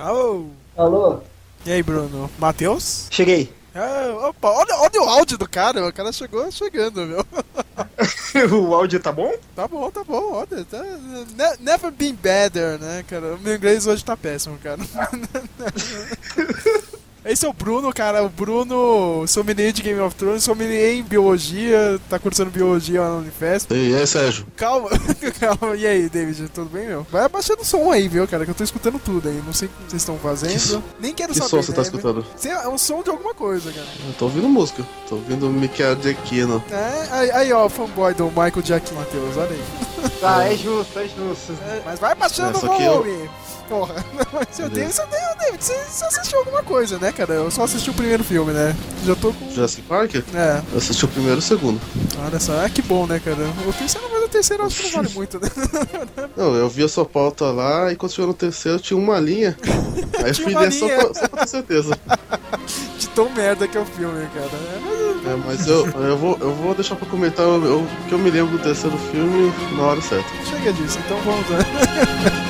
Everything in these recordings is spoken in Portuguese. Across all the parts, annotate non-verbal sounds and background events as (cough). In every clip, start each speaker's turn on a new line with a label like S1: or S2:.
S1: Alô?
S2: Alô?
S1: E aí, Bruno? Matheus?
S2: Cheguei.
S1: Ah, opa, olha, olha o áudio do cara, o cara chegou chegando, meu. (laughs)
S2: o áudio tá bom?
S1: Tá bom, tá bom, olha, tá, ne never been better, né, cara? O meu inglês hoje tá péssimo, cara. (laughs) Esse é o Bruno, cara. O Bruno, sommelier de Game of Thrones, sommelier em biologia, tá cursando biologia lá na Unifesp.
S3: E aí, Sérgio?
S1: Calma, (laughs) calma. E aí, David, tudo bem, meu? Vai abaixando o som aí, viu, cara, que eu tô escutando tudo aí. Não sei o que vocês estão fazendo.
S3: Que
S1: Nem quero
S3: Que
S1: saber.
S3: som você tá
S1: né?
S3: escutando?
S1: É um som de alguma coisa, cara.
S3: Eu tô ouvindo música. Tô ouvindo Michael Giacchino.
S1: É, aí, aí, ó, o fanboy do Michael Jackson, Matheus, olha aí.
S2: Tá, é justo, é justo.
S1: É, mas vai baixando
S3: É,
S1: o
S3: que eu-
S1: volume. Porra, (laughs) mas eu tenho,
S3: Beleza.
S1: você, tem- David, você, assistiu alguma coisa, né, cara? Eu só assisti o primeiro filme, né? Já tô com.
S3: Jurassic Park?
S1: É,
S3: Eu assisti o primeiro e o segundo.
S1: olha só, é que bom, né, cara? O terceiro, mas o terceiro eu acho que não vale muito, né? (laughs)
S3: Não, eu vi a sua pauta lá e quando chegou no terceiro tinha uma linha. (laughs) Aí eu fui ler só pra, só pra ter certeza.
S1: De tão merda que é o filme, cara. É, mas-
S3: eu, eu, vou, eu vou deixar pra comentar o o que eu me lembro do terceiro filme na hora certa.
S1: Chega disso, então vamos lá.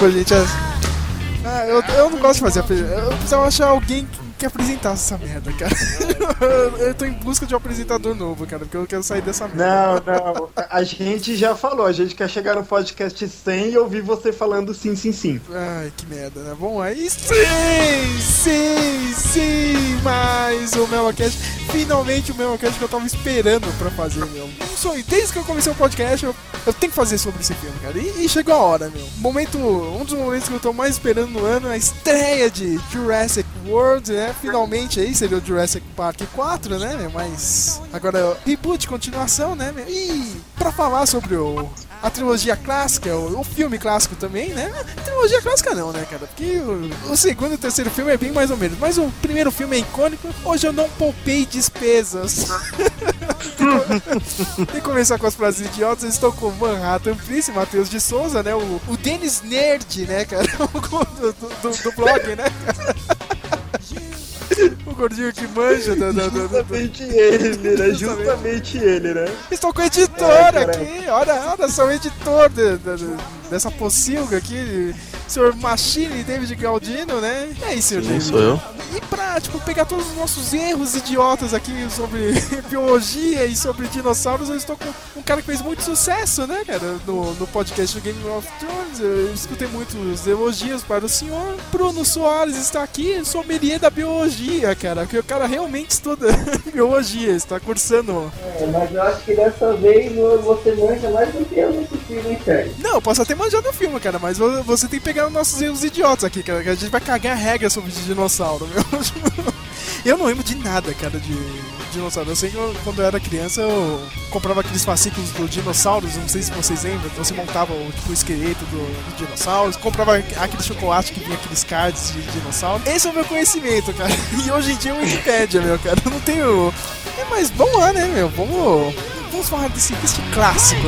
S1: Gente, é- ah, eu, eu não gosto de fazer. apre- Eu precisava achar alguém que, que apresentasse essa merda, cara. eu, (laughs) eu tô em busca de um apresentador novo, cara, porque eu quero sair dessa merda.
S2: Não, não. A gente já falou, a gente quer chegar no podcast 100 e ouvir você falando sim, sim, sim.
S1: Ai, que merda, né? Bom, aí sim, sim, sim, mais o Melocast. Finalmente o Melocast que eu tava esperando pra fazer, meu. Um sonho. Desde que eu comecei o podcast, eu, eu tenho que fazer sobre esse filme, cara. E, e chegou a hora, meu. Momento, um dos momentos que eu tô mais esperando no ano é a estreia de Jurassic World, né? Finalmente aí seria Jurassic Park 4, né? Mas agora reboot, continuação, né? E pra falar sobre o a trilogia clássica, o, filme clássico também, né? A trilogia clássica não, né, cara? Porque o, o segundo e o terceiro filme é bem mais ou menos. Mas o primeiro filme é icônico. Hoje eu não poupei despesas. (laughs) Que começar com as frases idiotas. Estou com Manhattan Prince, Matheus de Souza, né? O, o Denis Nerd, né, cara? (laughs) Do, do, do- blog, né? O (laughs) gordinho que manja da, da, da, da-
S2: Justamente ele, né? Justamente ele, né?
S1: Estou com o editor
S2: É,
S1: aqui, olha, olha só o editor de- de- de- dessa pocilga aqui, senhor Machine David Galdino, né? E aí, senhor
S3: Sim,
S1: David?
S3: sou eu.
S1: E pra, tipo, pegar todos os nossos erros idiotas aqui sobre (laughs) biologia e sobre dinossauros, eu estou com um cara que fez muito sucesso, né, cara, no, no podcast do Game of Thrones. Eu escutei muitos elogios para o senhor. Bruno Soares está aqui, sommelier da biologia, cara, que o cara realmente estuda (laughs) biologia, está cursando
S4: É, mas eu acho que dessa vez você manja mais do que eu nesse filme, sério.
S1: Não, eu posso até manjar do filme, cara, mas vo- você tem que pegar os nossos erros idiotas aqui, cara, que a gente vai cagar regra sobre dinossauro, meu. (laughs) Eu não lembro de nada, cara, de dinossauro. Eu sei que eu- quando eu era criança eu comprava aqueles fascículos do dinossauros, não sei se vocês lembram, então você montava o, tipo, esqueleto do, do dinossauro, comprava aquele chocolate que vinha aqueles cards de dinossauro. Esse é o meu conhecimento, cara. (laughs) E hoje em dia é Wikipedia, meu, cara. Eu não tenho. É, mas vamos lá, né, meu? Vamos. Vamos falar desse, desse clássico.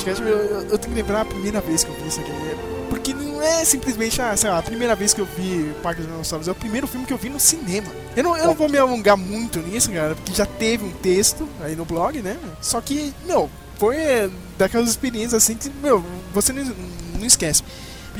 S1: Podcast, eu, eu, eu tenho que lembrar a primeira vez que eu vi isso aqui. Porque não é simplesmente, ah, sei lá, a primeira vez que eu vi Parque dos Dinossauros, é o primeiro filme que eu vi no cinema. Eu não, eu não vou me alongar muito nisso, cara, porque já teve um texto aí no blog, né? Só que, meu, foi daquelas experiências assim que, meu, você não, não esquece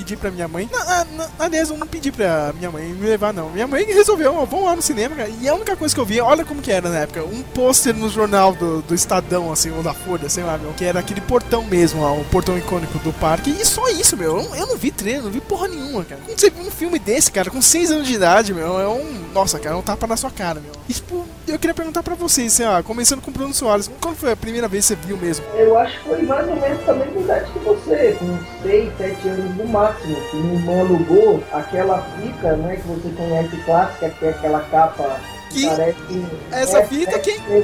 S1: pedi pra minha mãe. Na, na, aliás, eu não pedi pra minha mãe me levar, não. Minha mãe resolveu, vamos lá no cinema, cara. E a única coisa que eu vi, olha como que era na época, um pôster no jornal do, do Estadão, assim, ou da Folha, sei lá, meu, que era aquele portão mesmo, ó, o portão icônico do parque. E só isso, meu. Eu, eu não vi treino, não vi porra nenhuma, cara. Como você viu um filme desse, cara, com 6 anos de idade, meu, é um. Nossa, cara, é um tapa na sua cara, meu. Tipo, eu queria perguntar pra vocês, sei lá, começando com o Bruno Soares, quando foi a primeira vez que você viu mesmo?
S4: Eu acho que foi mais ou menos a mesma idade que você, com 6, 7 anos no máximo. Que minha irmã alugou aquela fita, né, que você conhece clássica, que é aquela capa
S1: Que-
S4: parece.
S1: Essa
S4: é,
S1: fita
S4: é,
S1: quem-
S4: é.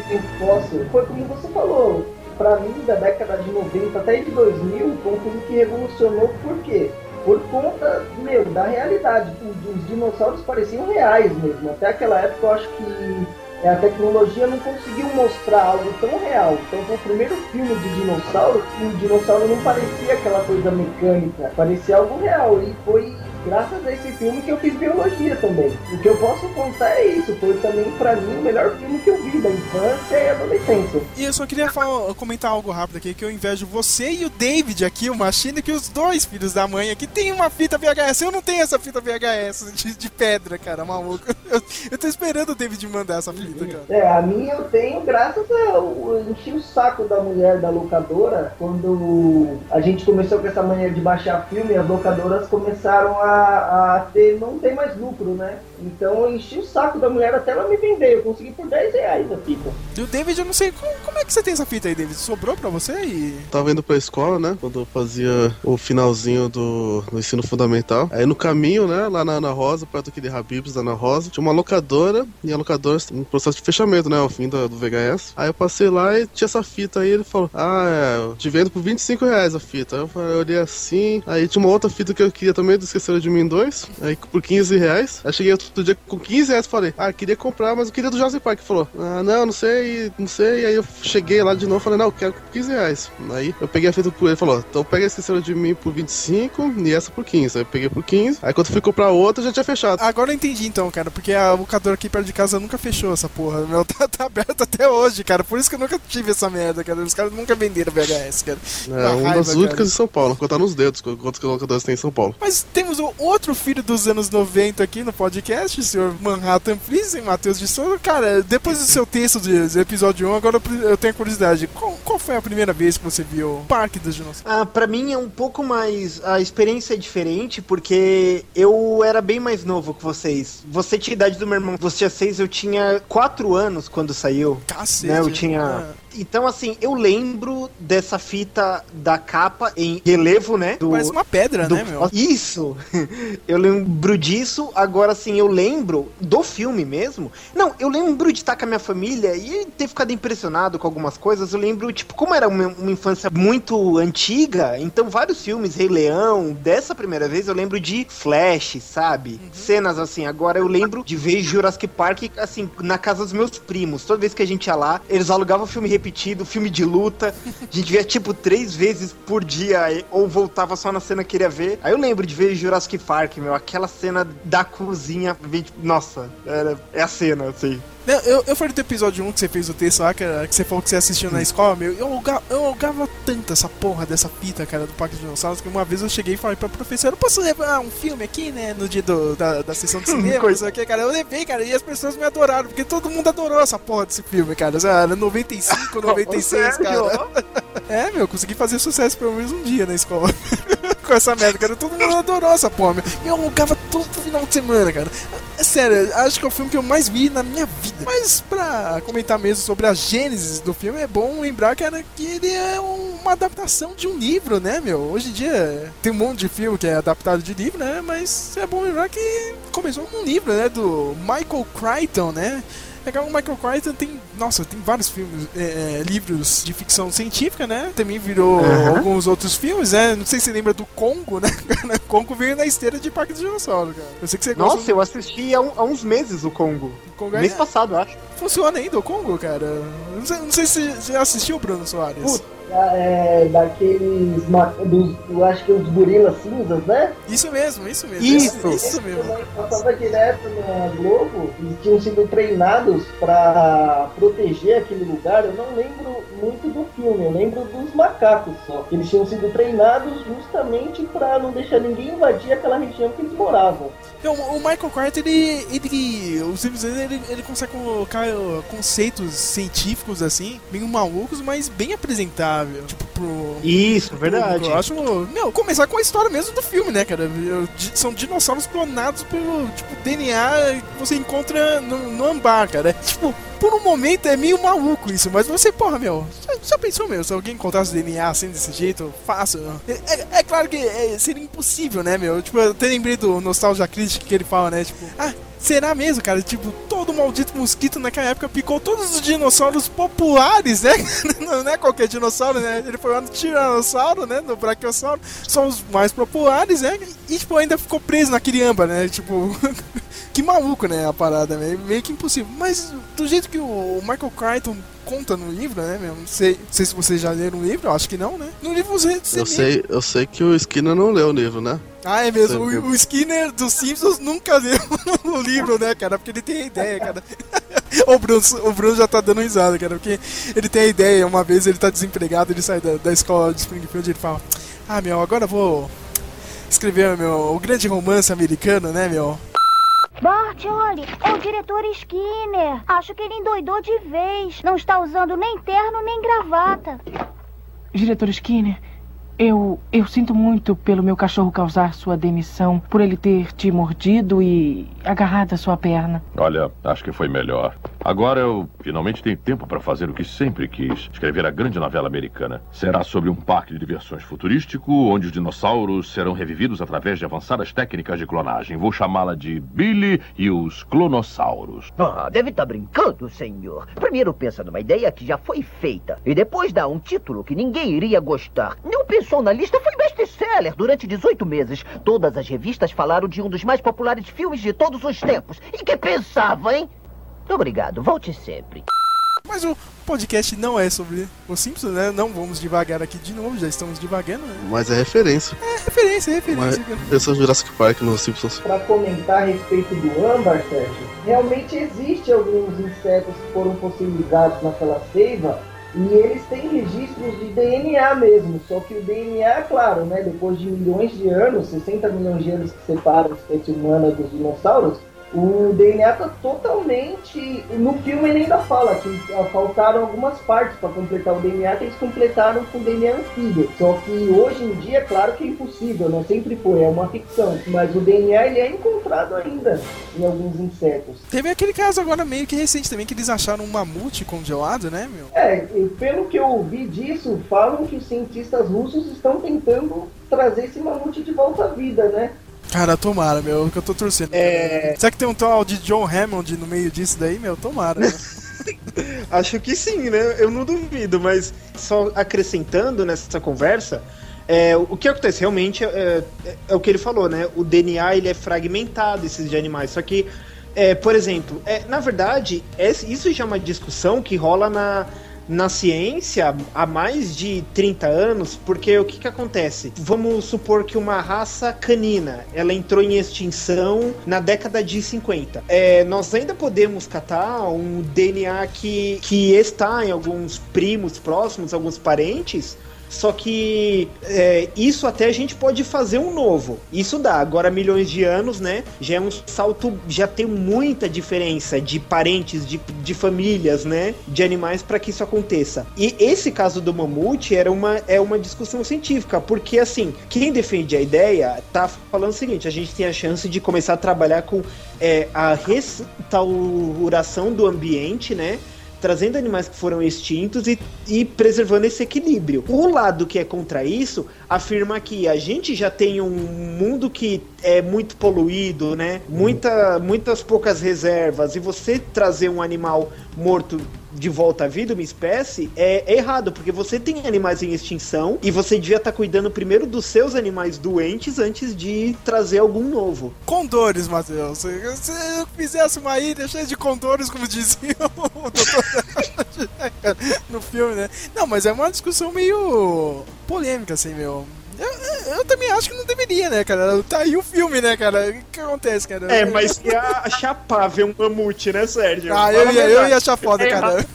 S4: Foi como você falou. Pra mim, da década de 90 até de 2000, foi um filme que revolucionou, por quê? Por conta, meu, da realidade. Os, os dinossauros pareciam reais mesmo. Até aquela época, eu acho que a tecnologia não conseguiu mostrar algo tão real. Então, foi o primeiro filme de dinossauro o dinossauro não parecia aquela coisa mecânica, parecia algo real. E foi graças a esse filme que eu fiz biologia também. O que eu posso contar é isso. Foi também, pra mim, o melhor filme que eu vi da infância e adolescência.
S1: E eu só queria falar- comentar algo rápido aqui, que eu invejo você e o David aqui, o Machine, que os dois filhos da mãe aqui tem uma fita VHS. Eu não tenho essa fita VHS de, de pedra, cara, maluco. (laughs) Eu, eu tô esperando o David mandar essa fita, cara.
S4: É, a minha eu tenho graças a eu enchi o saco da mulher da locadora quando a gente começou com essa maneira de baixar filme, as locadoras começaram a, a ter, não ter mais lucro, né? Então eu enchi o saco da mulher até ela me vender, eu consegui por 10 reais a fita.
S1: E o David, eu não sei, como, como é que você tem essa fita aí, David? Sobrou pra você e...
S3: Tava indo pra escola, né? Quando eu fazia o finalzinho do, do ensino fundamental. Aí no caminho, né? Lá na Ana Rosa, perto aqui de Habibs, da Ana Rosa, tinha uma locadora. E a locadora em processo de fechamento, né? Ao fim do, do VHS. Aí eu passei lá e tinha essa fita aí. Ele falou: Ah, é, eu te vendo por 25 reais a fita. Aí eu, falei, eu olhei assim. Aí tinha uma outra fita que eu queria também, do Esqueceram de Mim 2. Aí por 15 reais. Aí cheguei outro dia com 15 reais. Falei: Ah, queria comprar, mas eu queria do Jurassic Park. Falou: Ah, não, não sei, não sei. Aí eu cheguei lá de novo. Falei: Não, eu quero por 15 reais. Aí eu peguei a fita por ele. Falou: Então pega Esqueceram de Mim por 25 e essa por 15. Aí eu peguei por 15. Aí quando eu fui comprar outra, já tinha fechado.
S1: Agora eu entendi então, cara, porque a locadora aqui perto de casa nunca fechou essa porra. Meu, (laughs) tá, tá aberto até hoje, cara. Por isso que eu nunca tive essa merda, cara. Os caras nunca venderam VHS, cara.
S3: É,
S1: Uma
S3: uma
S1: raiva,
S3: das únicas em São Paulo, contar nos dedos quantos locadoras tem em São Paulo.
S1: Mas temos outro filho dos anos 90 aqui no podcast, o senhor Manhattan Prison, Matheus de Souza. Cara, depois do seu texto de, de episódio 1, agora eu tenho curiosidade. Qual, qual foi a primeira vez que você viu o Parque dos Dinossauros?
S2: Ah, pra mim é um pouco mais. A experiência é diferente porque eu era bem mais novo que vocês. Você tinha a idade do meu irmão, você tinha seis, eu tinha quatro anos quando saiu.
S1: Cacete.
S2: Né, eu tinha.
S1: Ah.
S2: Então, assim, eu lembro dessa fita da capa em relevo, né? Do,
S1: Parece uma pedra,
S2: do-
S1: né, meu? (laughs)
S2: Isso! (laughs) eu lembro disso. Agora, assim, eu lembro do filme mesmo. Não, eu lembro de estar com a minha família e ter ficado impressionado com algumas coisas. Eu lembro, tipo, como era uma, uma infância muito antiga, então vários filmes, Rei Leão, dessa primeira vez eu lembro de Flash, sabe? Cenas assim. Agora eu lembro de ver Jurassic Park, assim, na casa dos meus primos. Toda vez que a gente ia lá, eles alugavam filme repetido, filme de luta. A gente via, tipo, três vezes por dia, ou voltava só na cena que queria ver. Aí eu lembro de ver Jurassic Park, meu, aquela cena da cozinha. Nossa, é a cena, assim.
S1: Eu, eu falei do episódio 1 que você fez o texto lá, que, era- que você falou que você assistiu na escola, meu. Eu alugava, eu alugava tanto essa porra dessa fita, cara, do Parque dos Dinossauros, que uma vez eu cheguei e falei pra professora, eu posso levar um filme aqui, né, no dia do- da, da sessão de (laughs) cinema,
S2: Coisa-
S1: que, cara. Eu levei, cara, e as pessoas me adoraram, porque todo mundo adorou essa porra desse filme, cara. Era (laughs) 95, 96,
S2: Sério?
S1: cara. (laughs) É, meu, eu consegui fazer sucesso pelo menos um dia na escola. Com essa merda, cara. Todo mundo adorou essa porra. Eu alugava todo final de semana, cara. É sério, acho que é o filme que eu mais vi na minha vida. Mas pra comentar mesmo sobre a gênese do filme, é bom lembrar, cara, que ele é um- uma adaptação de um livro, né, meu? Hoje em dia tem um monte de filme que é adaptado de livro, né? Mas é bom lembrar que começou com um livro, né? Do Michael Crichton, né? Legal, o Michael Crichton tem, nossa, tem vários filmes, é, é, livros de ficção científica, né? Também virou
S2: Aham.
S1: alguns outros filmes, né? Não sei se você lembra do Congo, né? (laughs) Congo veio na esteira de Parque dos Dinossauros, cara. Eu sei que você gosta
S2: Nossa, eu assisti há, um- há uns meses o Congo.
S1: Congo
S2: Mês
S1: é-
S2: passado, acho.
S1: funciona ainda o Congo, cara. Não sei, não sei se você já assistiu, Bruno Soares.
S4: Putz, é, daqueles. Dos, eu acho que os gorilas cinzas, né?
S1: Isso mesmo, isso mesmo.
S2: Isso.
S1: isso mesmo.
S4: Passava direto na Globo e tinham sido treinados pra proteger aquele lugar. Eu não lembro muito do filme, eu lembro dos macacos só. Eles tinham sido treinados justamente pra não deixar ninguém invadir aquela região que eles moravam.
S1: Não, o Michael Carter, ele, ele, os filmes ele, ele consegue colocar uh, conceitos científicos assim, meio malucos, mas bem Tipo, pro.
S2: Isso, verdade.
S1: Eu acho, meu, começar com a história mesmo do filme, né, cara? São dinossauros clonados pelo, tipo, DNA que você encontra no, no ambar, cara. Tipo, por um momento é meio maluco isso, mas você, porra, meu, já, pensou, meu, se alguém encontrasse DNA assim desse jeito, fácil? É, é- é claro que é, seria impossível, né, meu? Tipo, eu até lembrei do Nostalgia Critic que ele fala, né, tipo, ah, será mesmo, cara? Tipo, todo maldito mosquito naquela época picou todos os dinossauros populares, né? (laughs) não, é qualquer dinossauro, né? Ele foi lá no Tiranossauro, né? No Brachiosauro, são os mais populares, né? E, tipo, ainda ficou preso naquele âmbar, né? Tipo, (laughs) que maluco, né? A parada, né? Meio que impossível. Mas do jeito que o Michael Crichton conta no livro, né, meu? Não sei, não sei se vocês já leram o livro, eu acho que não, né? No livro você. você
S3: Eu sei, eu sei que o Skinner não leu o livro, né?
S1: Ah, é mesmo. O, o Skinner dos Simpsons nunca (laughs) leu o livro, né, cara? Porque ele tem a ideia, cara. (laughs) o, Bruno, o Bruno já tá dando risada, cara. Porque ele tem a ideia, uma vez ele tá desempregado, ele sai da, da escola de Springfield e ele fala: Ah, meu, agora eu vou escrever meu, o grande romance americano, né, meu?
S5: Bart, olhe, é o diretor Skinner. Acho que ele endoidou de vez. Não está usando nem terno nem gravata.
S6: Diretor Skinner, eu, eu sinto muito pelo meu cachorro causar sua demissão, por ele ter te mordido e agarrado a sua perna.
S7: Olha, acho que foi melhor. Agora eu finalmente tenho tempo para fazer o que sempre quis: escrever a grande novela americana. Será sobre um parque de diversões futurístico, onde os dinossauros serão revividos através de avançadas técnicas de clonagem. Vou chamá-la de Billy e os Clonossauros.
S8: Ah, deve estar brincando, senhor. Primeiro pensa numa ideia que já foi feita e depois dá um título que ninguém iria gostar. Não pensou na lista, foi best-seller durante 18 meses. Todas as revistas falaram de um dos mais populares filmes de todos os tempos. E que pensava, hein? Obrigado, volte sempre.
S1: Mas o podcast não é sobre os Simpsons, né? Não vamos devagar aqui de novo, já estamos devagando, né?
S3: Mas é referência.
S1: É referência, é referência.
S3: Mas pensou Jurassic Park nos Simpsons.
S4: Para comentar a respeito do âmbar, Sérgio, realmente existe alguns insetos que foram fossilizados naquela seiva e eles têm registros de DNA mesmo, só que o DNA, claro, né, depois de milhões de anos, 60 milhões de anos que separam a espécie humana dos dinossauros, o DNA tá totalmente. No filme ele ainda fala que ah, faltaram algumas partes para completar o DNA que eles completaram com o DNA anfíbio. Só que hoje em dia, claro que é impossível, né? Sempre foi, é uma ficção. Mas o DNA ele é encontrado ainda em alguns insetos.
S1: Teve aquele caso agora meio que recente também, que eles acharam um mamute congelado, né, meu?
S4: É, pelo que eu ouvi disso, falam que os cientistas russos estão tentando trazer esse mamute de volta à vida, né?
S1: Cara, tomara, meu, que eu tô torcendo.
S2: É.
S1: Será que tem um tal de John Hammond no meio disso daí, meu? Tomara. meu. (laughs)
S2: Acho que sim, né? Eu não duvido, mas só acrescentando nessa conversa, é, o que acontece realmente é, é- é o que ele falou, né? O DNA ele é fragmentado, esses de animais. Só que, é, por exemplo, é, na verdade, isso já é uma discussão que rola na, na ciência há mais de 30 anos, porque o que, que acontece? Vamos supor que uma raça canina ela entrou em extinção na década de 50. É, nós ainda podemos catar um DNA que, que está em alguns primos próximos, alguns parentes. Só que é, isso até a gente pode fazer um novo. Isso dá. Agora, milhões de anos, né? Já é um salto, já tem muita diferença de parentes, de, de famílias, né? De animais para que isso aconteça. E esse caso do mamute era uma, é uma discussão científica, porque assim, quem defende a ideia tá falando o seguinte: a gente tem a chance de começar a trabalhar com é, a restauração do ambiente, né? Trazendo animais que foram extintos e, e preservando esse equilíbrio. O lado que é contra isso afirma que a gente já tem um mundo que é muito poluído, né? Muita, muitas poucas reservas e você trazer um animal morto de volta à vida, uma espécie, é, é errado, porque você tem animais em extinção e você devia estar cuidando primeiro dos seus animais doentes antes de trazer algum novo.
S1: Condores, Matheus. Se eu fizesse uma ilha cheia de condores, como dizia o doutor (laughs) no filme, né? Não, mas é uma discussão meio polêmica, assim, meu. Eu, eu, também acho que não deveria, né, cara? Tá aí o filme, né, cara? O que acontece, cara?
S2: É, mas ia chapar ver um mamute, né, Sérgio?
S1: Ah, eu ia, eu ia achar foda, é, cara.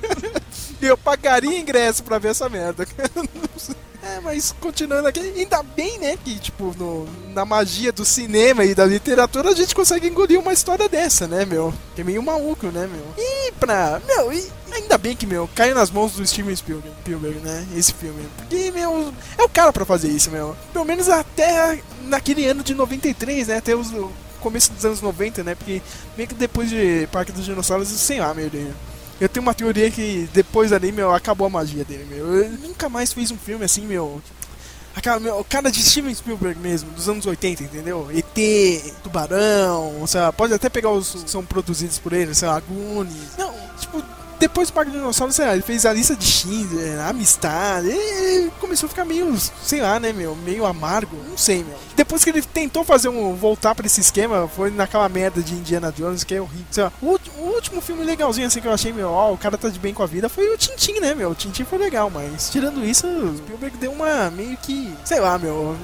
S1: (laughs) eu pagaria ingresso pra ver essa merda. (laughs) É, mas continuando aqui, ainda bem, né, que, tipo, no, na magia do cinema e da literatura a gente consegue engolir uma história dessa, né, meu? Que é meio maluco, né, meu? E pra. Meu, e ainda bem que, meu, caiu nas mãos do Steven Spielberg, Spielberg, né? Esse filme. Porque, meu, é o cara pra fazer isso, meu. Pelo menos até naquele ano de 93, né? Até os começo dos anos 90, né? Porque meio que depois de Parque dos Dinossauros, sei lá, meu. Ele, eu tenho uma teoria que depois ali, meu, acabou a magia dele, meu. Ele nunca mais fez um filme assim, meu. Aquela, meu, o cara de Steven Spielberg mesmo, dos anos 80, entendeu? ET, Tubarão, sei lá, pode até pegar os que são produzidos por ele, sei lá, Goonies. Não, tipo, depois do Parque Dinossauro, sei lá, ele fez a lista de Schindler, Amistad, ele começou a ficar meio, sei lá, né, meu, meio amargo, não sei, meu. Depois que ele tentou fazer um, voltar pra esse esquema, foi naquela merda de Indiana Jones, que é horrível, sei lá. O, o último filme legalzinho, assim, que eu achei, meu, ó, o cara tá de bem com a vida, foi o Tintin, né, meu, o Tintin foi legal, mas tirando isso, o Spielberg deu uma, meio que, sei lá, meu,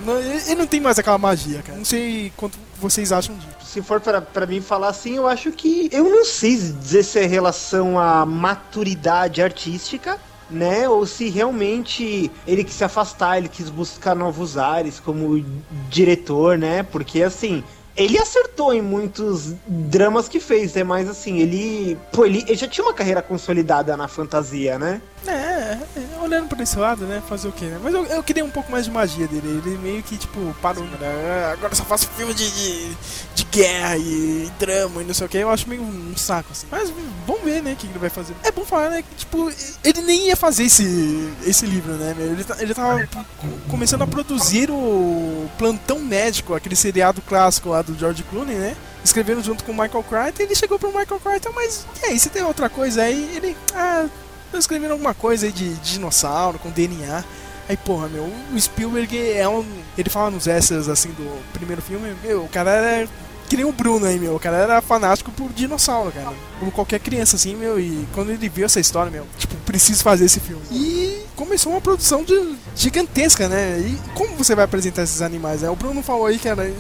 S1: ele não tem mais aquela magia, cara. Não sei quanto vocês acham disso
S2: se for para mim falar assim, eu acho que. Eu não sei dizer se é relação à maturidade artística, né? Ou se realmente ele quis se afastar, ele quis buscar novos ares como diretor, né? Porque assim. Ele acertou em muitos dramas que fez, né? Mas assim, ele. Pô, ele, ele já tinha uma carreira consolidada na fantasia, né?
S1: É, é, olhando por esse lado, né? Fazer o quê, né? Mas eu, eu queria um pouco mais de magia dele. Ele meio que, tipo, parou, né? Agora só faço filme de, de, de guerra e, drama e não sei o que. Eu acho meio um saco, assim. Mas vamos ver, né? O que ele vai fazer. É bom falar, né? Que, tipo, ele nem ia fazer esse, esse livro, né? Ele, tá, ele tava começando a produzir o Plantão Médico, aquele seriado clássico lá do George Clooney, né? Escrevendo junto com o Michael Crichton. Ele chegou pro Michael Crichton, mas e aí, você tem outra coisa aí? Ele, ah escrevendo alguma coisa aí de, de dinossauro, com DNA. Aí, porra, meu, o Spielberg é um. Ele fala nos extras assim do primeiro filme, meu, o cara era. Que nem o Bruno aí, meu. O cara era fanático por dinossauro, cara. Como qualquer criança, assim, meu. E quando ele viu essa história, meu, tipo, preciso fazer esse filme. E começou uma produção de, gigantesca, né? E como você vai apresentar esses animais, né? O Bruno falou aí era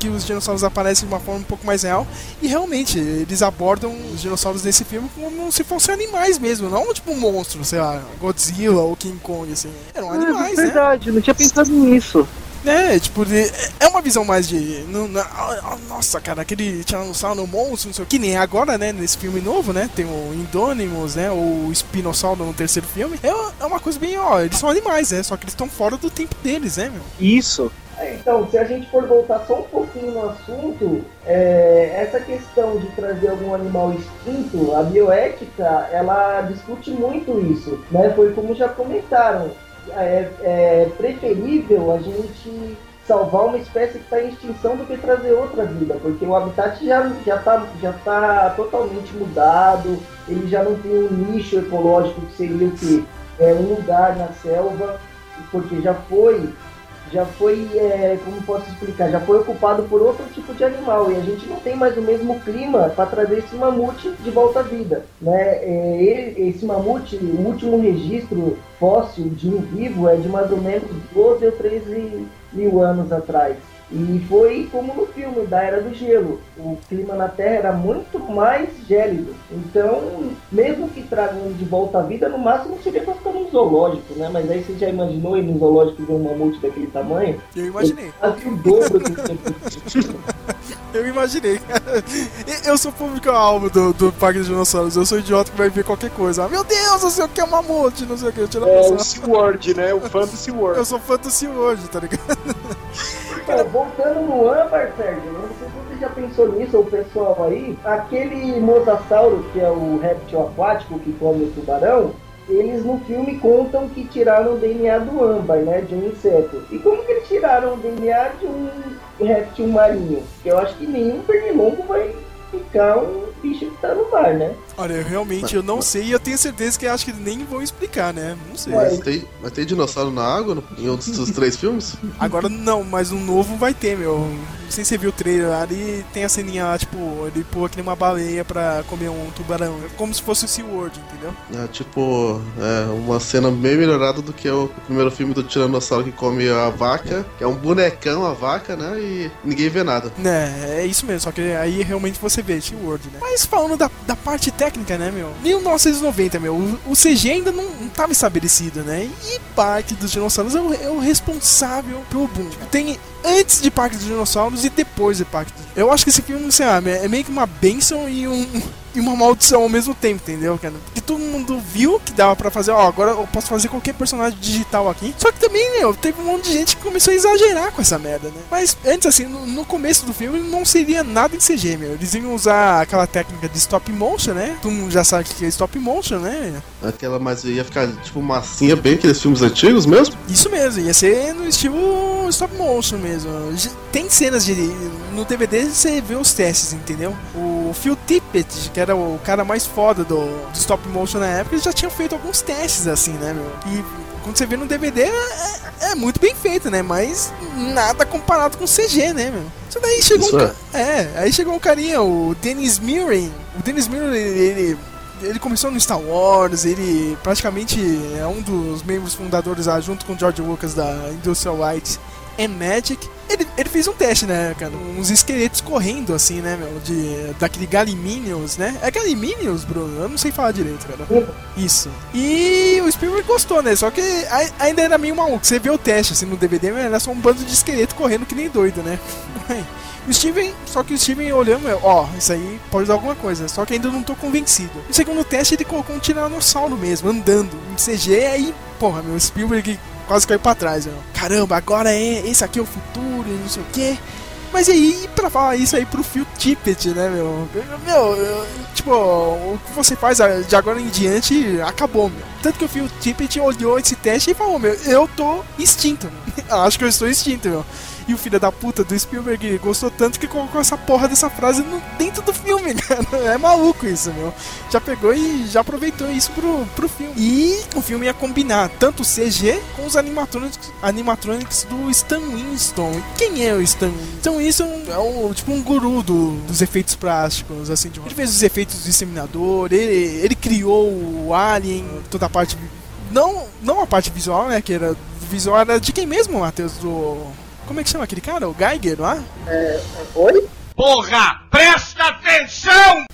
S1: que os dinossauros aparecem de uma forma um pouco mais real. E realmente, eles abordam os dinossauros desse filme como se fossem animais mesmo, não tipo um monstro, sei lá, Godzilla ou King Kong, assim. Eram animais,
S2: é verdade, né? não tinha pensado nisso.
S1: É, tipo, é uma visão mais de. Não, não, nossa, cara, aquele Tiranossauro monstro, não sei o que, nem agora, né? Nesse filme novo, né? Tem o Indônimos, né? Ou o Espinossauro no terceiro filme. É, é uma coisa bem, ó, eles são animais, né? Só que eles estão fora do tempo deles, né, meu?
S2: Isso.
S4: É, então, se a gente for voltar só um pouquinho no assunto, é, essa questão de trazer algum animal extinto, a bioética, ela discute muito isso, né? Foi como já comentaram, é, é preferível a gente salvar uma espécie que está em extinção do que trazer outra vida, porque o habitat já já está já tá totalmente mudado, ele já não tem um nicho ecológico que seria o que é um lugar na selva, porque já foi já foi, é, como posso explicar, já foi ocupado por outro tipo de animal e a gente não tem mais o mesmo clima para trazer esse mamute de volta à vida. Né? É, esse mamute, o último registro fóssil de um vivo é de mais ou menos 12 ou 13 mil anos atrás. E foi como no filme da Era do Gelo. O clima na Terra era muito mais gélido. Então, mesmo que tragam de volta à vida, no máximo seria para ficar num zoológico, né? Mas aí você já imaginou ir num zoológico ver um mamute daquele tamanho?
S1: Eu imaginei.
S4: Quase o dobro do (laughs)
S1: Eu imaginei, cara. (laughs) Eu sou público-alvo do, do Parque dos Dinossauros. Eu sou idiota que vai ver qualquer coisa. Ah, meu Deus, eu sei o que é mamute, não sei o que. Eu
S2: é o SeaWorld, né? O fã do SeaWorld.
S1: Eu sou fã do SeaWorld, tá ligado?
S4: Cara, voltando no âmbar, Sérgio, não sei se você já pensou nisso, o pessoal aí, aquele mosasauro, que é o réptil aquático que come o tubarão, eles no filme contam que tiraram o DNA do âmbar, né, de um inseto. E como que eles tiraram o DNA de um réptil marinho? Eu acho que nenhum pernilongo vai explicar um bicho que tá no mar, né?
S1: Olha, eu realmente eu não sei e eu tenho certeza que acho que nem vão explicar, né? Não sei.
S3: Mas tem, mas tem dinossauro na água no- em outros dos três (laughs) filmes?
S1: Agora não, mas um novo vai ter, meu. Não sei se você viu o trailer lá, ele tem a ceninha lá, tipo, ele pula que nem uma baleia pra comer um tubarão. É Como se fosse o SeaWorld, entendeu?
S3: É tipo, é uma cena bem melhorada do que o primeiro filme do Tiranossauro que come a vaca, que é um bonecão a vaca, né? E ninguém vê nada.
S1: Né, é isso mesmo, só que aí realmente você vê SeaWorld, né? Mas falando da, da parte técnica, né, meu? 1990, meu, o, CG ainda não, não tava estabelecido, né? E Parque dos Dinossauros é o, é o responsável pelo boom. Tem antes de Parque dos Dinossauros e depois de Parque dos Eu acho que esse filme, sei lá, é meio que uma benção e um. E uma maldição ao mesmo tempo, entendeu, cara? Porque todo mundo viu que dava pra fazer, ó, agora eu posso fazer qualquer personagem digital aqui. Só que também, meu, teve um monte de gente que começou a exagerar com essa merda, né? Mas antes, assim, no, no começo do filme não seria nada em CG, meu. Eles iam usar aquela técnica de stop motion, né? Todo mundo já sabe o que é stop motion, né?
S3: Aquela, mas ia ficar tipo massinha bem aqueles filmes antigos mesmo?
S1: Isso mesmo, ia ser no estilo stop motion mesmo. Tem cenas de. No DVD você vê os testes, entendeu? O Phil Tippett, que era o cara mais foda do, do stop motion na época, ele já tinha feito alguns testes assim, né, meu? E quando você vê no DVD é, é muito bem feito, né? Mas nada comparado com CG, né, meu? Isso daí chegou
S3: Isso
S1: um.
S3: é.
S1: É, aí chegou um carinha, o Dennis Muren. O Dennis Muren, ele, ele, ele começou no Star Wars, ele praticamente é um dos membros fundadores lá, junto com George Lucas da Industrial Light and Magic. Ele, ele fez um teste, né, cara? Uns esqueletos correndo, assim, né, meu? De, daquele Galiminions, né? É Galiminions, Bruno? Eu não sei falar direito, cara. Isso. E o Spielberg gostou, né? Só que ai- ainda era meio maluco. Você vê o teste, assim, no DVD, era só um bando de esqueleto correndo que nem doido, né? (laughs) O Steven, só que o Steven olhando, ó, isso aí pode dar alguma coisa, só que ainda não tô convencido. No segundo teste ele colocou um tiranossauro mesmo, andando, em CG, aí, porra, meu, Spielberg quase caiu pra trás, meu. Caramba, agora é, esse aqui é o futuro, não sei o quê. Mas aí, pra falar isso aí pro Phil Tippett, né, meu? Meu, eu- tipo, o que você faz de agora em diante acabou, meu. Tanto que o Phil Tippett olhou esse teste e falou, meu, eu tô extinto. (laughs) Acho que eu estou extinto, meu. E o filho da puta do Spielberg gostou tanto que colocou essa porra dessa frase no, dentro do filme. (laughs) É maluco isso, meu. Já pegou e já aproveitou isso pro, pro filme. E o filme ia combinar tanto o CG com os animatronics, animatronics do Stan Winston. Quem é o Stan? Stan Winston é um, tipo um guru do- dos efeitos plásticos, assim. de- Ele fez os efeitos do disseminador, ele, ele criou o Alien, toda a parte... Não, não a parte visual, né, que era... Visual era de quem mesmo, Matheus? Do... Como é que chama aquele cara? O Geiger lá?
S4: É, oi?
S9: Porra, presta atenção!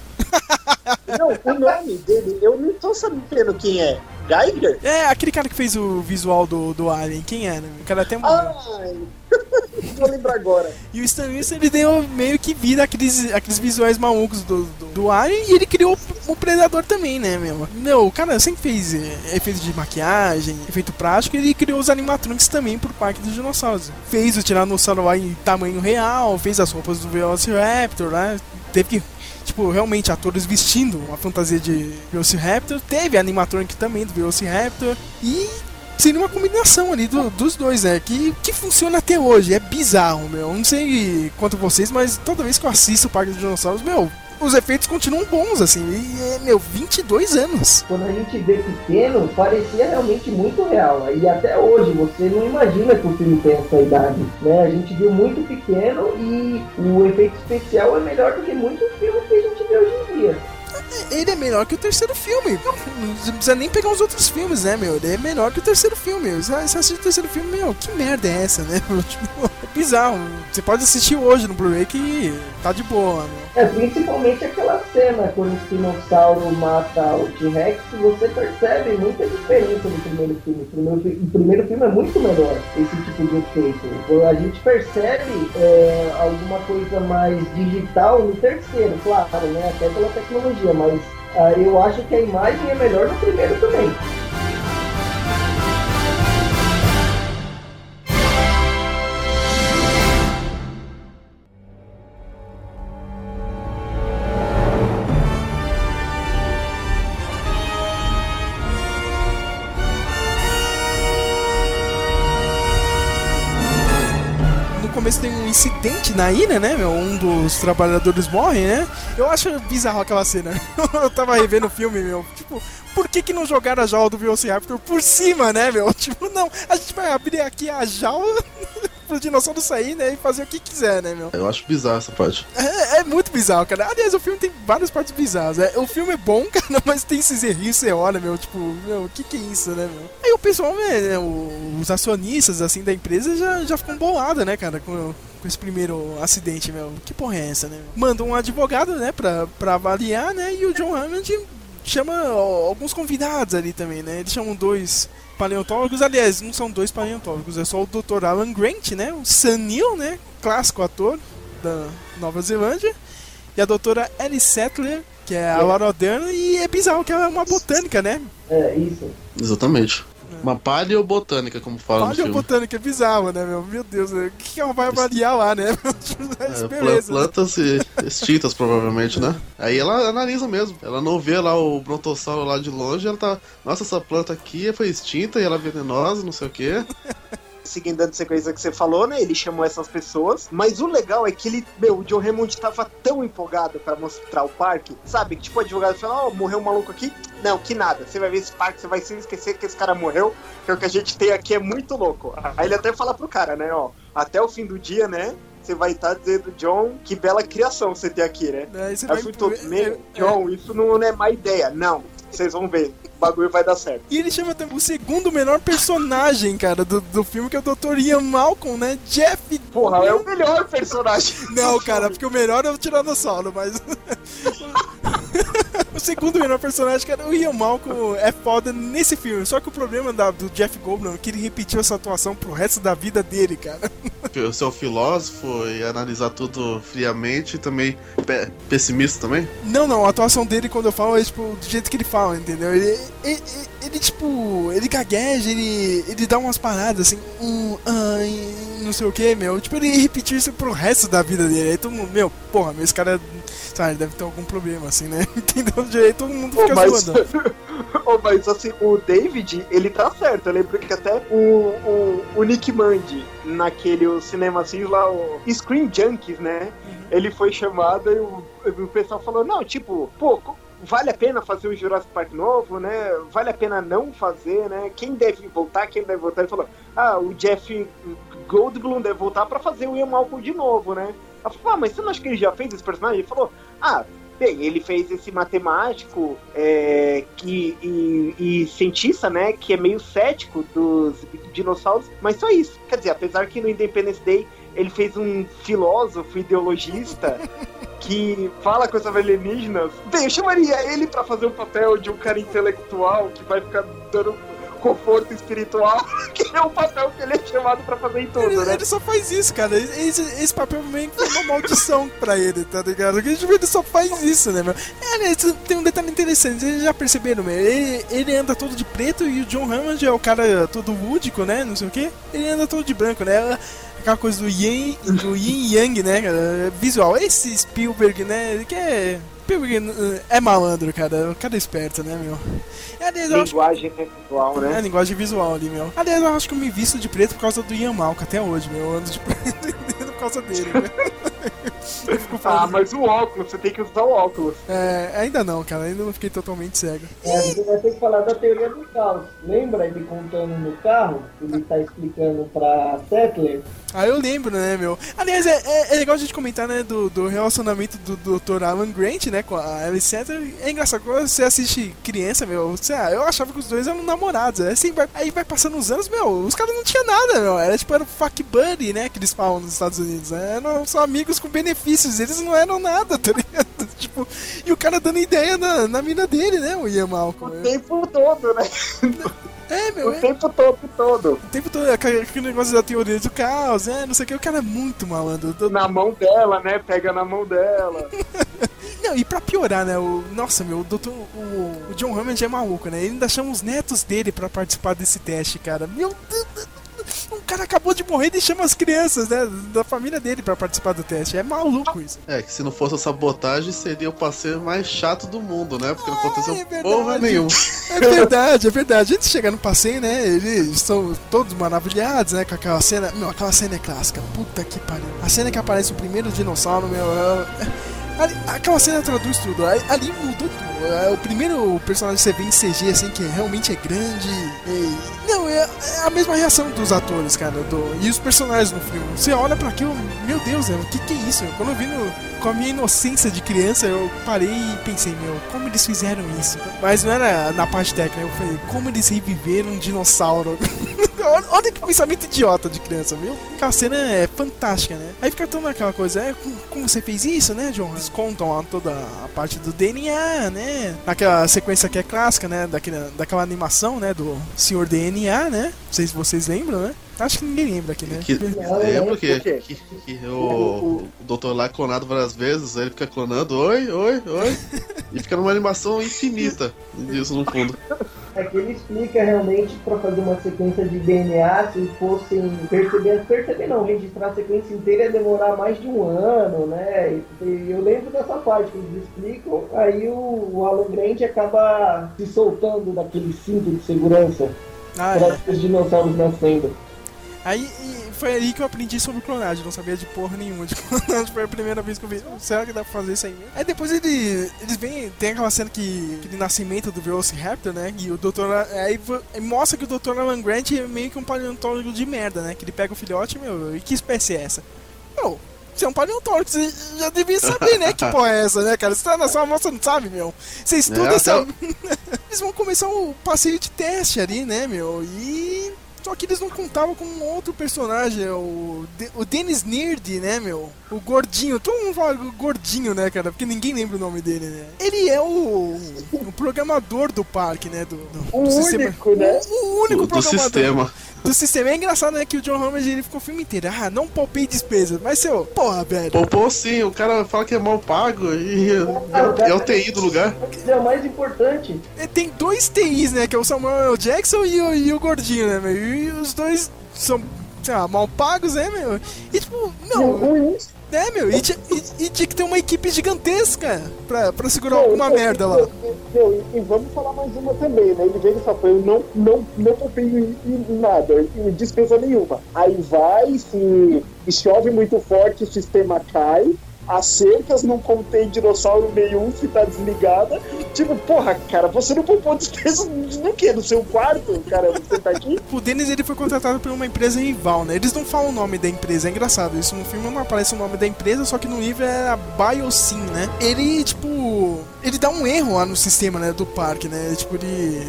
S4: Não, o nome dele, eu não tô sabendo quem é. Geiger?
S1: É, aquele cara que fez o visual do, do Alien. Quem era? O cara até morreu.
S4: Ai, (laughs) vou lembrar agora.
S1: E o Stan Winston, ele deu meio que vida àqueles, àqueles visuais malucos do, do, do Alien e ele criou o Predador também, né, meu? Meu, o cara sempre fez é, efeito de maquiagem, efeito prático, e ele criou os animatronics também pro Parque dos Dinossauros. Fez o Tiranossauro lá em tamanho real, fez as roupas do Velociraptor, né? Teve que tipo, realmente atores vestindo uma fantasia de Velociraptor. Teve animatronic também do Velociraptor. E seria uma combinação ali do- dos dois, né? Que, que funciona até hoje. É bizarro, meu. Não sei quanto vocês, mas toda vez que eu assisto o Parque dos Dinossauros, meu, os efeitos continuam bons, assim. E, é, meu, 22 anos.
S4: Quando a gente vê pequeno, parecia realmente muito real. E até hoje, você não imagina que o filme tem essa idade. Né? A gente viu muito pequeno e o efeito especial é melhor do que muitos filmes que a gente vê hoje em dia.
S1: Ele é melhor que o terceiro filme. Não, não precisa nem pegar os outros filmes, né, meu? Ele é melhor que o terceiro filme. Você assiste o terceiro filme, meu, que merda é essa, né? (laughs) Tipo, é bizarro. Você pode assistir hoje no Blu-ray que tá de boa, meu.
S4: É, principalmente aquela cena quando o espinossauro mata o T-Rex, você percebe muita diferença do primeiro filme. O primeiro, o primeiro filme é muito melhor, esse tipo de efeito. A gente percebe é, alguma coisa mais digital no terceiro, claro, né? Até pela tecnologia, mas ah, eu acho que a imagem é melhor no primeiro também.
S1: Incidente na ilha, né, meu? Um dos trabalhadores morre, né? Eu acho bizarro aquela cena. (laughs) Eu tava revendo o filme, meu. Tipo, por que que não jogaram a jaula do Velociraptor por cima, né, meu? (laughs) Tipo, não, a gente vai abrir aqui a jaula (laughs) pro dinossauro sair, né, e fazer o que quiser, né, meu?
S3: Eu acho bizarro essa parte.
S1: É, é muito bizarro, cara. Aliás, o filme tem várias partes bizarras. É, o filme é bom, (laughs) cara, mas tem esses errinhos, você olha, meu, tipo, meu, o que que é isso, né, meu? Aí o pessoal, né, o- os acionistas, assim, da empresa já, já ficam bolados, né, cara, com, com esse primeiro acidente, meu. Que porra é essa, né? Manda um advogado, né, pra, pra avaliar, né, e o John Hammond chama ó, alguns convidados ali também, né? Eles chamam dois paleontólogos, aliás, não são dois paleontólogos, é só o Dr. Alan Grant, né? O Sam Neill, né? Clássico ator da Nova Zelândia. E a doutora Ellie Settler, que é a Laura Dern, e é bizarro que ela é uma botânica, né?
S4: É, isso.
S3: Exatamente. Uma paleobotânica, como fala no
S1: Olha a
S3: filme.
S1: botânica, é bizarro, né, meu? Meu Deus, né? o que ela vai avaliar lá, né? Mas (laughs)
S3: É,
S1: beleza.
S3: pla- plantas extintas, provavelmente, né? Aí ela analisa mesmo. Ela não vê lá o brontossauro lá de longe, ela tá. Nossa, essa planta aqui foi extinta e ela é venenosa, não sei o quê.
S2: Seguindo a sequência que você falou, né? Ele chamou essas pessoas. Mas o legal é que ele, meu, o John Hammond tava tão empolgado pra mostrar o parque, sabe? Que tipo, o advogado falou: Ó, morreu um maluco aqui. Não, que nada. Você vai ver esse parque, você vai se esquecer que esse cara morreu. Que o que a gente tem aqui é muito louco. Aí ele até fala pro cara, né? Ó, até o fim do dia, né? Você vai estar dizendo, John, que bela criação você tem aqui, né?
S1: Aí você
S2: Aí
S1: vai é,
S2: meu, John, isso não é má ideia. Não, vocês vão ver. O bagulho vai dar certo.
S1: E ele chama também o segundo menor personagem, cara, do, do filme, que é o Dr. Ian Malcolm, né? Jeff.
S2: Porra, é o melhor personagem.
S1: Não, cara, porque o melhor é o Tiranossauro, mas. (laughs) o segundo melhor personagem, cara, o Ian Malcolm é foda nesse filme. Só que o problema da- do Jeff Goldblum é que ele repetiu essa atuação pro resto da vida dele, cara.
S3: O seu filósofo e analisar tudo friamente e também pe- pessimista também.
S1: Não, não, a atuação dele quando eu falo é tipo do jeito que ele fala, entendeu? Ele, ele, ele, tipo, ele gagueja, ele, ele dá umas paradas assim, um, não sei o que, meu. Tipo, ele repetiu isso pro resto da vida dele. Aí todo mundo, meu, porra, meu, esse cara, sabe, deve ter algum problema assim, né? (laughs) Entendeu? Aí todo mundo fica
S2: mas,
S1: zoando. (laughs)
S2: Ô, mas assim, o David, ele tá certo. Eu lembro que até o, o, o Nick Mandy, naquele cinema assim, lá, o Screen Junkies, né? Ele foi chamado e o, o pessoal falou: não, tipo, pô, vale a pena fazer o Jurassic Park novo, né? Vale a pena não fazer, né? Quem deve voltar, quem deve voltar? Ele falou: ah, o Jeff Goldblum deve voltar pra fazer o Ian Malcolm de novo, né? Ela falou: ah, mas você não acha que ele já fez esse personagem? Ele falou: ah. Bem, ele fez esse matemático é, que, e, e cientista, né? Que é meio cético dos dinossauros, mas só isso. Quer dizer, apesar que no Independence Day ele fez um filósofo ideologista (laughs) que fala com os alienígenas. Bem, eu chamaria ele pra fazer um papel de um cara intelectual que vai ficar dando conforto espiritual, (laughs) que é o papel que ele é chamado pra fazer em tudo,
S1: Ele,
S2: né?
S1: ele só faz isso, cara. Esse, esse papel meio que foi uma maldição (laughs) pra ele, tá ligado? Tipo, ele só faz isso, né, meu? É, aliás, tem um detalhe interessante, vocês já perceberam, meu? Ele, ele anda todo de preto e o John Hammond é o cara todo lúdico, né? Não sei o quê. Ele anda todo de branco, né? Aquela coisa do yin, do yin yang, né, cara? Visual. Esse Spielberg, né? Ele quer. Uh, é malandro, cara. O cara é esperto, né, meu? E, aliás, acho
S2: Linguagem visual,
S1: é,
S2: né?
S1: linguagem visual ali, meu. Aliás, eu acho que eu me visto de preto por causa do Ian Malca até hoje, meu. Eu ando de (laughs) preto por causa dele, meu. (laughs) Eu fico
S2: Ah, mas o óculos, você tem que usar o óculos.
S1: É, ainda não, cara. Ainda não fiquei totalmente cego.
S4: É, você vai ter que falar da teoria do caos. Lembra ele contando no carro? Ele tá explicando pra Settler.
S1: Ah, eu lembro, né, meu? Aliás, é, é, é legal a gente comentar, né, do, do relacionamento do Dr. Alan Grant, né, com a Alice Setter. É engraçado, quando você assiste criança, meu, você, ah, eu achava que os dois eram namorados. Aí, assim, vai, aí vai passando os anos, meu, os caras não tinham nada, meu. Era tipo, era o fuck buddy, né, que eles falam nos Estados Unidos. Né? Eram só amigos com benefícios, eles não eram nada, tá ligado? (laughs) Tipo, e o cara dando ideia na, na mina dele, né, o Ian Malcolm.
S2: O tempo todo, né? (laughs)
S1: É, meu,
S2: O
S1: é.
S2: tempo todo, todo.
S1: O tempo todo, aquele aquele negócio da teoria do caos, né? Não sei o que, o cara é muito malandro.
S2: Na mão dela, né? Pega na mão dela. (laughs)
S1: Não, e pra piorar, né? O, nossa, meu, o, doutor, o, o John Hammond é maluco, né? Ele ainda chama os netos dele pra participar desse teste, cara. Meu Deus, não cara acabou de morrer e chama as crianças, né? Da família dele pra participar do teste. É maluco isso.
S3: É, que se não fosse a sabotagem, seria o passeio mais chato do mundo, né? Porque não aconteceu
S1: é verdade.
S3: porra nenhuma.
S1: É verdade, é verdade. Antes de chegar no passeio, né? Eles estão todos maravilhados, né? Com aquela cena. Meu, aquela cena é clássica. Puta que pariu. A cena que aparece o primeiro dinossauro, meu. é- Ali, aquela cena traduz tudo. Ali, ali mudou tudo. É, o primeiro personagem que você vê em CG, assim, que realmente é grande. e- não, é, é a mesma reação dos atores, cara. do- e os personagens no filme. Você olha pra aquilo, meu Deus, o que, que é isso? Quando eu vi no, com a minha inocência de criança, eu parei e pensei, meu, como eles fizeram isso? Mas não era na parte técnica, eu falei, como eles reviveram um dinossauro? (laughs) olha, que pensamento idiota de criança, viu? Aquela cena é fantástica, né? Aí fica toda aquela coisa, é, como, você fez isso, né, John? Eles contam toda a parte do DNA, né? Naquela sequência que é clássica, né? Daquela, daquela animação, né? Do Senhor DNA, né? Não sei se vocês lembram, né? Acho que ninguém lembra aqui, né?
S3: Que,
S4: Não,
S3: que,
S4: quê?
S3: que, que o, o doutor lá é clonado várias vezes, aí ele fica clonando, oi, oi, oi, (laughs) e fica numa animação infinita disso no fundo.
S4: É que ele explica realmente para fazer uma sequência de DNA, se fossem perceber, perceber não, registrar a sequência inteira ia demorar mais de um ano, né? E, e eu lembro dessa parte que eles explicam, aí o, o Alan Grant acaba se soltando daquele cinto de segurança
S1: Ah,
S4: para
S1: é.
S4: os dinossauros nascendo.
S1: Aí foi aí que eu aprendi sobre clonagem, não sabia de porra nenhuma de (laughs) clonagem, foi a primeira vez que eu vi. "Oh, Será que dá pra fazer isso aí mesmo? Aí depois ele, eles vêm, tem aquela cena que, aquele nascimento do Velociraptor, né? E o doutor, aí mostra que o Dr. Alan Grant é meio que um paleontólogo de merda, né? Que ele pega o filhote, meu, e que espécie é essa? Meu, você é um paleontólogo, você já devia saber, né? Que (laughs) porra é essa, né, cara? Você tá na sua amostra, não sabe, meu? Você estuda
S3: É,
S1: essa... (laughs)
S3: até
S1: Eles vão começar o passeio de teste ali, né, meu? E. Só que eles não contavam com um outro personagem, é o, De- o Dennis Nerd, né, meu? O gordinho, todo mundo fala gordinho, né, cara? Porque ninguém lembra o nome dele, né? Ele é o, o programador do parque, né? Do, do,
S4: O
S1: do sistema.
S4: único, né?
S1: O, o único
S3: Do, do
S1: programador
S3: sistema.
S1: Do sistema. É engraçado, né, que o John Hammond, ele ficou o filme inteiro. Ah, não poupei despesas. Mas, seu, porra, velho.
S3: Poupou sim, o cara fala que é mal pago e é, é o TI do lugar.
S4: É o mais importante.
S1: É, Tem dois TIs, né? Que é o Samuel L. Jackson e o, e o Gordinho, né, meu? E os dois são, sei lá, mal pagos, né, meu? E tipo, não.
S4: Ruins.
S1: É, meu, e, e- e tinha que ter uma equipe gigantesca pra, pra segurar alguma merda lá.
S10: Meu, e, e vamos falar mais uma também, né? Ele vem e fala, eu não, não, não poupei em, em nada, em despesa nenhuma. Aí vai, se chove muito forte, o sistema cai, as cercas não contém dinossauro nenhum se tá desligada. Tipo, porra, cara, você não poupou despesa no quê? No seu quarto, cara, você tá aqui? (laughs)
S1: O Dennis ele foi contratado por uma empresa rival, né? Eles não falam o nome da empresa, é engraçado. Isso no filme não aparece o nome da empresa, só que no livro é a Biosyn, né? Ele, tipo. Ele dá um erro lá no sistema, né? Do parque, né? Tipo, ele.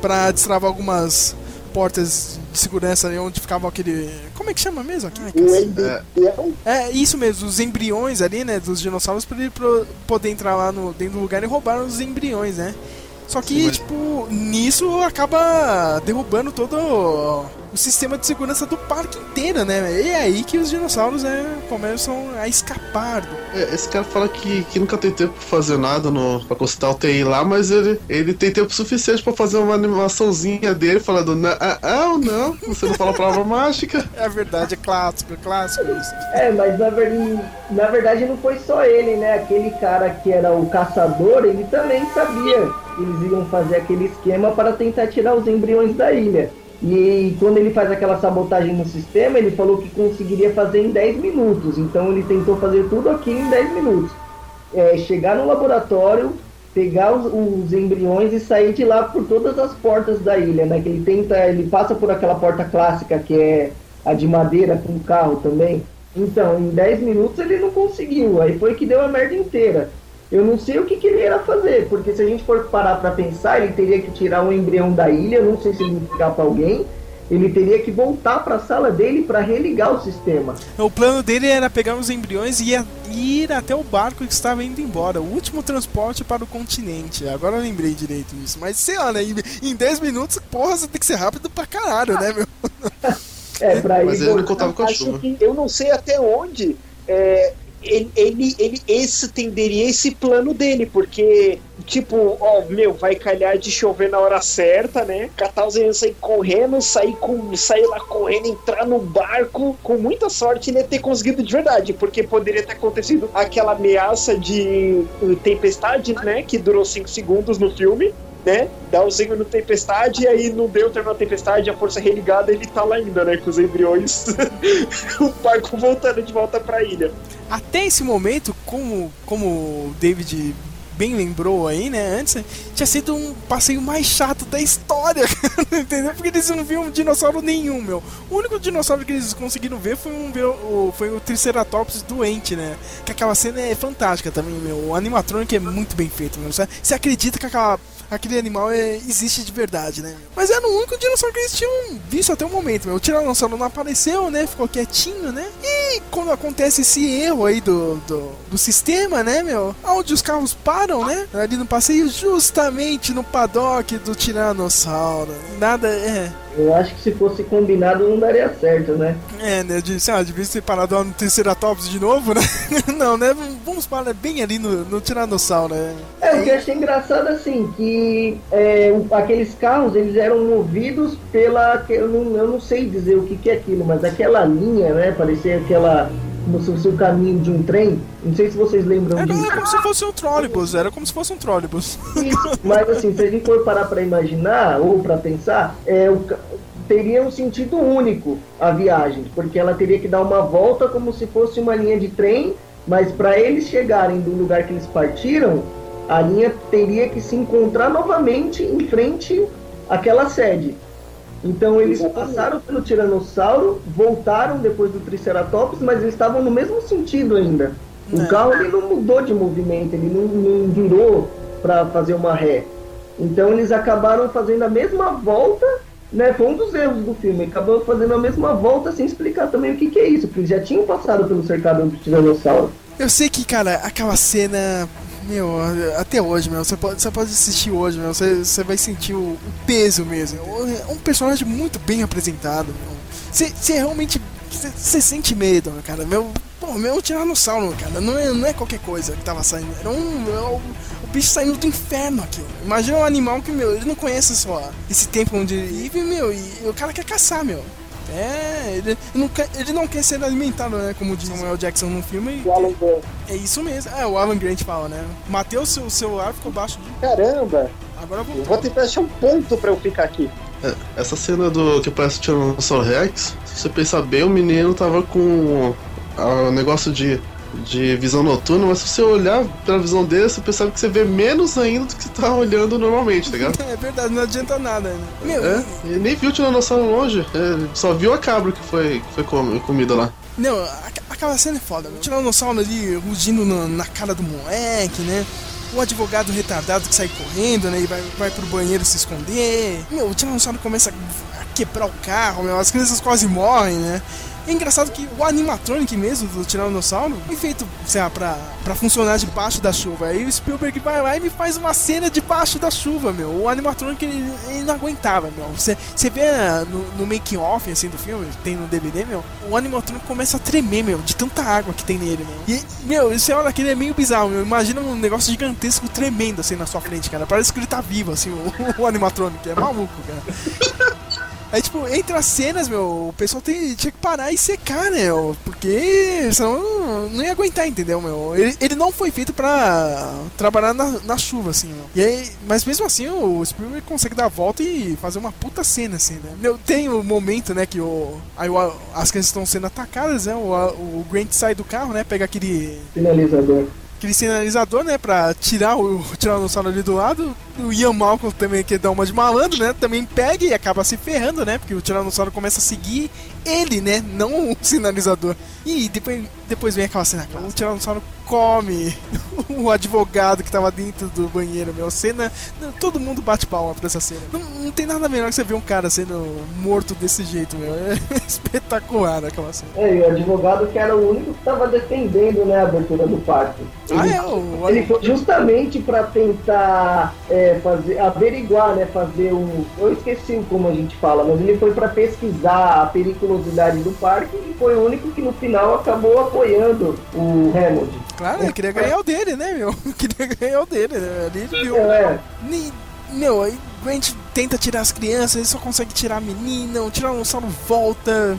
S1: Pra destravar algumas portas de segurança onde ficava aquele. Como é que chama mesmo? Ai,
S10: O
S1: cacete.
S10: embrião,
S1: É isso mesmo, os embriões ali, né, dos dinossauros pra ele pro- poder entrar lá no, dentro do lugar e roubar os embriões, né? Só que,
S3: Sim, mas-
S1: tipo, nisso acaba derrubando todo o sistema de segurança do parque inteiro, né? E é aí que os dinossauros né, começam a escapar. do-
S3: É, esse cara fala que, que nunca tem tempo pra fazer nada no, pra consultar o TI lá, mas ele, ele tem tempo suficiente pra fazer uma animaçãozinha dele falando, "Não, ah, ah, não, você não fala a palavra (laughs) mágica.
S1: É verdade, é clássico, é clássico isso.
S4: É, mas na, ver- na verdade não foi só ele, né? Aquele cara que era o caçador, ele também sabia que eles iam fazer aquele esquema para tentar tirar os embriões da ilha. E quando ele faz aquela sabotagem no sistema, ele falou que conseguiria fazer em 10 minutos. Então ele tentou fazer tudo aquilo em 10 minutos. É, chegar no laboratório, pegar os, os embriões e sair de lá por todas as portas da ilha, né? Que ele tenta, ele passa por aquela porta clássica que é a de madeira com carro também. Então, em 10 minutos ele não conseguiu, aí foi que deu a merda inteira. Eu não sei o que, que ele ia fazer, porque se a gente for parar pra pensar, ele teria que tirar um embrião da ilha, não sei se ele entregar pra alguém, ele teria que voltar pra sala dele pra religar o sistema.
S1: O plano dele era pegar os embriões e ir até o barco que estava indo embora. O último transporte para o continente. Agora eu lembrei direito disso. Mas sei lá, né? Em, em 10 minutos, porra, você tem que ser rápido pra caralho, né, meu? (laughs)
S4: É, pra
S3: Mas
S4: ir
S3: ele não contava com a
S10: acho
S3: chuva.
S10: que eu não sei até onde é, ele, ele, ele esse tenderia esse plano dele, porque tipo, ó, meu, vai calhar de chover na hora certa, né? Catar os sair correndo, sair com. sair lá correndo, entrar no barco. Com muita sorte ele ia ter conseguido de verdade, porque poderia ter acontecido aquela ameaça de tempestade, né? Que durou 5 segundos no filme. Né? Dá o zinho no tempestade e aí não deu, terminou a tempestade, a força religada, ele tá lá ainda, né? Com os embriões, (laughs) o barco voltando de volta pra ilha.
S1: Até esse momento, como, como o David bem lembrou aí, né, antes, tinha sido um passeio mais chato da história, (laughs) entendeu? Porque eles não viam dinossauro nenhum, meu. O único dinossauro que eles conseguiram ver foi, um, foi o Triceratops doente, né? Que aquela cena é fantástica também, meu. O animatrônico é muito bem feito, meu. Você acredita que aquela aquele animal é, existe de verdade, né? Mas era o único dinossauro que eles tinham visto até o momento, meu. O Tiranossauro não apareceu, né? Ficou quietinho, né? E quando acontece esse erro aí do, do, do sistema, né, meu? Onde os carros param, né? Ali no passeio, justamente no paddock do Tiranossauro. Nada, é.
S4: Eu acho que se fosse combinado não daria certo, né?
S1: É, né? De, sei lá, devia ser parado no Triceratops de novo, né? (laughs) não, né? Vamos parar bem ali no, no Tiranossauro, né?
S4: É, o que eu achei engraçado assim, que é, aqueles carros eles eram movidos pela. Eu não, eu não sei dizer o que, que é aquilo, mas aquela linha, né? Parecia aquela como se fosse o caminho de um trem. Não sei se vocês lembram
S1: era,
S4: disso.
S1: Era como se fosse um trólebus, era como se fosse um trólebus.
S4: Mas assim, se a gente for parar para imaginar ou para pensar, é, o, teria um sentido único a viagem, porque ela teria que dar uma volta como se fosse uma linha de trem, mas para eles chegarem do lugar que eles partiram, a linha teria que se encontrar novamente em frente àquela sede. Então eles passaram pelo Tiranossauro, voltaram depois do Triceratops, mas eles estavam no mesmo sentido ainda. O é. carro ele não mudou de movimento, ele não, não virou para fazer uma ré. Então eles acabaram fazendo a mesma volta, né? Foi um dos erros do filme. Acabou fazendo a mesma volta sem explicar também o que, que é isso, porque eles já tinham passado pelo cercado do Tiranossauro.
S1: Eu sei que, cara, aquela cena meu, até hoje, meu, você pode, você pode assistir hoje, meu, você, você vai sentir o, o peso mesmo. É um personagem muito bem apresentado, meu. Você, você realmente. Você, você sente medo, cara. Meu, pô, meu tiranossauro, cara, não é, não é qualquer coisa que tava saindo. Era um. É o, o bicho saindo do inferno aqui. Imagina um animal que, meu, ele não conhece só esse tempo onde ele vive, meu, e o cara quer caçar, meu. É, ele não, quer, ele não quer ser alimentado, né? Como diz Samuel Jackson no filme.
S10: O Alan Grant.
S1: É isso mesmo. É, o Alan Grant fala, né? Mateus, seu celular ficou baixo de.
S10: Caramba!
S1: Agora
S10: eu vou tentar achar um ponto pra eu ficar aqui.
S3: É, essa cena do que parece o Tiranossauro Rex, se você pensar bem, o menino tava com o negócio de de visão noturna, mas se você olhar pela visão dele, você percebe que você vê menos ainda do que você tá olhando normalmente, tá ligado? (laughs)
S1: é verdade, não adianta nada. Né?
S3: Meu, é, ele nem viu o Tiranossauro longe, é, só viu a cabra que foi, que foi comida lá.
S1: Não, aquela cena é foda. O Tiranossauro ali rugindo na, na cara do moleque, né? o advogado retardado que sai correndo, né? E vai, vai pro banheiro se esconder. Meu, o Tiranossauro começa a quebrar o carro, meu, as crianças quase morrem, né? É engraçado que o animatronic mesmo do Tiranossauro foi feito, sei lá, pra, pra funcionar debaixo da chuva. Aí o Spielberg vai lá e me faz uma cena debaixo da chuva, meu. O animatronic ele, ele não aguentava, meu. Você, você vê no, no making off assim do filme, tem no DVD, meu, o animatronic começa a tremer, meu, de tanta água que tem nele, meu. E, meu, você olha aquele é meio bizarro, meu. Imagina um negócio gigantesco tremendo assim na sua frente, cara. Parece que ele tá vivo, assim, o, (laughs) o animatronic. É maluco, cara. (laughs) Aí, tipo, entre as cenas, meu, o pessoal tem, tinha que parar e secar, né? Porque senão não ia aguentar, entendeu, meu? Ele, ele não foi feito pra trabalhar na, na chuva, assim, meu. E aí, mas mesmo assim, o Spielberg consegue dar a volta e fazer uma puta cena, assim, né? Meu, tem o momento, né, que o, aí o, as crianças estão sendo atacadas, né? O, o Grant sai do carro, né? Pega aquele.
S4: Finalizador
S1: aquele sinalizador, né, pra tirar o Tiranossauro ali do lado. O Ian Malcolm também quer dar uma de malandro, né, também pega e acaba se ferrando, né, porque o Tiranossauro começa a seguir ele, né, não o sinalizador. E depois, depois vem aquela cena, o Tiranossauro come (laughs) o advogado que tava dentro do banheiro, meu. Cena. Todo mundo bate palma pra essa cena. Não, não tem nada melhor que você ver um cara sendo morto desse jeito, meu. É (laughs) espetacular aquela cena.
S4: É, e o advogado que era o único que tava defendendo, né, a abertura do parque. Ele,
S1: ah, é, o...
S4: ele foi justamente pra tentar é, fazer, averiguar, né? Fazer um. Eu esqueci como a gente fala, mas ele foi para pesquisar a periculosidade do parque e foi o único que no final acabou apoiando o Hammond.
S1: Claro, ele queria ganhar o dele, né, meu? (laughs) Queria ganhar o dele, né? Ali ele viu.
S4: É.
S1: Ni- Meu, aí a gente tenta tirar as crianças, ele só consegue tirar a menina, o Tiranossauro volta,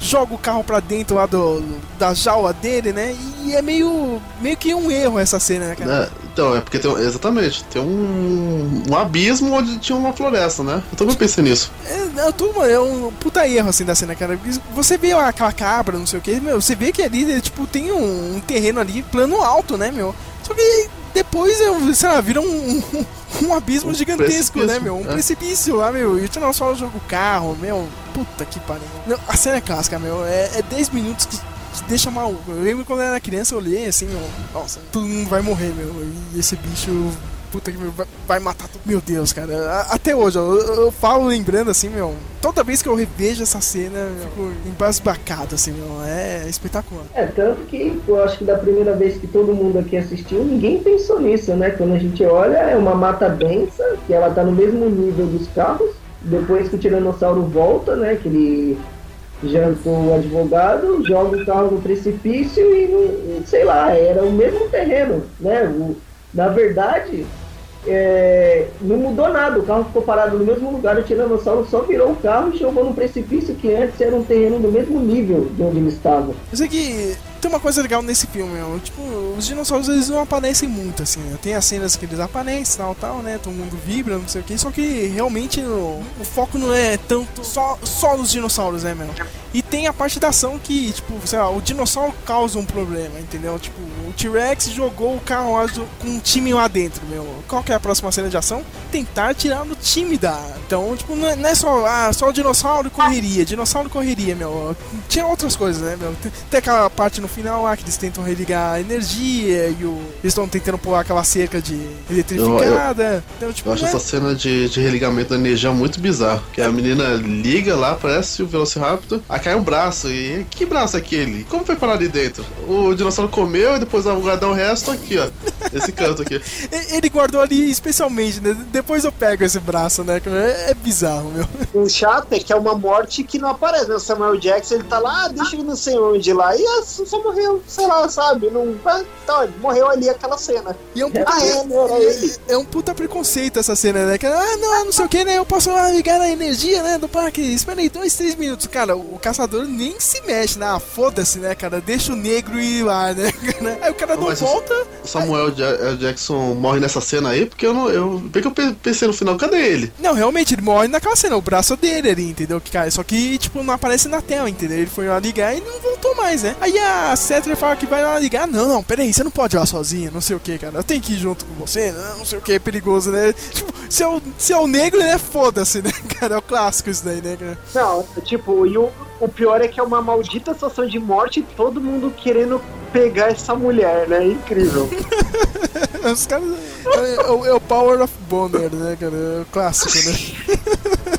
S1: joga o carro pra dentro lá do, da jaula dele, né? E é meio, meio que um erro essa cena, né, cara?
S3: É, então, é porque tem. um- Exatamente, tem um, um abismo onde tinha uma floresta, né? Eu também pensei nisso.
S1: É, não, tudo, mano, é um puta erro assim da cena, cara. Você vê aquela cabra, não sei o que, meu, você vê que ali, tipo, tem um, um terreno ali, plano alto, né, meu? Só que depois, eu, sei lá, vira um, um, um abismo gigantesco,
S3: precipício,
S1: né, meu? Um
S3: é.
S1: precipício lá, meu. E o Tiranossauro joga o carro, meu. Puta que pariu. Não, a cena é clássica, meu. É, é 10 minutos que te deixa maluco. Eu lembro quando eu era criança, eu olhei assim, meu. Nossa, todo mundo vai morrer, meu. E esse bicho. Puta que vai, matar todo. Meu Deus, cara. Até hoje, eu, eu falo lembrando assim, meu. Toda vez que eu revejo essa cena, eu fico embasbacado, assim, meu. É espetacular.
S4: É, tanto que eu acho que da primeira vez que todo mundo aqui assistiu, ninguém pensou nisso, né? Quando a gente olha, é uma mata densa, que ela tá no mesmo nível dos carros. Depois que o Tiranossauro volta, né? Que ele jantou o advogado, joga o carro no precipício e, sei lá, era o mesmo terreno, né? O- na verdade, é, não mudou nada, o carro ficou parado no mesmo lugar, o Tiranossauro só virou o carro e jogou no precipício que antes era um terreno do mesmo nível de onde ele estava.
S1: Eu sei que tem uma coisa legal nesse filme, meu. Tipo, os dinossauros eles não aparecem muito, assim, né? Tem as cenas que eles aparecem, tal, tal, né? Todo mundo vibra, não sei o que. Só que realmente o, o foco não é tanto só, só nos dinossauros, né, meu? E tem a parte da ação que, tipo, sei lá, o dinossauro causa um problema, entendeu? Tipo, o T-Rex jogou o carro com um time lá dentro, meu. Qual que é a próxima cena de ação? Tentar tirar o time da. Então, tipo, não é, não é só, ah, só o dinossauro e correria. Dinossauro e correria, meu. Tinha outras coisas, né, meu? Tem, tem aquela parte no final lá que eles tentam religar a energia e o, eles estão tentando pular aquela cerca de eletrificada. Então, tipo,
S3: Eu acho
S1: é-
S3: essa cena de, de religamento da energia muito bizarro. Que a menina liga lá, parece o Velociraptor, cai um braço. E que braço é aquele? Como foi parar ali dentro? O dinossauro comeu e depois vai guardar o resto aqui, ó. Esse canto aqui. (laughs)
S1: Ele guardou ali especialmente, né? Depois eu pego esse braço, né? que É, é bizarro, meu.
S2: O chato é que é uma morte que não aparece, né? O Samuel Jackson, ele tá lá, ah, deixa ele não sei onde lá, e só morreu, sei lá, sabe? Não, ah, tá, ele morreu ali aquela cena.
S1: E é um (laughs) puta,
S2: Ah, é, né? Era ele.
S1: é um puta preconceito essa cena, né? Que, ah, não, não sei o que, né? Eu posso lá ligar a energia, né? Do parque. Espera aí, dois, três minutos. Cara, o caçador nem se mexe, né? Ah, foda-se, né, cara? Deixa o negro ir lá, né? (laughs) Aí o cara não
S3: Mas
S1: volta.
S3: O Samuel Ja- Jackson morre nessa cena aí, porque eu não. Eu, bem que eu pe- pensei no final, cadê ele?
S1: Não, realmente, ele morre naquela cena, o braço dele ali, entendeu? Que, cara, só que, tipo, não aparece na tela, entendeu? Ele foi lá ligar e não voltou mais, né? Aí a Cetra fala que vai lá ligar. Não, não, peraí, você não pode ir lá sozinho, não sei o que, cara. Eu tenho que ir junto com você, não, não sei o que, é perigoso, né? Tipo, se é o, se é o negro, né? Foda-se, né, (laughs) cara? É o clássico isso daí, né, cara?
S2: Não, tipo, e o, o pior é que é uma maldita situação de morte e todo mundo querendo pegar essa mulher, né? Incrível. (laughs)
S1: Os caras. É, é o- é Power of Bonner, né, cara? É o clássico, né? (laughs)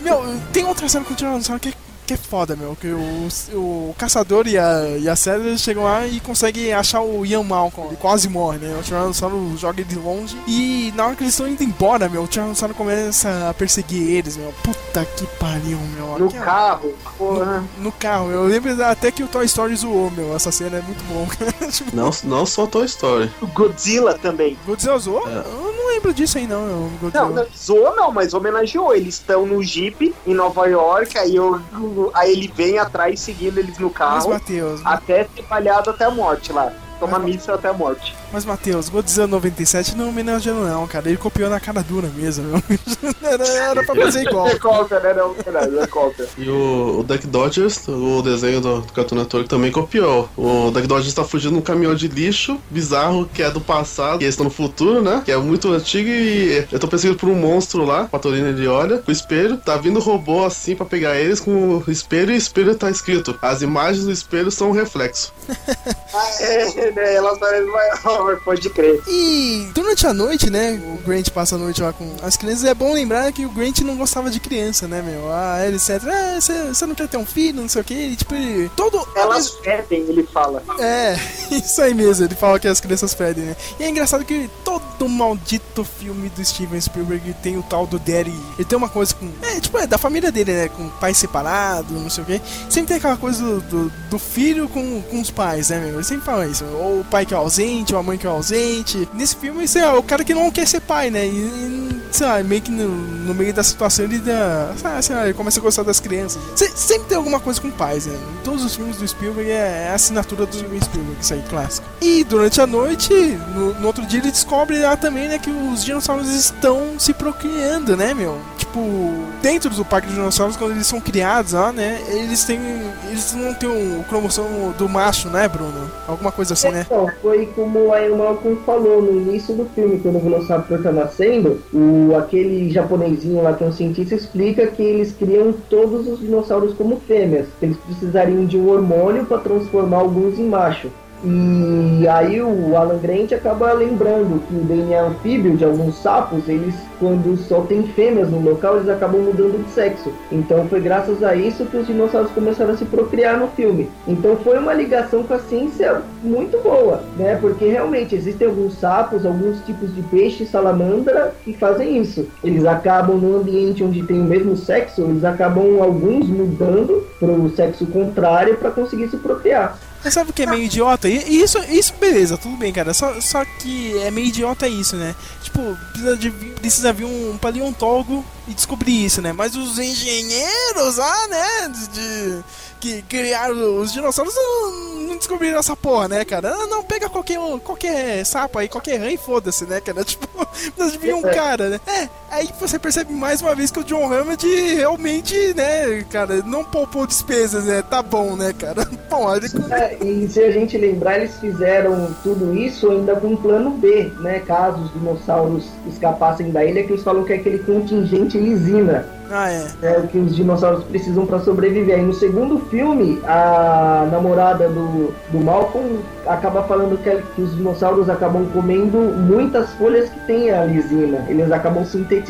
S1: Meu, tem outra cena com o Tiranossauro que, que é foda, meu. Que o, o caçador e a, e a Célia chegam lá e conseguem achar o Ian Malcolm. Ele quase morre, né? O Tiranossauro joga ele de longe. E na hora que eles estão indo embora, meu, o Tiranossauro começa a perseguir eles, meu. Puta que pariu, meu.
S2: No
S1: Aquela-
S2: carro, porra.
S1: No carro, eu lembro até que o Toy Story zoou, meu. Essa cena é muito bom, (laughs) cara.
S3: Não, não só Toy Story.
S2: O Godzilla também.
S1: Godzilla zoou?
S3: É.
S1: Eu não lembro disso aí, não. eu- Godzilla.
S2: Não, não, zoou não, mas homenageou. Eles estão no Jeep em Nova York, aí, eu, aí ele vem atrás seguindo eles no
S1: Mas,
S2: carro,
S1: Matheus,
S2: até ser palhado até a morte lá. Toma míssil até a morte.
S1: Mas, Matheus, Godzilla 97 não homenageou, não, cara. Ele copiou na cara dura mesmo, (laughs) era, era pra fazer igual.
S2: É cópia, né? Não, verdade, é cópia.
S3: E o, o Duck Dodgers, o desenho do, do Cartoon Network, também copiou. O Duck Dodgers tá fugindo num caminhão de lixo bizarro que é do passado, e eles estão no futuro, né? Que é muito antigo e eu tô perseguido por um monstro lá, Patorina ele olha, com o espelho, tá vindo robô assim pra pegar eles com o espelho e o espelho tá escrito: as imagens do espelho são um reflexo.
S2: Ah, (laughs) é, né? Elas parecem uma,
S10: pode crer.
S1: E durante a noite, né? O Grant passa a noite lá com as crianças. É bom lembrar que o Grant não gostava de criança, né, meu? Ah, etc. Ah, você não quer ter um filho, não sei o que. E, tipo, ele, todo.
S10: Elas fedem, ele fala.
S1: É, (laughs) isso aí mesmo. Ele fala que as crianças fedem, né? E é engraçado que todo maldito filme do Steven Spielberg tem o tal do Daddy. Ele tem uma coisa com. É, tipo, é da família dele, né? Com pai separado, não sei o que. Sempre tem aquela coisa do, do, do filho com, com os pais, né, meu? Ele sempre fala isso. Ou o pai que é ausente, ou a mãe que é ausente. Nesse filme, sei lá, o cara que não quer ser pai, né? E, sei lá, meio que no, no meio da situação ele dá. Sei lá, ele começa a gostar das crianças. Se, sempre tem alguma coisa com pais, né? Em todos os filmes do Spielberg é, é a assinatura do Spielberg, isso aí, clássico. E durante a noite, no, no outro dia, ele descobre lá também, né, que os dinossauros estão se procriando, né, meu? Tipo, dentro do parque de dinossauros, quando eles são criados lá, né, eles têm. Eles não têm o cromossomo do macho, né, Bruno? Alguma coisa assim, né?
S4: Então, foi como o Malcolm falou no início do filme, quando o Velociraptor tá nascendo, o, aquele japonesinho lá que é um cientista explica que eles criam todos os dinossauros como fêmeas. Eles precisariam de um hormônio para transformar alguns em macho. E aí o Alan Grant acaba lembrando que o DNA anfíbio de alguns sapos, eles quando só tem fêmeas no local, eles acabam mudando de sexo. Então foi graças a isso que os dinossauros começaram a se procriar no filme. Então foi uma ligação com a ciência muito boa, né? Porque realmente existem alguns sapos, alguns tipos de peixe, salamandra, que fazem isso. Eles acabam no ambiente onde tem o mesmo sexo, eles acabam alguns mudando para o sexo contrário para conseguir se procriar.
S1: Mas sabe o que é meio idiota? E isso, isso beleza, tudo bem, cara. Só, só que é meio idiota isso, né? Tipo, precisa, de, precisa vir um paleontólogo e descobrir isso, né? Mas os engenheiros, ah, né? De, de que criaram os dinossauros não, não, descobriram essa porra, né, cara? Não, não pega qualquer, qualquer sapo aí, qualquer rã e foda-se, né, cara? (laughs) Tipo, precisa de vir um cara, né? É, aí você percebe mais uma vez que o John Hammond realmente, né, cara, não poupou despesas, né? Tá bom, né, cara? (laughs) Bom, olha.
S4: É, e se a gente lembrar, eles fizeram tudo isso ainda com um plano B, né? Caso os dinossauros escapassem da ilha, que eles falam que é aquele contingente lisina.
S1: Ah, é.
S4: É o que os dinossauros precisam para sobreviver. E no segundo filme, a namorada do, do Malcolm acaba falando que, que os dinossauros acabam comendo muitas folhas que tem a lisina. Eles acabam sintetizando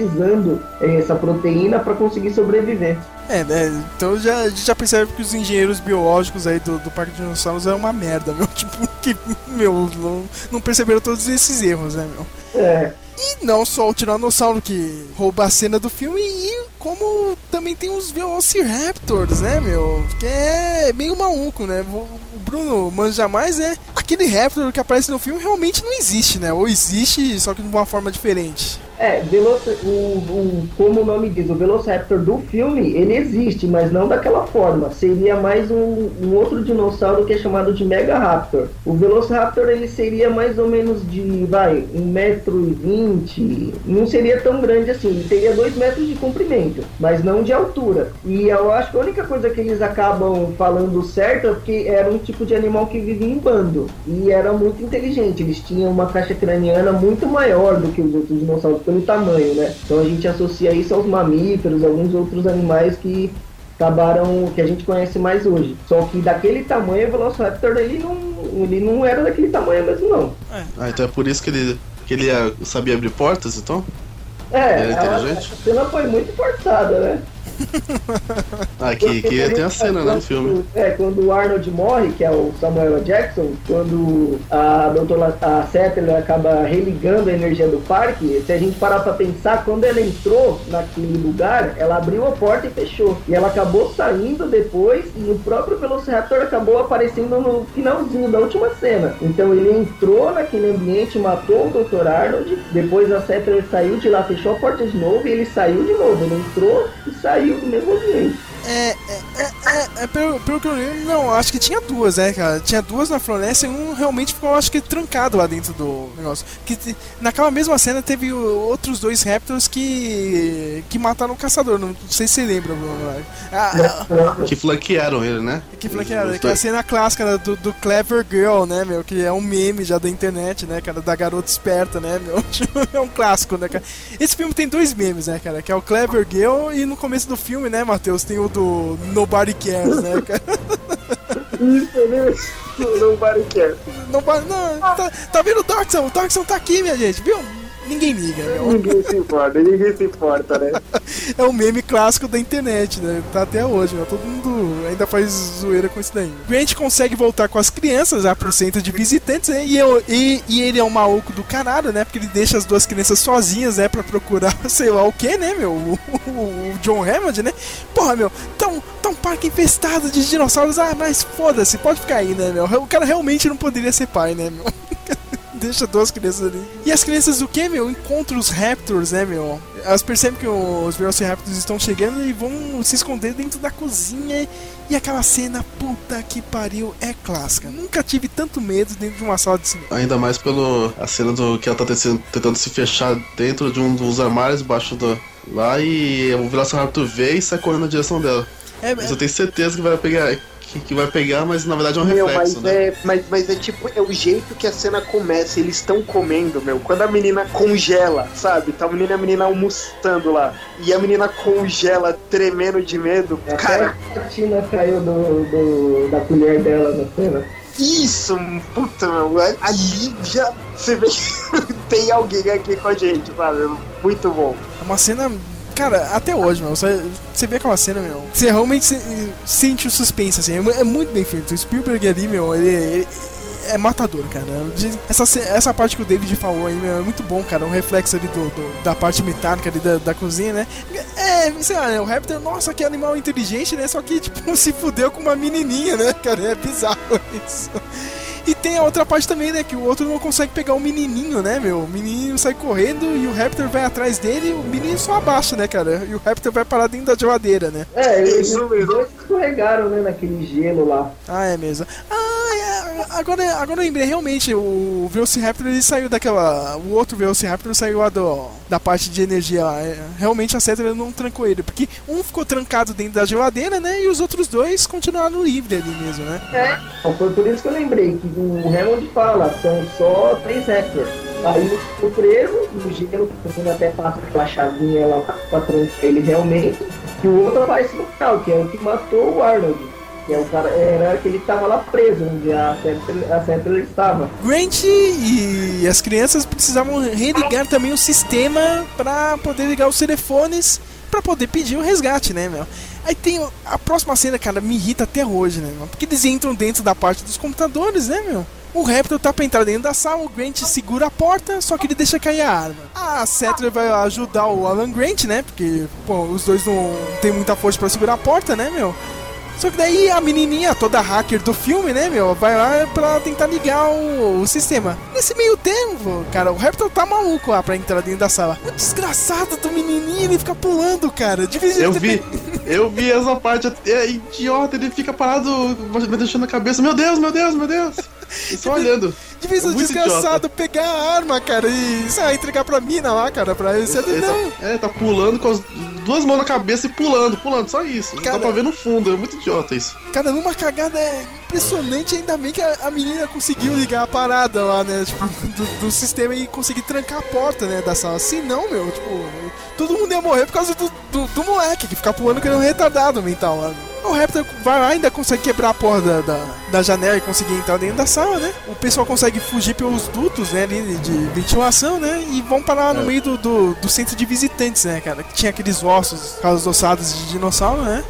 S4: essa proteína para conseguir sobreviver.
S1: É, né? Então já, a gente já percebe que os engenheiros biológicos aí do, do Parque de Dinossauros é uma merda, meu. (laughs) Tipo, que, meu, não, não perceberam todos esses erros, né, meu?
S4: É.
S1: E não só o Tiranossauro que rouba a cena do filme, e como também tem os Velociraptors, né, meu? Que é meio maluco, né? O Bruno manja mais, né? Aquele Raptor que aparece no filme realmente não existe, né? Ou existe, só que de uma forma diferente.
S4: É, Veloci o, o, como o nome diz, o Velociraptor do filme, ele existe, mas não daquela forma. Seria mais um, um outro dinossauro que é chamado de Megaraptor. O Velociraptor, ele seria mais ou menos de, vai, 1,20m. Não seria tão grande assim, ele teria 2 metros de comprimento, mas não de altura. E eu acho que a única coisa que eles acabam falando certo é porque era um tipo de animal que vivia em bando. E era muito inteligente, eles tinham uma caixa craniana muito maior do que os outros dinossauros pelo tamanho, né? Então a gente associa isso aos mamíferos, alguns outros animais que acabaram que a gente conhece mais hoje. Só que daquele tamanho o Velociraptor ele não, ele não era daquele tamanho mesmo não.
S3: É. Ah, então é por isso que ele que ele sabia abrir portas, então?
S4: É,
S3: ele
S4: a, a cena foi muito forçada, né? (laughs)
S3: Aqui, que tem a cena né, no filme.
S4: É, quando o Arnold morre, que é o Samuel Jackson, quando a doutora a Settler acaba religando a energia do parque, se a gente parar pra pensar, quando ela entrou naquele lugar, ela abriu a porta e fechou. E ela acabou saindo depois e o próprio Velociraptor acabou aparecendo no finalzinho da última cena. Então ele entrou naquele ambiente, matou o Dr. Arnold, depois a Settler saiu de lá, fechou a porta de novo e ele saiu de novo. Ele entrou e saiu do mesmo ambiente.
S1: É, é, é, é, pelo, pelo que eu lembro, não, acho que tinha duas, né, cara? Tinha duas na floresta e um realmente ficou, acho que, trancado lá dentro do negócio. Que naquela mesma cena teve outros dois Raptors que. que mataram o caçador, não, sei se você lembra, Bruno.
S3: Ah, que flanquearam ele, né?
S1: Que flanquearam, que é a cena clássica do, do Clever Girl, né, meu? Que é um meme já da internet, né, cara? Da garota esperta, né, meu? (laughs) é um clássico, né, cara? Esse filme tem dois memes, né, cara? Que é o Clever Girl e no começo do filme, né, Matheus, tem o do Nobody Cares, né, cara?
S10: Isso, né? Nobody Cares.
S1: Vai- não tá, tá vendo o Darkson? O Darkson tá aqui, minha gente, viu? Ninguém liga, meu.
S10: Ninguém se importa, ninguém se importa, né? (laughs)
S1: É um meme clássico da internet, né? Tá até hoje, né? Todo mundo ainda faz zoeira com isso daí. Grant consegue voltar com as crianças pro centro de visitantes, né? E, eu- e, e ele é um maluco do caralho, né? Porque ele deixa as duas crianças sozinhas, né? Pra procurar (laughs) sei lá o que, né, meu? O, o- o John Hammond, né? Porra, meu, tá um parque infestado de dinossauros. Ah, mas foda-se, pode ficar aí, né, meu? O cara realmente não poderia ser pai, né, meu? (laughs) Deixa duas crianças ali. E as crianças do que, meu? Encontram os Raptors, né, meu? Elas percebem que os Velociraptors estão chegando e vão se esconder dentro da cozinha. E aquela cena, puta que pariu, é clássica. Nunca tive tanto medo dentro de uma sala de cinema.
S3: Ainda mais pelo a cena do que ela tá tentando se fechar dentro de um dos armários embaixo do. Lá e o Velociraptor vê e sai correndo na direção dela.
S1: É,
S3: Mas eu tenho certeza que vai pegar. Que, que vai pegar, mas na verdade é um
S2: Meu,
S3: reflexo,
S2: mas,
S3: né?
S2: é, mas, mas é tipo, é o jeito que a cena começa, eles estão comendo, meu. Quando a menina congela, sabe? Tá a menina e a menina almoçando lá. E a menina congela, tremendo de medo. Cara,
S4: Até a Tina caiu do, do- da colher dela na cena.
S2: isso, puta, meu. Ali já você vê (laughs) que tem alguém aqui com a gente, sabe? Muito bom.
S1: É uma cena. Cara, até hoje, meu. Você, você vê aquela cena, meu. Você realmente se- sente o suspense, assim. É, é muito bem feito. O Spielberg ali, meu, ele. ele é matador, cara. Essa, essa parte que o David falou aí, meu, é muito bom, cara. Um reflexo ali do, do- da parte metálica ali da, da cozinha, né? É, sei lá, né, o Raptor, nossa, que animal inteligente, né? Só que, tipo, (laughs) se fudeu com uma menininha, né, cara? É bizarro isso. E tem a outra parte também, né? Que o outro não consegue pegar o menininho, né, meu? O menininho sai correndo e o Raptor vai atrás dele e o menino só abaixa, né, cara? E o Raptor vai parar dentro da geladeira, né?
S4: É, eles dois escorregaram, né, naquele gelo lá.
S1: Ah, é mesmo. Ah, é, agora, agora eu lembrei, realmente, o Velociraptor ele saiu daquela. O outro Velociraptor saiu lá do, da parte de energia lá. É, Realmente a Cetra não trancou ele, porque um ficou trancado dentro da geladeira, né? E os outros dois continuaram livres ali mesmo, né?
S4: É, então foi por isso que eu lembrei que o Hammond fala, são só três Raptors. Aí ele ficou preso no gelo, quando até passa aquela chavinha lá pra trancar ele realmente. E o outro aparece no final, que é o que matou o Arnold. Que é o cara, era que ele tava lá preso, onde a a Cetra estava.
S1: Grant e as crianças precisavam religar também o sistema para poder ligar os telefones para poder pedir o resgate, né, meu? Aí tem a próxima cena, cara, me irrita até hoje, né? Porque eles entram dentro da parte dos computadores, né, meu? O Raptor tá pra entrar dentro da sala, o Grant segura a porta, só que ele deixa cair a arma. A Settler vai ajudar o Alan Grant, né? Porque, pô, os dois não tem muita força pra segurar a porta, né, meu? Só que daí a menininha, toda hacker do filme, né, meu, vai lá pra tentar ligar o, o sistema. Nesse meio tempo, cara, o Raptor tá maluco lá pra entrar dentro da sala. O desgraçado do menininho, ele fica pulando, cara. Devia
S3: Eu
S1: ter
S3: vi, (laughs) eu vi essa parte, é idiota, ele fica parado, me deixando a cabeça, meu Deus, meu Deus, meu Deus. E só olhando.
S1: Devia ser
S3: É muito
S1: desgraçado pegar a arma, cara, e lá, entregar pra mina lá, cara, pra ele.
S3: Ele
S1: Não,
S3: tá, é, tá pulando com as duas mãos na cabeça e pulando, pulando, só isso.
S1: Cara-
S3: Dá pra ver no fundo, é muito idiota isso.
S1: Cara, numa cagada é impressionante, ainda bem que a, a menina conseguiu ligar a parada lá, né? Tipo, do, do sistema e conseguir trancar a porta, né? Da sala. Se não, meu, tipo, todo mundo ia morrer por causa do, do, do moleque que fica pulando que ele é um retardado mental lá. O Raptor vai lá ainda consegue quebrar a porta da, da, da janela e conseguir entrar dentro da sala, né? O pessoal consegue fugir pelos dutos, né, ali de ventilação, né? E vão parar no
S3: É.
S1: meio do, do, do centro de visitantes, né, cara? Que tinha aqueles ossos, aquelas ossadas de dinossauro, né?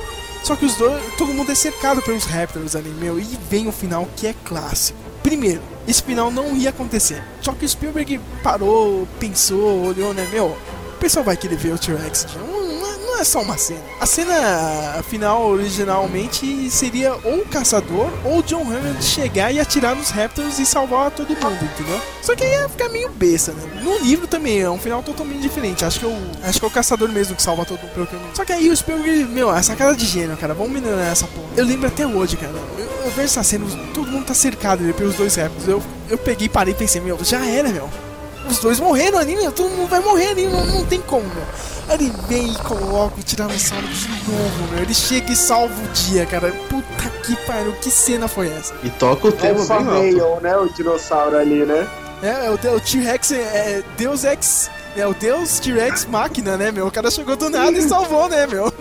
S1: Só que os dois, todo mundo é cercado pelos Raptors ali, meu, e vem o final que é clássico. Primeiro, esse final não ia acontecer. Só que o Spielberg parou, pensou, olhou, né, meu, o pessoal vai querer ver o T-Rex. Não, não não é só uma cena. A cena final, originalmente, seria ou o caçador ou o John Hammond chegar e atirar nos Raptors e salvar todo mundo, entendeu? Só que ia ficar meio besta, né? No livro também é um final totalmente diferente. Acho que, eu, acho que é o caçador mesmo que salva todo mundo. Só que aí o Spielberg, meu, essa cara de gênio, cara. Vamos melhorar essa porra. Eu lembro até hoje, cara. Eu, eu vejo essa cena, todo mundo tá cercado ali pelos dois Raptors. Eu, eu peguei, parei e pensei, meu, já era, meu. Os dois morreram ali, meu. Todo mundo vai morrer ali, não, não tem como, meu. Aí ele vem e coloca o Tiranossauro de novo, meu. Ele chega e salva o dia, cara. Puta que pariu, que cena foi essa?
S3: E toca o tema
S2: Alpha
S3: bem alto.
S2: Né? O dinossauro ali, né?
S1: É, é o, o T-Rex é, é Deus Ex. É o Deus T-Rex máquina, né, meu? O cara chegou do nada e (laughs) salvou, né, meu?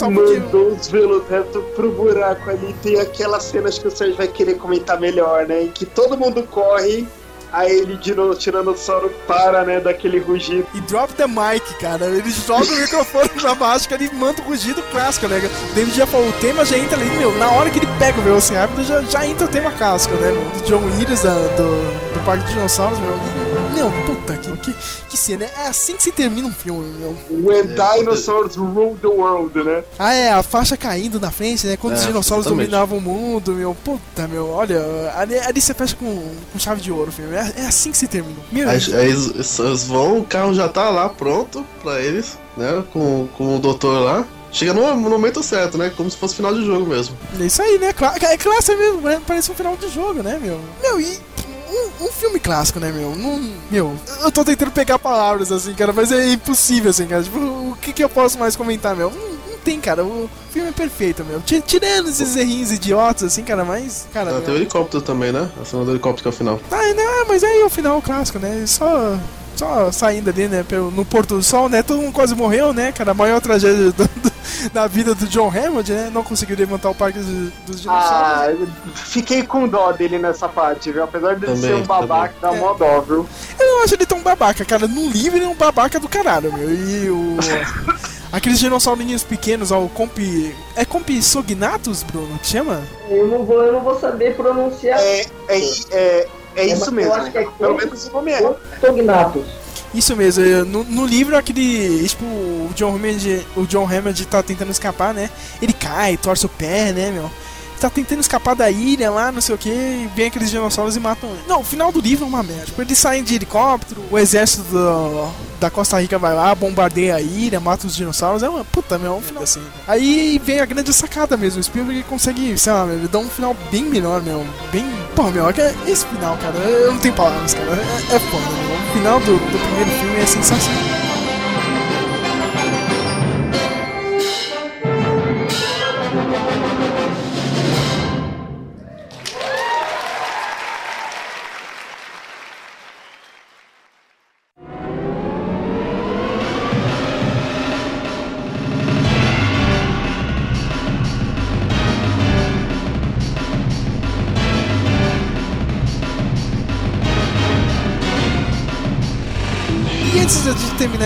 S2: Mandou os veloteto pro buraco ali. Tem aquelas cenas que o Sérgio vai querer comentar melhor, né? Em que todo mundo corre, aí ele dino, tiranossauro para, né, daquele rugido.
S1: E drop the mic, cara. Ele joga o microfone pra baixo, que ele manda o rugido clássico, né? O David já falou, o tema já entra ali, meu. Na hora que ele pega o Velociraptor, já, já entra o tema clássico, né? Do John Williams, da- do, do Parque de Dinossauros, meu. Meu, puta, que, que, que cena. É assim que se termina um filme, meu.
S2: When dinosaurs rule the world, né?
S1: Ah, é, a faixa caindo na frente, né? Quando os
S3: É,
S1: dinossauros
S3: exatamente.
S1: dominavam o mundo, meu. Puta, meu, olha, ali, ali você fecha com, com chave de ouro, o filme. É, é assim que se termina. Meu,
S3: Aí, aí eles, eles vão, o carro já tá lá pronto pra eles, né? Com, com o doutor lá. Chega no, momento certo, né? Como se fosse final de jogo mesmo.
S1: É isso aí, né? É clássico mesmo, né? parece um final de jogo, né, meu? Meu, e um, um filme clássico, né, meu? Não, meu, eu tô tentando pegar palavras assim, cara, mas é impossível, assim, cara. Tipo, o que, que eu posso mais comentar, meu? Não, não tem, cara. O filme é perfeito, meu. Ti- Tirando esses errinhos idiotas, assim, cara, mas. Cara,
S3: Ah,
S1: meu,
S3: tem o helicóptero também, né? A cena do helicóptero que é o final.
S1: Ah, né, mas aí é o final clássico, né? Só. Só saindo ali, né? pelo- No Porto do Sol, né? Todo mundo quase morreu, né, cara? A maior tragédia do- (laughs) da vida do John Hammond, né? Não conseguiu levantar o parque dos, dos dinossauros.
S2: Ah, fiquei com dó dele nessa parte, viu? Apesar de ele
S3: Também,
S2: ser um babaca, dá mó dó, viu?
S1: Eu não acho ele tão babaca, cara. No livro ele é um babaca do caralho, meu. E o. (laughs) Aqueles dinossaurinhos pequenos, ó, o Comp. É Compsognathus, Bruno? Que chama?
S4: Eu não vou, eu não vou saber pronunciar.
S2: É, é, é, é isso
S4: mas
S2: mesmo.
S4: Eu acho que é
S2: Pelo menos o nome é.
S4: Cognatus.
S1: Isso mesmo, no, no livro aquele. Tipo, o John Hammond. O John Hammond tá tentando escapar, né? Ele cai, torce o pé, né, meu? Tá tentando escapar da ilha lá, não sei o que, e vem aqueles dinossauros e matam ele. Não, o final do livro é uma merda. Tipo, eles saem de helicóptero, o exército do- da Costa Rica vai lá, bombardeia a ilha, mata os dinossauros. É uma puta, meu, é um final assim. Aí vem a grande sacada mesmo. O Spielberg consegue, sei lá, ele dá um final bem melhor, meu. Bem. Porra, meu, é esse final, cara, eu não tenho palavras, cara. É, é foda, meu. O final do, do primeiro filme é sensacional.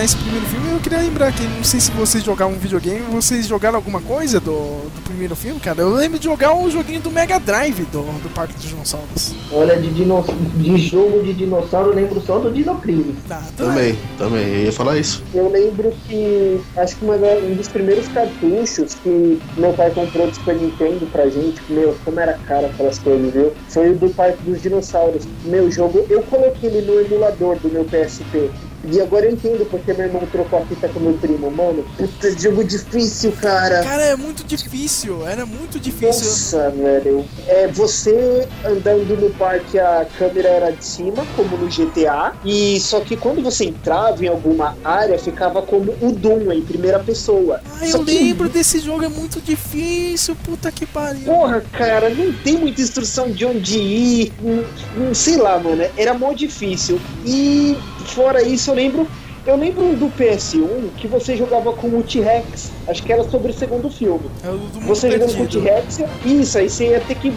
S1: Esse primeiro filme, eu queria lembrar que não sei se vocês jogaram um videogame, vocês jogaram alguma coisa do, do primeiro filme, cara? Eu lembro de jogar um joguinho do Mega Drive do, do Parque dos Dinossauros.
S4: Olha, de, dinoss... de jogo de dinossauro, eu lembro só do Dinocrime.
S1: Tá,
S3: Também, também, eu ia falar isso.
S2: Eu lembro que acho que da- um dos primeiros cartuchos que meu pai comprou do Super Nintendo pra gente, meu, como era caro aquelas coisas, viu? Foi o do Parque dos Dinossauros. Meu jogo, eu coloquei ele no emulador do meu PSP. E agora eu entendo porque meu irmão trocou a fita com meu primo, mano. Puta, jogo difícil, cara.
S1: Cara, é muito difícil, era muito difícil.
S2: Nossa, velho. É, você andando no parque, a câmera era de cima, como no GTA. E só que quando você entrava em alguma área, ficava como o Doom, em primeira pessoa.
S1: Ah,
S2: Só
S1: eu
S2: que-
S1: lembro desse jogo, é muito difícil, puta que pariu.
S2: Porra, cara, não tem muita instrução de onde ir. Não, não sei lá, mano. Era mó difícil. E fora isso, eu lembro. Eu lembro um do PS1 que você jogava com o T-Rex. Acho que era sobre o segundo filme.
S1: É o do
S2: Você jogando com o. T-Rex, isso, aí você ia ter que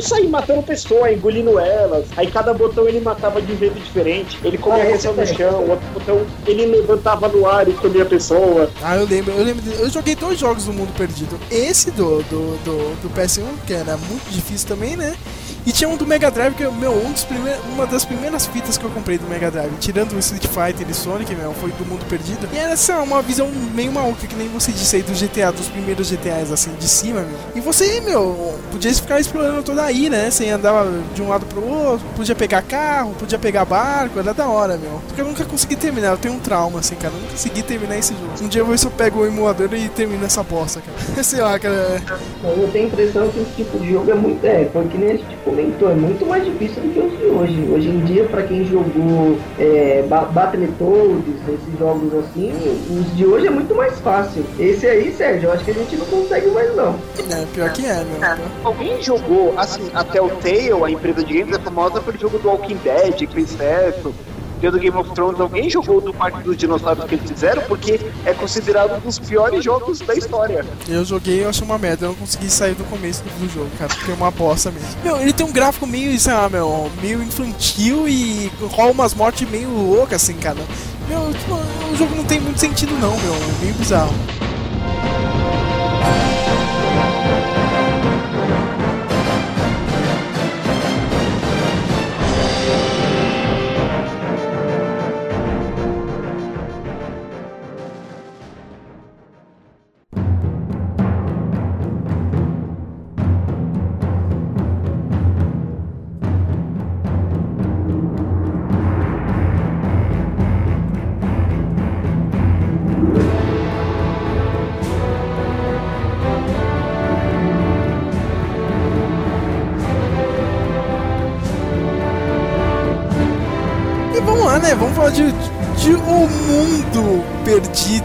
S2: sair matando pessoas, engolindo elas. Aí cada botão ele matava de um jeito diferente. Ele comia
S4: Ah,
S2: a
S4: esse
S2: pessoa no chão, outro botão ele levantava no ar e comia a pessoa.
S1: Ah, eu lembro, eu lembro. Eu joguei dois jogos do Mundo Perdido. Esse do, do, do, do PS1, que era muito difícil também, né? E tinha um do Mega Drive, que, meu, um dos uma das primeiras fitas que eu comprei do Mega Drive, tirando o Street Fighter e Sonic, meu, foi do Mundo Perdido. E era assim, uma visão meio maluca, que nem você disse aí do GTA, dos primeiros GTAs, assim, de cima, meu. E você, meu, podia ficar explorando toda aí, né? Você andava de um lado pro outro, podia pegar carro, podia pegar barco, era da hora, meu. Porque eu nunca consegui terminar, eu tenho um trauma, assim, cara. Eu não consegui terminar esse jogo. Um dia eu vou ver se eu pego o emulador e termino essa bosta, cara. (laughs) Sei lá, cara.
S4: Eu tenho a impressão que esse tipo de jogo é muito. É, foi que nem a gente comentou, é muito mais difícil do que os de hoje. Hoje em dia, pra quem jogou é, Ba- Battletoads, esses jogos assim, os de hoje é muito mais fácil. Esse aí, Sérgio, eu acho que a gente não consegue mais não.
S1: É, pior que é, meu.
S2: Alguém jogou, assim, até o Tale, a empresa de games, é famosa pelo jogo do Walking Dead, Chris Certo.
S10: Deu do Game of Thrones, alguém jogou do Parque dos Dinossauros que eles fizeram, porque é considerado um dos piores jogos da história.
S1: Eu joguei, eu achei uma merda, eu não consegui sair do começo do jogo, cara, porque é uma bosta mesmo. Meu, ele tem um gráfico meio, sei lá, meu, meio infantil e rola umas mortes meio loucas, assim, cara. Meu, tipo, o jogo não tem muito sentido não, meu, é meio bizarro.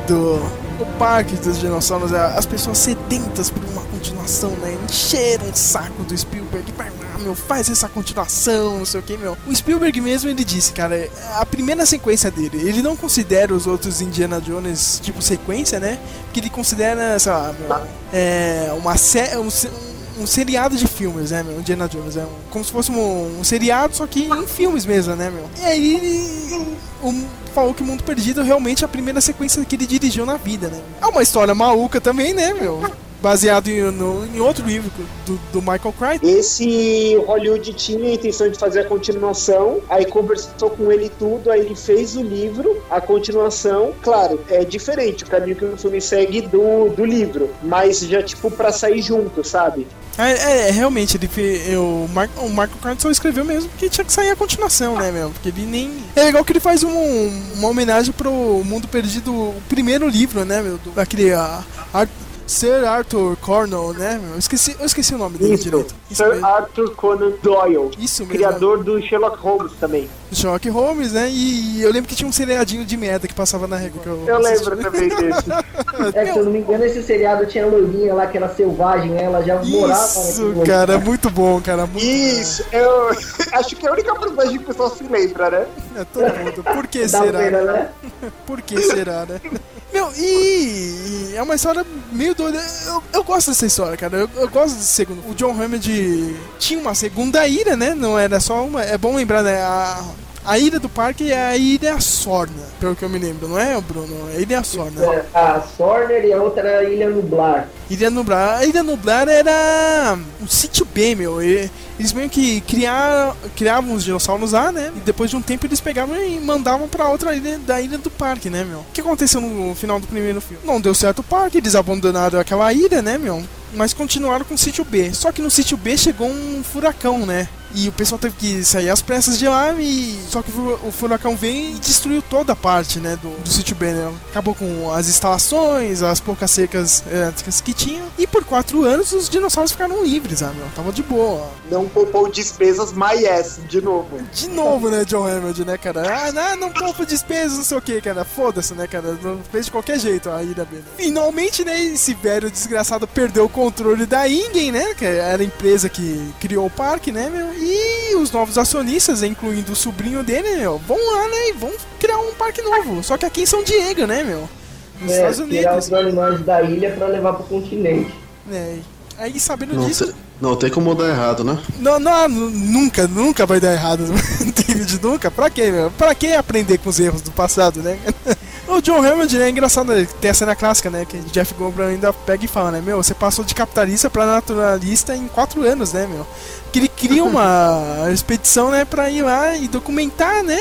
S1: Perdido. O Parque dos Dinossauros. é, As pessoas sedentas por uma continuação, né? Encheram o saco do Spielberg. Vai lá, meu, faz essa continuação, não sei o que, meu. O Spielberg mesmo, ele disse, cara, a primeira sequência dele, ele não considera os outros Indiana Jones, tipo, sequência, né? Porque ele considera, sei lá, meu, é, uma série... Um, um seriado de filmes, né, meu? Indiana Jones. É um- como se fosse um, um seriado, só que em filmes mesmo, né, meu? E aí um, falou que Mundo Perdido realmente é a primeira sequência que ele dirigiu na vida, né? É uma história maluca também, né, meu? Baseado em, no- em outro livro do, do Michael Crichton.
S10: Esse Hollywood tinha a intenção de fazer a continuação, aí conversou com ele tudo, aí ele fez o livro, a continuação. Claro, é diferente o caminho que o filme segue do, do livro, mas já tipo pra sair junto, sabe?
S1: É, é, realmente, ele fe- o, Mar, o Michael Crichton só escreveu mesmo porque tinha que sair a continuação, né, meu? Porque ele nem... É legal que ele faz um- uma homenagem pro Mundo Perdido, o primeiro livro, né, meu? Do, daquele... ah, Ar- Sir Arthur Cornell, né? meu? Eu esqueci, eu esqueci o nome dele
S10: Isso,
S1: direito. Isso
S10: Sir
S1: mesmo.
S10: Arthur Conan Doyle,
S1: Isso mesmo.
S10: criador do Sherlock Holmes também.
S1: Sherlock Holmes, né? E eu lembro que tinha um seriadinho de merda que passava na régua. que
S10: Eu
S1: assisti.
S10: lembro também (laughs) desse.
S4: É, se eu não me engano, esse seriado tinha a loirinha lá que era selvagem, né? Ela já morava
S1: Isso, cara, muito bom, cara. Muito
S10: Isso, eu (laughs) acho que é a única personagem que o pessoal se lembra, né?
S1: É todo mundo. Por que
S4: Dá
S1: será?
S4: pena, né? (laughs)
S1: Por que será, né? Meu, e, e é uma história meio doida. Eu, eu gosto dessa história, cara. Eu, eu gosto desse segundo. O John Hammond tinha uma segunda ira, né? Não era só uma. É bom lembrar, né? A, a ilha do parque é a Ilha Sorna, pelo que eu me lembro, não é, Bruno? É a Ilha Sorna.
S4: É, A Sorner e a outra era a Ilha Nublar.
S1: Ilha Nublar. A Ilha Nublar era um sítio B, meu. Eles meio que criaram, criavam os dinossauros lá, né? E depois de um tempo eles pegavam e mandavam pra outra ilha da ilha do parque, né, meu? O que aconteceu no final do primeiro filme? Não deu certo o parque, eles abandonaram aquela ilha, né, meu? Mas continuaram com o sítio B. Só que no sítio B chegou um furacão, né? E o pessoal teve que sair às pressas de lá e. Só que o furacão veio e destruiu toda a parte, né? Do, do sítio B, né? Acabou com as instalações, as poucas secas elétricas que tinham. E por quatro anos os dinossauros ficaram livres, ah, meu. Tava de boa.
S10: Não poupou despesas, my ass, de novo.
S1: De novo, né, John Hammond, né, cara? Ah, não, não poupa despesas, não sei o que, cara. Foda-se, né, cara? Não Fez de qualquer jeito a ilha B. né? Finalmente, né, esse velho desgraçado perdeu o controle da Ingen, né? Que era a empresa que criou o parque, né, meu? E os novos acionistas, incluindo o sobrinho dele, meu, vão lá, né, e vão criar um parque novo. Só que aqui em São Diego, né, meu? Nos
S4: É,
S1: Estados
S4: tirar
S1: Unidos.
S4: os animais da ilha pra levar pro continente.
S1: É, aí sabendo
S3: Não,
S1: disso,
S3: não tem como dar errado, né?
S1: Não, não, nu- nunca, nunca vai dar errado. (laughs) David, nunca. Pra quê, meu? Pra que aprender com os erros do passado, né? (laughs) O John Hammond, né, é engraçado, né, tem a cena clássica, né, que Jeff Goldblum ainda pega e fala, né, meu, você passou de capitalista pra naturalista em quatro anos, né, meu? Cria uma expedição, né, pra ir lá e documentar, né,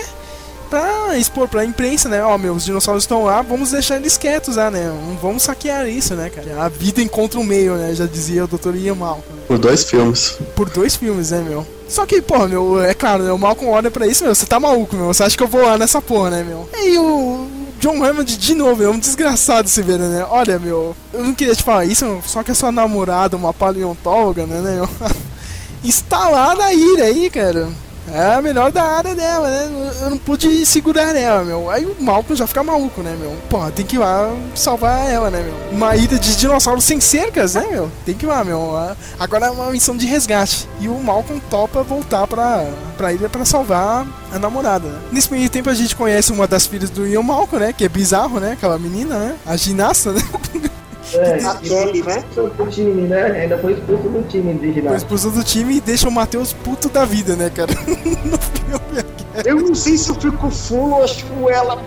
S1: pra expor pra imprensa, né, ó, meu, os dinossauros estão lá, vamos deixar eles quietos lá, né, não vamos saquear isso, né, cara. A vida encontra um meio, né, já dizia o Dr. Ian Malcolm
S3: Por dois filmes.
S1: por dois filmes, né, meu? Só que, porra, meu, é claro, né, o Malcolm olha pra isso, meu, você tá maluco, meu, você acha que eu vou lá nessa porra, né, meu? E aí o John Hammond, de novo, é um desgraçado se ver, né? Olha, meu, eu não queria te falar isso, só que a sua namorada, uma paleontóloga, né, né, meu? (laughs) Está lá na ilha aí, cara. É a melhor da área dela, né? Eu não pude segurar ela, meu. Aí o Malcolm já fica maluco, né, meu? Pô, tem que ir lá salvar ela, né, meu? Uma ilha de dinossauros sem cercas, né, meu? Tem que ir lá, meu. Agora é uma missão de resgate. E o Malcolm topa voltar pra, pra ilha pra salvar a namorada, né? Nesse meio tempo a gente conhece uma das filhas do Ian Malcolm, né? Que é bizarro, né? Aquela menina, né? A ginasta, né? (laughs)
S4: É, Kelly, né? Do time, né? Ainda foi expulso do time ginástica.
S1: Foi expulso do time e deixa o Matheus puto da vida, né, cara? (laughs) no
S10: filme aqui. Eu não sei se eu fico full ou acho ela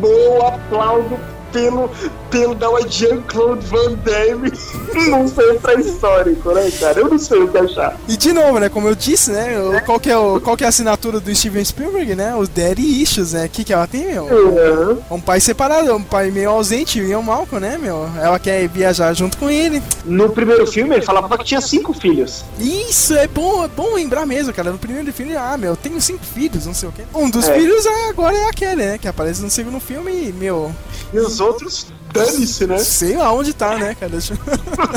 S10: boa, aplaudo pelo, pelo da Jean-Claude Van Damme (laughs) num centro histórico, né, cara? Eu não sei o que achar.
S1: E de novo, né, como eu disse, né, qual que é, o, qual que é a assinatura do Steven Spielberg, né, os Daddy Issues, né, o que que ela tem, meu? Uhum. Um pai separado, um pai meio ausente, e o Malcolm, né, meu? Ela quer viajar junto com ele.
S2: No primeiro filme ele falava que tinha cinco filhos.
S1: Isso, é bom, é bom lembrar mesmo, cara. No primeiro filme, ah, meu, tenho cinco filhos, não sei o quê. Um dos é. filhos é, agora é aquele, né, que aparece no segundo filme e, meu...
S10: os outros, dane-se, né?
S1: Sei lá onde tá, né, cara? Deixa...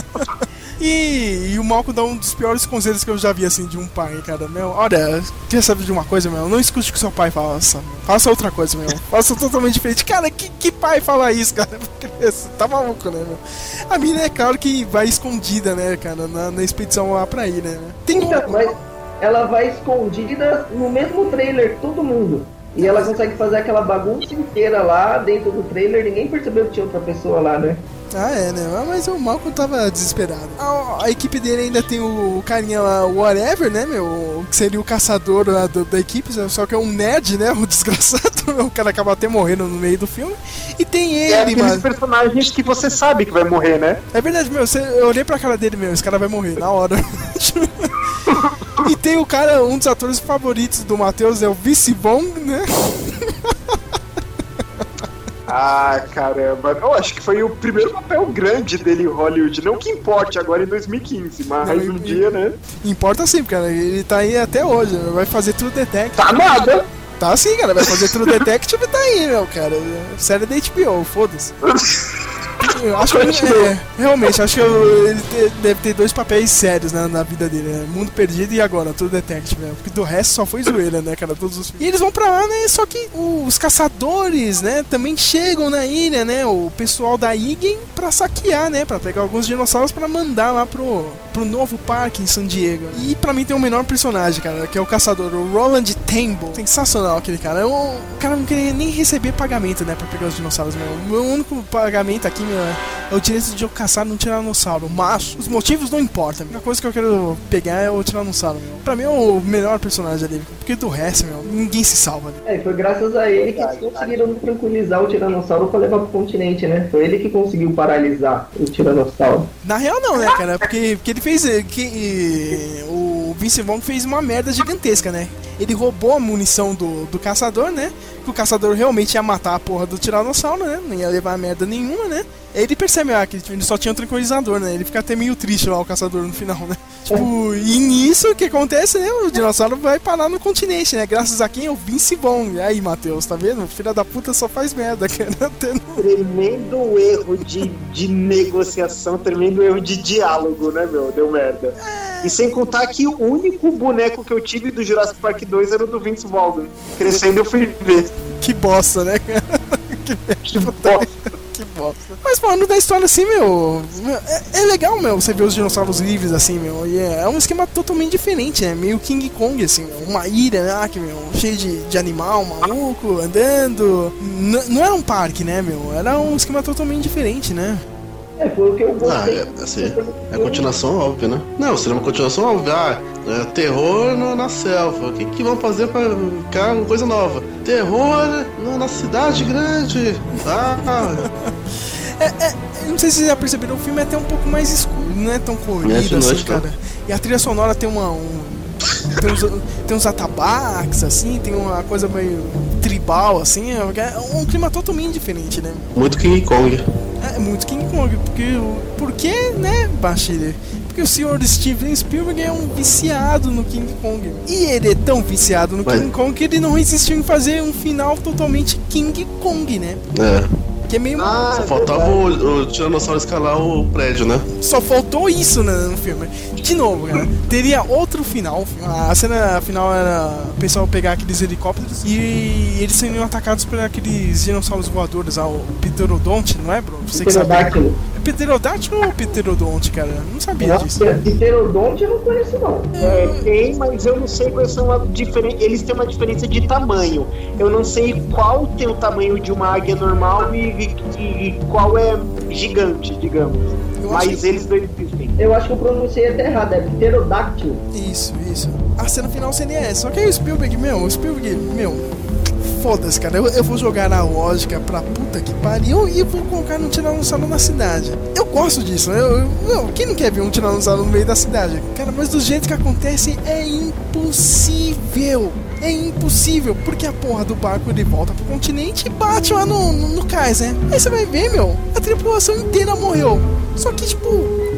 S1: (laughs) e, e, o Malco dá um dos piores conselhos que eu já vi, assim, de um pai, cara. Meu, olha, quer saber de uma coisa, meu? Não escute o que seu pai faça. Faça outra coisa, meu. Faça totalmente diferente. Cara, que, que pai fala isso, cara? (laughs) Tá maluco, né, meu? A mina é claro que vai escondida, né, cara, na, na expedição lá pra ir, né?
S4: Tem um... Então, mas ela vai escondida no mesmo trailer todo mundo. E ela consegue fazer aquela bagunça inteira lá dentro do trailer, ninguém percebeu que tinha outra pessoa lá, né?
S1: Ah, é, né? Ah, mas o Malcolm tava desesperado. A, a, equipe dele ainda tem o carinha lá, o Whatever, né, meu? Que seria o caçador lá do, da equipe, só que é um nerd, né? (laughs) O desgraçado. (laughs) O cara acaba até morrendo no meio do filme. E tem ele, é
S2: mano. personagens que você sabe que vai morrer, né?
S1: É verdade, meu. Você, eu olhei pra cara dele, meu. Esse cara vai morrer na hora. (laughs) (laughs) e tem o cara, um dos atores favoritos do Matheus, é o Vice Bong, né? (laughs)
S10: Ah, caramba. Eu acho que foi o primeiro papel grande dele em Hollywood. Não que importe agora em 2015, mas não, um dia, né?
S1: Importa sim, cara. Ele tá aí até hoje. Vai fazer tudo Detective.
S10: Tá nada!
S1: Tá sim, cara. Vai fazer tudo (laughs) Detective e tá aí, meu, cara. Série da HBO, foda-se. Eu acho que é, realmente, acho que eu, ele te, deve ter dois papéis sérios né, na vida dele, né? Mundo Perdido e agora, tudo Detective, né? Porque do resto só foi zoeira, né, cara? Todos os... E eles vão pra lá, né? Só que os caçadores, né, também chegam na ilha, né? O pessoal da Igen pra saquear, né? Pra pegar alguns dinossauros pra mandar lá pro, pro novo parque em San Diego. E pra mim tem o um menor personagem, cara, que é o caçador, o Roland Temple. Sensacional aquele cara. É o cara não queria nem receber pagamento, né? Pra pegar os dinossauros, meu. O meu único pagamento aqui, meu, é o direito de eu caçar um tiranossauro. Mas os motivos não importam. A única coisa que eu quero pegar é o tiranossauro, meu. Pra mim é o melhor personagem ali. Porque do resto, meu, ninguém se salva. Né?
S4: É, foi graças a ele que eles conseguiram tranquilizar o tiranossauro pra levar pro continente, né? Foi ele que conseguiu paralisar o tiranossauro.
S1: Na real não, né, cara? Porque, porque ele fez. Eh, que, o Vince Vaughn fez uma merda gigantesca, né? Ele roubou a munição do, do caçador, né? Que o caçador realmente ia matar a porra do tiranossauro, né? Não ia levar merda nenhuma, né? Ele percebe ah, que ele só tinha um tranquilizador, né? Ele fica até meio triste lá, o caçador, no final, né? Tipo, e nisso o que acontece, né? O dinossauro vai parar no continente, né? Graças a quem? O Vince Vaughn. E aí, Matheus, tá vendo? Filha da puta só faz merda, (laughs) cara.
S10: Tremendo erro de, de negociação, tremendo erro de diálogo, né, meu? Deu merda. E sem contar que o único boneco que eu tive do Jurassic Park 2 era o do Vince Vaughn. Crescendo eu fui ver.
S1: Que bosta, né, cara? (laughs) que, que bosta bosta. Mas falando da história assim, meu. É, é, legal, meu, você ver os dinossauros livres assim, meu. E é, é, um esquema totalmente diferente, né? Meio King Kong, assim, meu. Uma ilha, né? Que, meu, cheio de, de animal, maluco, andando. N não era um parque, né, meu? Era um esquema totalmente diferente, né?
S4: É, foi o que eu
S3: gostei. Ah, é, assim, é a continuação óbvia, né? Não, seria uma continuação óbvia. Ah, é, terror no, na selva. O que, que vão fazer pra ficar uma coisa nova? Terror no, na cidade grande. Ah. (laughs)
S1: é, é, não sei se vocês já perceberam, o filme é até um pouco mais escuro, não é tão colorido é assim, noite, cara. Tá? E a trilha sonora tem uma. Um, tem, uns, tem uns atabaques, assim, tem uma coisa meio tribal, assim. É, é um clima totalmente diferente, né?
S3: Muito King Kong.
S1: É, muito King Kong, porque. Por que, né, Bachir? Porque o senhor Steven Spielberg é um viciado no King Kong. E ele é tão viciado no Mas... King Kong que ele não resistiu em fazer um final totalmente King Kong, né?
S3: É.
S1: que é meio.
S3: Só faltava o, o Tiranossauro escalar o prédio, né?
S1: Só faltou isso né, no filme. De novo, cara. Teria outro final. A cena final era o pessoal pegar aqueles helicópteros e eles seriam atacados por aqueles dinossauros voadores, ah, o Pterodonte, não é, bro? Você que sabe. É Pterodáctilo ou Pterodonte, cara? Não sabia disso.
S4: Pterodonte eu não conheço, não.
S2: É, tem, mas eu não sei quais são a diferença. Eles têm uma diferença de tamanho. Eu não sei qual tem o tamanho de uma águia normal e, e- e qual é gigante, digamos. Mas eles dois existem.
S4: Eu acho que eu pronunciei até errado, é pterodáctilo.
S1: Isso, isso. A cena final seria essa. Só que aí o Spielberg, meu, o Spielberg, meu. Foda-se, cara. Eu, eu vou jogar na lógica pra puta que pariu e vou colocar no Tiranossauro na cidade. Eu gosto disso. Eu, eu, eu- quem não quer ver um Tiranossauro no meio da cidade? Cara, mas do jeito que acontece é impossível. É impossível, porque a porra do barco ele volta pro continente e bate lá no, no, no cais, né? Aí você vai ver, meu, a tripulação inteira morreu. Só que, tipo,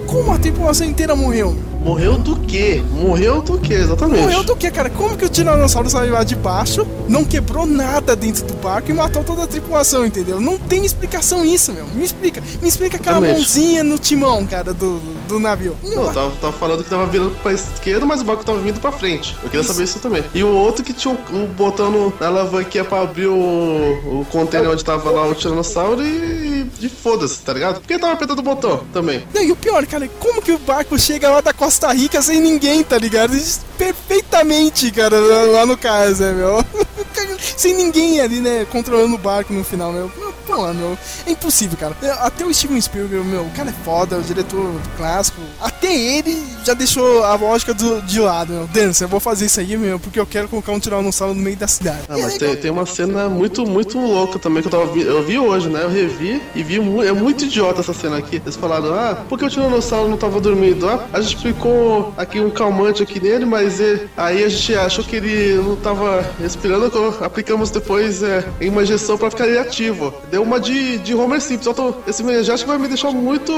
S1: como a tripulação inteira morreu?
S3: Morreu do quê? Morreu do quê, exatamente?
S1: Morreu do que, cara? Como que o Tiranossauro saiu lá de baixo, não quebrou nada dentro do barco e matou toda a tripulação, entendeu? Não tem explicação isso, meu. Me explica. Me explica aquela
S3: Realmente.
S1: mãozinha no timão, cara, do, do navio.
S3: Não, tava, tava falando que tava virando pra esquerda, mas o barco tava vindo pra frente. Eu queria saber isso também. E o outro que tinha o, o botão no- na alavanquinha pra abrir o, o container onde tava lá o Tiranossauro e, e foda-se, tá ligado? Porque tava apertando o botão também.
S1: Não, e o pior, cara, como que o barco chega lá da Costa Rica sem ninguém, tá ligado? Isso Perfeitamente, cara, lá no caso, né, meu? (laughs) sem ninguém ali, né, controlando o barco no final, meu. Pô, meu, é impossível, cara. Até o Steven Spielberg, meu, o cara é foda, o diretor clássico. Até ele já deixou a lógica do, de lado, meu. Dança, eu vou fazer isso aí, meu, porque eu quero colocar um tiranossauro no meio da cidade.
S3: Ah, mas tem, tem uma cena muito, muito louca também que eu tava eu vi hoje, né? Eu revi e vi é muito idiota essa cena aqui. Eles falaram, ah, por que o Tiranossauro não tava dormindo? Ah, a gente aplicou aqui um calmante aqui nele, mas é, aí a gente achou que ele não tava respirando, aplicamos depois é, uma injeção pra ficar ele ativo. Deu uma de, de Homer Simpson. Tô, esse energético vai me deixar muito.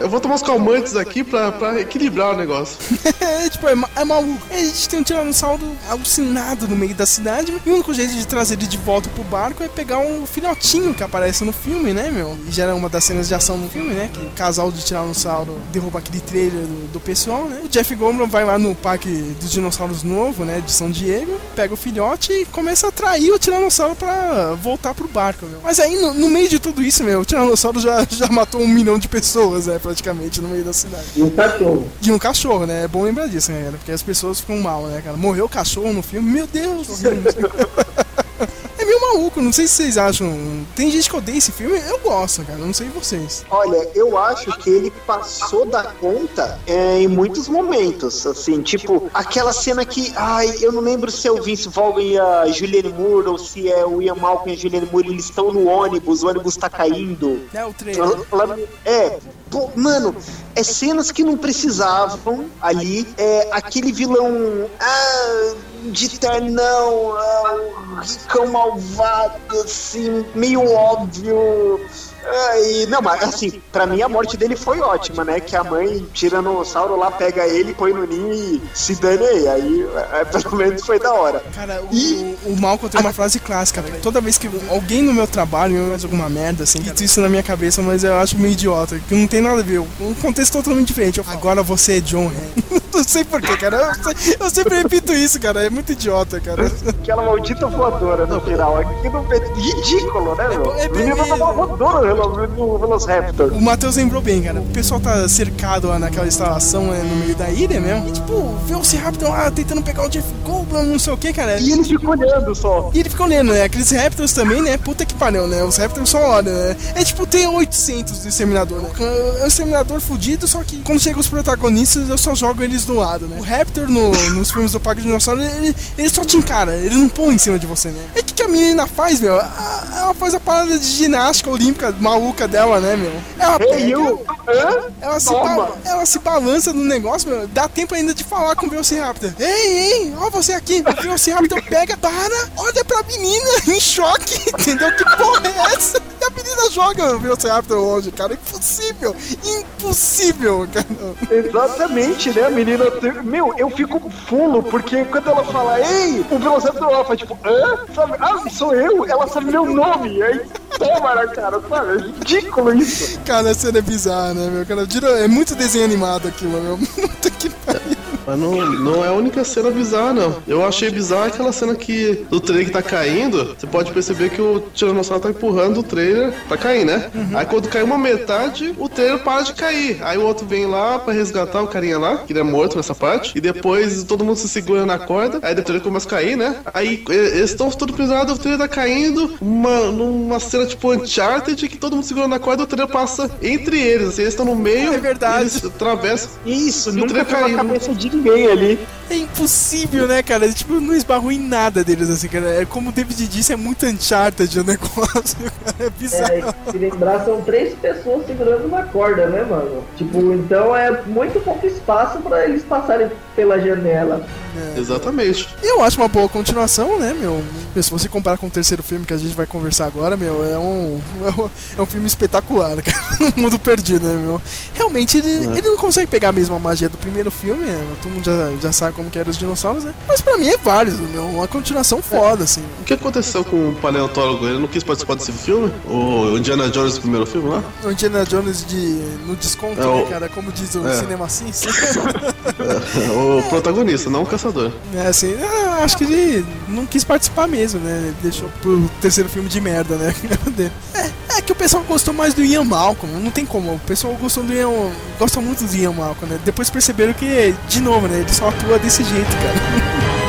S3: Eu vou tomar uns calmantes aqui pra, pra equilibrar o negócio.
S1: é, (laughs) tipo, é, é maluco. A gente tem um tiranossauro alucinado no meio da cidade. E o único jeito de trazer ele de volta pro barco é pegar um filhotinho que aparece no filme, né, meu? E gera uma das cenas de ação no filme, né? Que o casal de tiranossauro derruba aquele trailer do, do pessoal, né? O Jeff Goldblum vai lá no parque dos dinossauros novo, né? De São Diego, pega o filhote e começa a atrair o tiranossauro pra voltar pro barco, meu. Mas aí, no, no meio de tudo isso, meu, o tiranossauro já, já matou um milhão de pessoas, né? Praticamente no meio da cidade.
S4: E um cachorro.
S1: De um cachorro, né? É bom lembrar disso, né, cara? Porque as pessoas ficam mal, né, cara? Morreu o cachorro no filme, meu Deus! (laughs) é meio maluco, não sei se vocês acham. Tem gente que odeia esse filme, eu gosto, cara. Não sei vocês.
S2: Olha, eu acho que ele passou da conta é, em muitos momentos, assim, tipo, aquela cena que, ai, eu não lembro se é o Vince Vaughn e a Julianne Moore, ou se é o Ian Malcolm e a Julianne Moore, eles estão no ônibus, o ônibus tá caindo.
S1: É o trailer.
S2: Lá- lá- É, mano, é cenas que não precisavam ali, é aquele vilão, ah, de ternão, ah, ricão malvado, assim, meio óbvio. Ah, e, não, mas assim, pra mim a morte dele foi ótima, né? Que a mãe, tiranossauro lá, pega ele, põe no ninho e se dane aí. Aí, é, pelo menos foi da hora.
S1: Cara, o, o Malcolm tem uma frase clássica, velho. Toda vez que alguém no meu trabalho me faz alguma merda, assim, grito isso na minha cabeça, mas eu acho meio idiota, que não tem nada a ver. Um contexto totalmente diferente. Eu falo, agora você é John Hank. (laughs) não sei porquê, cara. Eu, eu sempre repito isso, cara. É muito idiota, cara.
S2: Aquela maldita voadora no final. Aquilo é ridículo, né, meu?
S1: é
S2: O menino
S1: bem-
S2: tava voadora no, Velociraptor.
S1: O Matheus lembrou bem, cara. O pessoal tá cercado lá naquela instalação né, no meio da ilha mesmo. E tipo, vê o Raptor lá tentando pegar o Jeff Goldblum, não sei o que, cara.
S2: E ele fica olhando só.
S1: E ele fica olhando, né? Aqueles Raptors também, né? Puta que pariu, né? Os Raptors só olham, né? É tipo, tem 800 do Exterminador, né? É um Exterminador fudido, só que quando chegam os protagonistas, eu só jogo eles do lado, né? O Raptor no- nos filmes do Parque de Dinossauro, ele, ele só te encara, ele não põe em cima de você, né? E o que, que a menina faz, meu? Ela faz a parada de ginástica olímpica maluca dela, né, meu? Ela
S2: Hey, you!
S1: Ela se, ela se balança no negócio, meu. Dá tempo ainda de falar com o Velociraptor. Ei, ei, ó você aqui. O Velociraptor pega, para, olha pra menina em choque. (laughs) Entendeu? Que porra é essa? E a menina joga o Velociraptor longe, cara. Impossível. Impossível, cara.
S2: Exatamente, né? A menina. Meu, eu fico fulo, porque quando ela fala, ei, o Velociraptor ela faz tipo, hã? Sabe? Ah,
S10: sou eu, ela sabe meu nome. Aí toma na cara, sabe? É ridículo isso.
S1: Cara, a cena é bizarra, né, meu? Cara, é muito desenho animado aquilo, meu. (laughs) Puta que pariu.
S3: Mas não, não é a única cena bizarra, não. Eu achei bizarra aquela cena que do trailer que tá caindo, você pode perceber que o Tiranossauro tá empurrando o trailer pra cair, né? Aí quando cai uma metade, o trailer para de cair. Aí o outro vem lá pra resgatar o carinha lá, que ele é morto nessa parte. E depois todo mundo se segura na corda. Aí o trailer começa a cair, né? Aí eh, eles estão todos pendurados, o trailer tá caindo. Uma, numa cena tipo Uncharted, que todo mundo segura na corda, o trailer passa entre eles. Assim, eles estão no meio,
S1: É verdade.
S3: eles atravessam.
S10: Isso,
S3: E o
S10: nunca
S3: trailer
S10: foi na
S3: caindo.
S10: cabeça de ninguém ali.
S1: É impossível, né, cara? Tipo, não esbarrou em nada deles, assim, cara. É como o David disse, é muito Uncharted o negócio, (laughs) cara. É bizarro.
S4: É, se lembrar, são três pessoas segurando uma corda, né, mano? Tipo, então é muito pouco espaço pra eles passarem pela janela.
S3: Exatamente.
S1: Eu acho uma boa continuação, né, meu? Se você comparar com o terceiro filme que a gente vai conversar agora, meu, é um, é um, é um filme espetacular, (laughs) cara. Um mundo perdido, né, meu? Realmente, ele,
S3: É.
S1: ele não consegue pegar a mesma magia do primeiro filme, né? Todo mundo já, já sabe como que eram os dinossauros, né? Mas pra mim é válido, meu. Uma continuação foda, assim.
S3: O que aconteceu com o paleontólogo? Ele não quis participar desse filme? O Indiana Jones do primeiro filme lá?
S1: O Indiana Jones de, no desconto,
S3: É,
S1: né,
S3: o-
S1: cara? Como diz o
S3: é.
S1: cinema assim. (laughs)
S3: o protagonista, não o caçador.
S1: É, assim, ah, acho que ele não quis participar mesmo, né? Ele Deixou pro terceiro filme de merda, né? (laughs) É, é que o pessoal gostou mais do Ian Malcolm, não tem como. O pessoal gostou do Ian, gosta muito do Ian Malcolm, né? Depois perceberam que, de novo, né? Ele só atua desse jeito, cara. (laughs)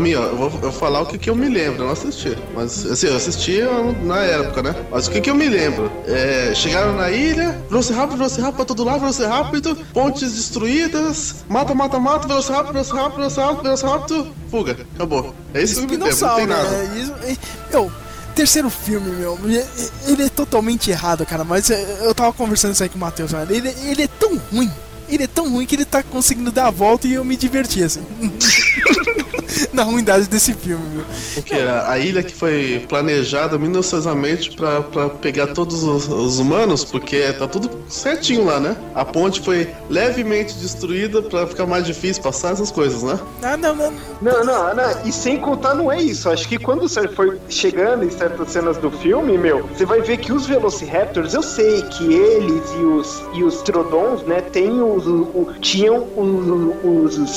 S3: mim, ó, eu vou, eu falar o que, que eu me lembro, eu não assisti. Mas, assim, eu assisti na época, né? Mas o que, que eu me lembro? É, chegaram na ilha, Velociraptor, Velociraptor pra todo lado, Velociraptor, pontes destruídas, mata, mata, mata, Velociraptor, Velociraptor, Velociraptor, Velociraptor, fuga, acabou. É isso que eu me lembro, não tem nada.
S1: né? É, meu, terceiro filme, meu, ele é totalmente errado, cara. Mas eu tava conversando isso aí com o Matheus, velho. Ele, ele é tão ruim. Ele é tão ruim que ele tá conseguindo dar a volta e eu me diverti, assim. (laughs) (laughs) Na ruindade desse filme, meu.
S3: O que era? A ilha que foi planejada minuciosamente pra, pra pegar todos os, os humanos, porque tá tudo certinho lá, né? A ponte foi levemente destruída pra ficar mais difícil passar essas coisas, né?
S1: Ah, não, não.
S10: Não, não, não. E sem contar, não é isso. Acho que quando você for chegando em certas cenas do filme, meu, você vai ver que os Velociraptors, eu sei que eles e os, e os Trodons, né, tem os, o- tinham os, os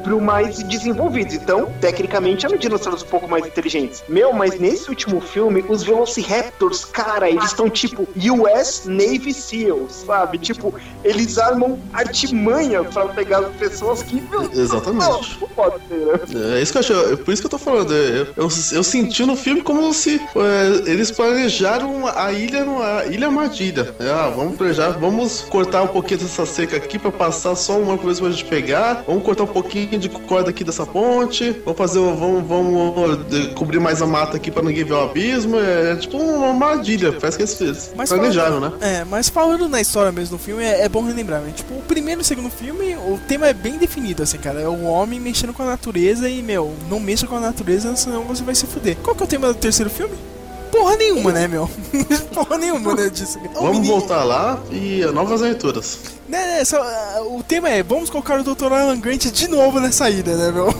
S10: cérebro mais desenvolvidos. Então, tecnicamente, eram dinossauros um pouco mais inteligentes. Meu, mas nesse último filme, os Velociraptors, cara, eles estão tipo US Navy SEALs, sabe? Tipo, eles armam artimanha pra pegar as pessoas que.
S3: Exatamente.
S10: Não, não pode ser, né?
S3: É isso que eu achei, é por isso que eu tô falando. Eu, eu, eu senti no filme como se é, eles planejaram a ilha numa ilha armadilha. É, ah, vamos planejar, vamos cortar um pouquinho dessa seca aqui pra passar só uma coisa pra gente pegar. Vamos cortar um pouquinho de corda aqui dessa ponte. Vamos fazer, vamos, vamos eh, cobrir mais a mata aqui pra ninguém ver o abismo. É, é tipo uma armadilha. Parece que eles,
S1: Mas
S3: planejaram, né?
S1: É, mas falando na história mesmo do filme, é, é bom relembrar, né? Tipo, o primeiro e o segundo filme, o tema é bem definido, assim, cara. É o homem mexendo com a natureza e, meu, não mexa com a natureza, senão você vai se fuder. Qual que é o tema do terceiro filme? Porra nenhuma, né, meu? (laughs) Porra nenhuma, né, disso. O
S3: Vamos
S1: menino-
S3: voltar lá e novas aventuras.
S1: Né, né, só, ah, o tema é, vamos colocar o Dr. Alan Grant de novo nessa ilha, né, meu? (laughs)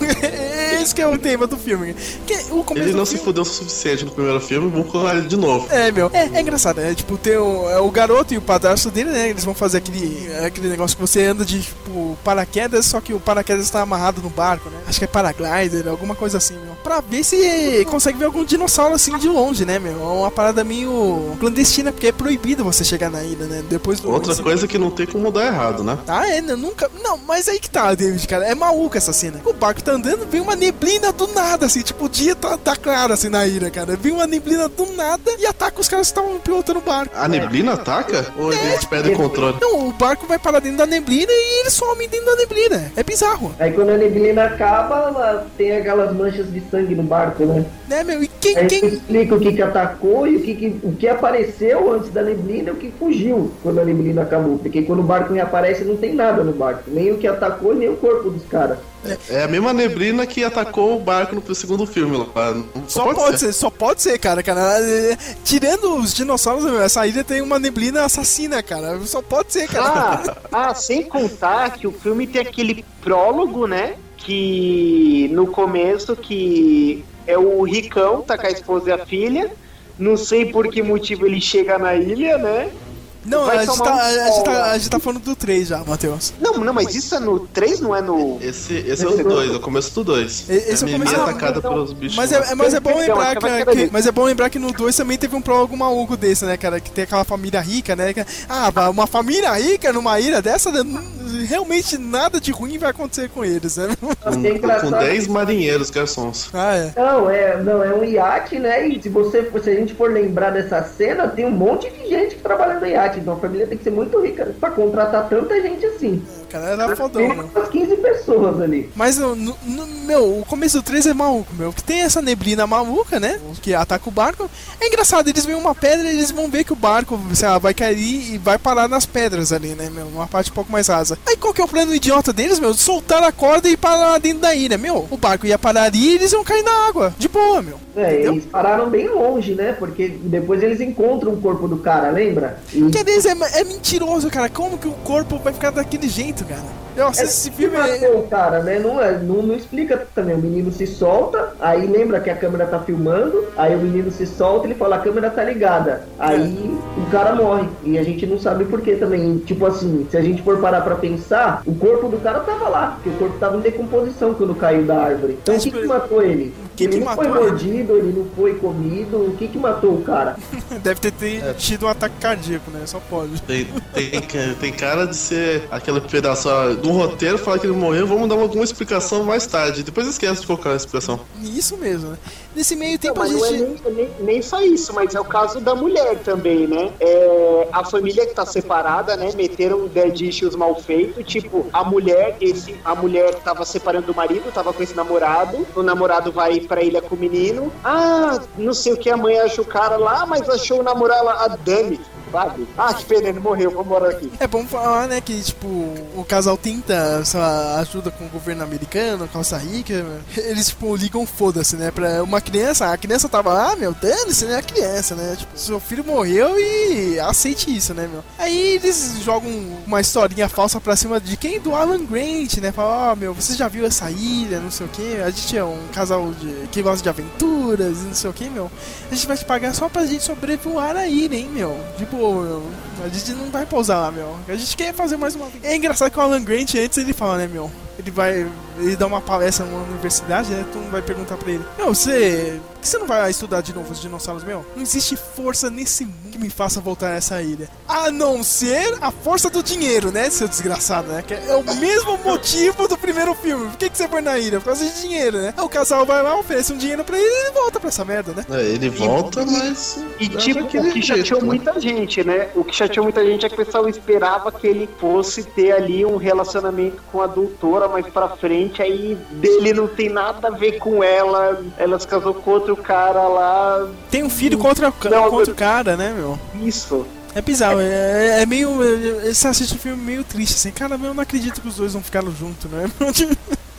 S1: Esse que é o tema do filme. Que o
S3: Ele não se
S1: filme-
S3: fudeu o suficiente no primeiro filme, vamos colocar ele de novo.
S1: É, meu, é, é engraçado, é tipo, tem o, é o garoto e o padrasto dele, né? Eles vão fazer aquele, aquele negócio que você anda de, tipo, paraquedas, só que o paraquedas tá amarrado no barco, né? Acho que é paraglider, alguma coisa assim, meu. Pra ver se consegue ver algum dinossauro assim de longe, né, meu? É uma parada meio clandestina, porque é proibido você chegar na ilha, né? Depois do.
S3: Outra coisa que não tem como dar errado, né?
S1: Ah, é, né? nunca. Não, mas aí que tá, David, cara. É maluco essa cena. O barco tá andando, vem uma neblina do nada, assim, tipo, o dia tá, tá claro, assim, na ilha, cara. Vem uma neblina do nada e ataca os caras que estavam pilotando o barco.
S3: A neblina ataca? Ou eles perdem o controle?
S1: Não, o barco vai parar dentro da neblina e eles somem dentro da neblina. É bizarro.
S4: Aí quando a neblina acaba, ela tem aquelas manchas de sangue no barco, né?
S1: Né, meu? E quem,
S4: Aí
S1: quem...
S4: explica o que, que atacou e o que, que- o que apareceu antes da neblina e o que fugiu quando a neblina acabou. Porque quando o barco reaparece, não tem nada no barco. Nem o que atacou, nem o corpo dos caras.
S3: É a mesma neblina que atacou o barco no segundo filme lá. Não-
S1: Só pode, ser. só pode ser, cara, cara. É, Tirando os dinossauros, essa ilha tem uma neblina assassina, cara. Só pode ser, cara.
S2: Ah, ah, sem contar que o filme tem aquele prólogo, né? Que no começo que é o Ricão, tá com a esposa e a filha. Não sei por que motivo ele chega na ilha, né?
S1: Não, a gente, tá,
S2: um
S1: a, gente tá, a gente tá falando do 3 já, Matheus.
S2: Não, não, mas isso é no 3, não é no.
S3: Esse, esse é o 2, é o começo do 2.
S1: Esse é o começo
S3: é atacada pelos bichos.
S1: Mas é, é- mas é bom lembrar que,
S2: que
S1: mas é bom lembrar que no 2 também teve um prólogo maluco desse, né, cara? Que tem aquela família rica, né? que- ah, uma família rica numa ilha dessa, né, realmente nada de ruim vai acontecer com eles, né?
S4: É
S3: Com, com 10 marinheiros garçons.
S1: Ah, é.
S4: Não, é, não, é um iate, né? E se você se a gente for lembrar dessa cena, tem um monte de gente que trabalha no iate. Então a família tem que ser muito rica pra contratar tanta gente assim.
S1: Cara era fodão, né?
S4: umas 15 pessoas ali.
S1: Mas, no, no- meu, o começo do 3 é maluco, meu. Que tem essa neblina maluca, né? Que ataca o barco. É engraçado, eles veem uma pedra e eles vão ver que o barco, sei lá, vai cair e vai parar nas pedras ali, né, meu? Uma parte um pouco mais rasa. Aí qual que é o plano idiota deles, meu? Soltar a corda e parar dentro da ilha, meu. O barco ia parar ali e eles iam cair na água. De boa, meu.
S4: É, eles pararam bem longe, né? Porque depois eles encontram o corpo do cara, lembra? E
S1: Que eles é, é mentiroso, cara. Como que o corpo vai ficar daquele jeito, cara? Nossa,
S4: É
S1: esse filme é.
S4: o cara, né? Não, é, não, não explica também. O menino se solta, aí lembra que a câmera tá filmando, aí o menino se solta e ele fala, a câmera tá ligada. Aí o cara morre. E a gente não sabe por que também. Tipo assim, se a gente for parar pra pensar, o corpo do cara tava lá, porque o corpo tava em decomposição quando caiu da árvore. Então o que, que matou ele?
S1: Que
S4: ele
S1: que
S4: não foi
S1: matou ele?
S4: mordido, ele não foi comido. O que que matou o cara? (laughs)
S1: Deve ter, ter tido um ataque cardíaco, né? Só pode.
S3: Tem, tem, tem cara de ser aquele pedaço do roteiro, falar que ele morreu, vamos dar alguma explicação mais tarde. Depois esquece de colocar a explicação.
S1: Isso mesmo, né? Nesse meio tempo
S2: Não,
S1: a
S2: não é
S1: gente.
S2: nem, nem, nem só isso, mas é o caso da mulher também, né? É, a família que tá separada, né? Meteram dead issues mal feito. Tipo, a mulher, esse, a mulher tava separando do marido, tava com esse namorado. O namorado vai pra ilha com o menino. Ah, não sei o que, a mãe achou o cara lá, mas achou o namorado lá, a Dami. Sabe? Ah, que pena, ele morreu, vamos morar aqui.
S1: É bom falar, né, que, tipo, o casal tenta lá, ajuda com o governo americano, Costa Rica, eles, tipo, ligam foda-se, né, pra uma criança, a criança tava lá, meu, dane-se, né, a criança, né, tipo, seu filho morreu e aceite isso, né, meu. Aí eles jogam uma historinha falsa pra cima de quem? Do Alan Grant, né, fala, ó, meu, você já viu essa ilha, não sei o que, a gente é um casal de, que gosta de aventuras, não sei o que, meu, a gente vai te pagar só pra gente sobrevoar a ilha, hein, meu, tipo, meu, a gente não vai pousar lá, meu. A gente quer fazer mais uma. É engraçado que o Alan Grant antes ele fala, né, meu? Ele vai. Ele dá uma palestra numa universidade, né? Tu vai perguntar pra ele: Meu, você. Por que você não vai estudar de novo os dinossauros, meu? Não existe força nesse mundo que me faça voltar a essa ilha. A não ser a força do dinheiro, né, seu desgraçado, né? Que é o mesmo motivo do primeiro filme. Por que, que você foi na ilha? Por causa de dinheiro, né? Aí o casal vai lá, oferece um dinheiro pra ele e ele volta pra essa merda, né?
S3: É, ele volta, mas.
S2: E tipo, o que
S3: jeito,
S2: chateou
S3: né?
S2: muita gente, né? O que chateou muita gente é que o pessoal esperava que ele fosse ter ali um relacionamento com a doutora mais pra frente, aí dele não tem nada a ver com ela, ela se casou com outro cara lá.
S1: Tem um filho contra,
S2: Não,
S1: contra o cara, né, meu?
S2: Isso.
S1: É bizarro, é, é meio. é- Você assiste o filme meio triste, assim. Cara, eu não acredito que os dois vão ficar juntos, né? (laughs)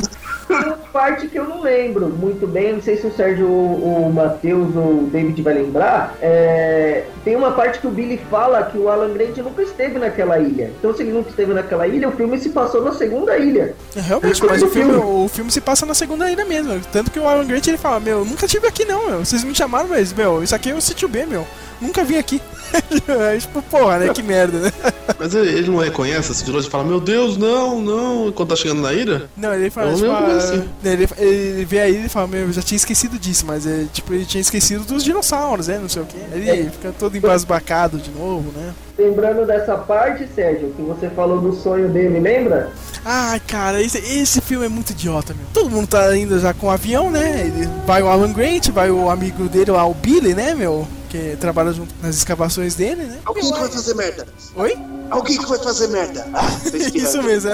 S4: Tem uma parte que eu não lembro muito bem, não sei se o Sérgio, o, o Matheus ou o David vai lembrar. é, tem uma parte que o Billy fala que o Alan Grant nunca esteve naquela ilha. Então, se ele nunca esteve naquela ilha, o filme se passou na segunda ilha.
S1: É, Realmente, mas o filme, o filme se passa na segunda ilha mesmo. Tanto que o Alan Grant ele fala: Meu, nunca tive aqui não, meu. Vocês me chamaram, mas, meu, isso aqui é o sítio B, meu. Nunca vim aqui. (laughs) é tipo, porra, né? Que merda, né?
S3: Mas ele, ele não reconhece assim de longe e fala: Meu Deus, não, não. Quando tá chegando na ilha?
S1: Não, ele fala,
S3: Eu
S1: tipo, ah,
S3: assim.
S1: Ele, ele vê aí e fala, meu, eu já tinha esquecido disso, mas é, tipo, ele tinha esquecido dos dinossauros, né? Não sei o que. Ele
S4: É.
S1: fica todo embasbacado de novo, né?
S4: Lembrando dessa parte, Sérgio, que você falou do sonho dele, lembra?
S1: Ai, cara, esse, esse filme é muito idiota, meu. Todo mundo tá indo já com o avião, né? Ele, vai o Alan Grant, vai o amigo dele lá, o Billy, né, meu? Que trabalha junto nas escavações dele, né?
S11: Alguém que vai fazer merda.
S1: Oi?
S11: Alguém que vai fazer merda. Ah. (laughs)
S1: Isso mesmo.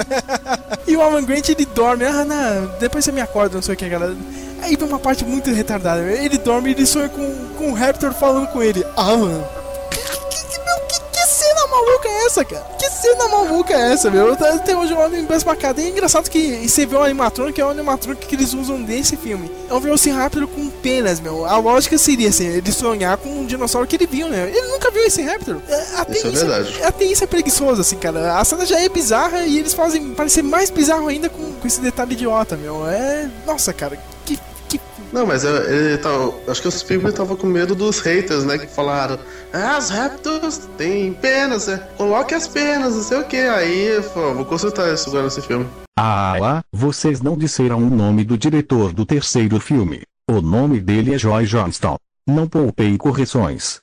S1: e o Alan Grant, ele dorme. Ah, não, depois você me acorda, não sei o que, galera. Aí vem uma parte muito retardada. Ele dorme e ele sonha com, com o Raptor falando com ele. Alan. Maluca é essa, cara? Que cena maluca é essa, meu? Eu Até hoje eu olho embasbacado. E é engraçado que você vê o animatrônico, que é o animatrônico que eles usam nesse filme. É um Velociraptor com penas, meu. A lógica seria assim, ele sonhar com um dinossauro que ele viu, né? Ele nunca viu esse Raptor. É, Até
S3: Isso é verdade.
S1: até isso é preguiçoso, assim, cara. A cena já é bizarra e eles fazem parecer mais bizarro ainda com, com esse detalhe idiota, meu. É. Nossa, cara, que.
S3: Não, mas é- ele tá. Acho que o Spielberg tava com medo dos haters, né? Que falaram, ah, as Raptors têm penas, né? Coloque as penas, não sei o que. Aí, pô, vou consultar isso agora nesse filme.
S12: Ah lá, vocês não disseram o nome do diretor do terceiro filme. O nome dele é Joy Johnston. Não poupei correções.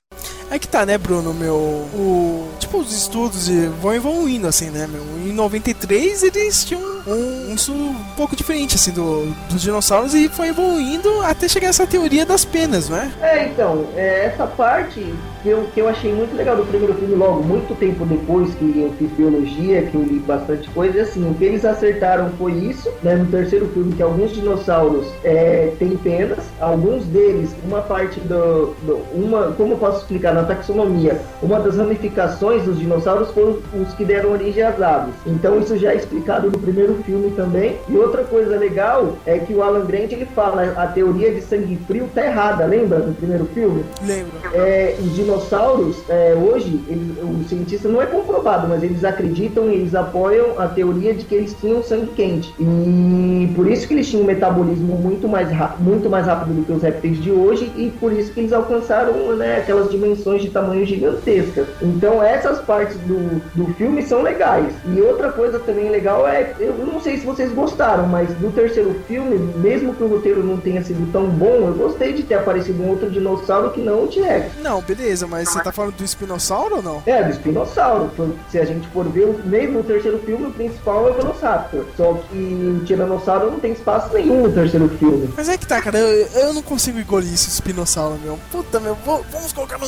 S1: É que tá, né, Bruno, meu. O. Tipo, os estudos e- vão evoluindo, assim, né, meu. Em 93 eles tinham um, um estudo um pouco diferente, assim, do, dos dinossauros e foi evoluindo até chegar essa teoria das penas, não é?
S4: Então, é, essa parte que eu, que eu achei muito legal do primeiro filme, logo, muito tempo depois que eu fiz biologia, que eu li bastante coisa, assim, o que eles acertaram foi isso, né, no terceiro filme, que alguns dinossauros é, têm penas, alguns deles, uma parte do, do- uma, como eu posso explicar, na taxonomia, uma das ramificações dos dinossauros foram os que deram origem às aves. Então isso já é explicado no primeiro filme também. E outra coisa legal é que o Alan Grant ele fala a teoria de sangue frio tá errada, lembra do primeiro filme?
S1: Lembro.
S4: É, os dinossauros, é, hoje, eles, o cientista não é comprovado, mas eles acreditam e eles apoiam a teoria de que eles tinham sangue quente. E por isso que eles tinham um metabolismo muito mais, muito mais rápido do que os répteis de hoje, e por isso que eles alcançaram né, aquelas dimensões de tamanho gigantescas. Então essas partes do, do filme são legais. E outra coisa também legal é, eu não sei se vocês gostaram, mas do terceiro filme, mesmo que o roteiro não tenha sido tão bom, eu gostei de ter aparecido um outro dinossauro que não o T-Rex.
S1: Não, beleza, mas você tá falando do espinossauro ou não?
S4: É, do espinossauro. Se a gente for ver, mesmo no terceiro filme, o principal é o Velociraptor. Só que o Tiranossauro não tem espaço nenhum no terceiro filme.
S1: Mas é que tá, cara, eu, eu não consigo engolir esse espinossauro, meu. Puta, meu, vamos colocar no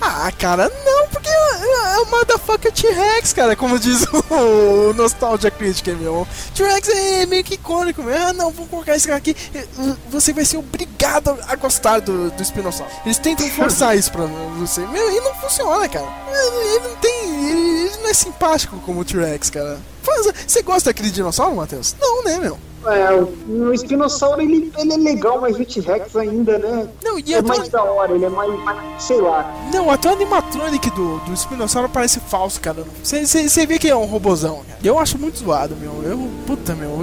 S1: Ah, cara, não, porque é, é o motherfucker T-Rex, cara, como diz (laughs) o, Nostalgia Critic, meu. T-Rex é meio que icônico, meu. Ah, não, vamos colocar esse cara aqui. Eh, Você vai ser obrigado a gostar do, do espinossauro. Eles tentam (laughs) forçar isso pra você. Meu, e não funciona, cara. Ele, não tem. Ele não é simpático como o T-Rex, cara. Faz- Você gosta daquele dinossauro, Matheus? Não, né, meu?
S10: É, o espinossauro ele, ele é legal, mas o T-Rex ainda, né?
S1: Não, e
S10: é mais da hora, ele é mais, sei lá.
S1: Não, até o animatronic do, do espinossauro parece falso, cara. Você vê que é um robozão, cara. Eu acho muito zoado, meu. Eu, puta, meu.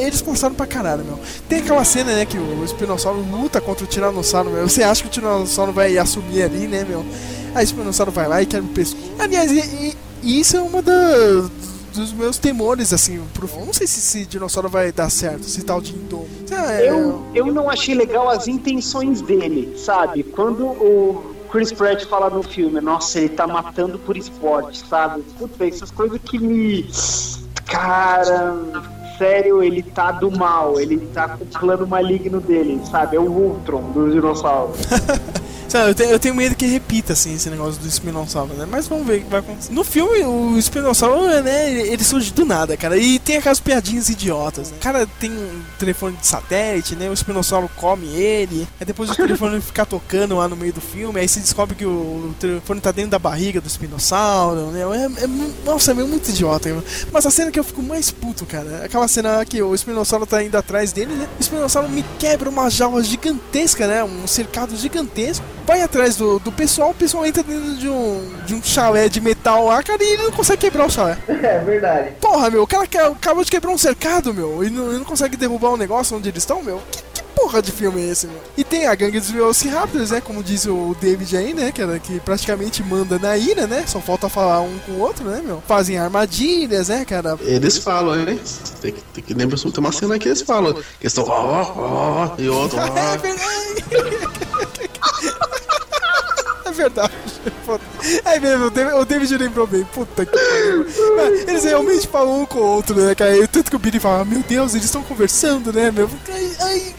S1: Eles passaram pra caralho, meu. Tem aquela cena, né, que o espinossauro luta contra o tiranossauro, meu. Você acha que o tiranossauro vai assumir ali, né, meu? Aí o espinossauro vai lá e quer o pescoço. Aliás, e- e isso é uma das dos meus temores, assim, pro... Eu não sei se esse dinossauro vai dar certo, esse tal de Indomo. É,
S10: Eu, eu não achei legal as intenções dele, sabe? Quando o Chris Pratt fala no filme, nossa, ele tá matando por esporte, sabe? Puta, essas coisas que me. Cara. Sério, ele tá do mal, ele tá com o plano maligno dele, sabe? É o Ultron dos dinossauros. (laughs)
S1: Sabe, eu, tenho, eu tenho medo que repita assim esse negócio do espinossauro, né? Mas vamos ver o que vai acontecer. No filme, o espinossauro, né, ele, surge do nada, cara. E tem aquelas piadinhas idiotas, né? O cara tem um telefone de satélite, né? O espinossauro come ele. Aí depois o telefone (laughs) fica tocando lá no meio do filme. Aí você descobre que o, telefone tá dentro da barriga do espinossauro, né? É, é nossa, é muito idiota. Mas a cena que eu fico mais puto, cara, é aquela cena que o espinossauro tá indo atrás dele, né? O espinossauro me quebra uma jaula gigantesca, né? Um cercado gigantesco. Vai atrás do, do pessoal, o pessoal entra dentro de um, de um chalé de metal lá, cara, e ele não consegue quebrar o chalé. (laughs)
S4: É verdade.
S1: Porra, meu, o cara que- acabou de quebrar um cercado, meu, e não, e não consegue derrubar o negócio onde eles estão, meu. Que, que porra de filme é esse, meu? E tem a gangue dos Velociraptors, né? Como diz o David aí, né? Que, que praticamente manda na ilha, né? Só falta falar um com o outro, né, meu? Fazem armadilhas, né, cara?
S3: Eles falam, hein? Tem que, tem que lembrar, tem uma cena que eles falam. Que eles estão. Ó, ó, e outro. ó. (laughs)
S1: É verdade. Verdade. Puta. (laughs) É mesmo, o David, lembrou bem. Puta que pariu. Eles realmente falam um com o outro, né, tanto que o Billy fala, meu Deus, eles estão conversando, né, meu? Ai, ai,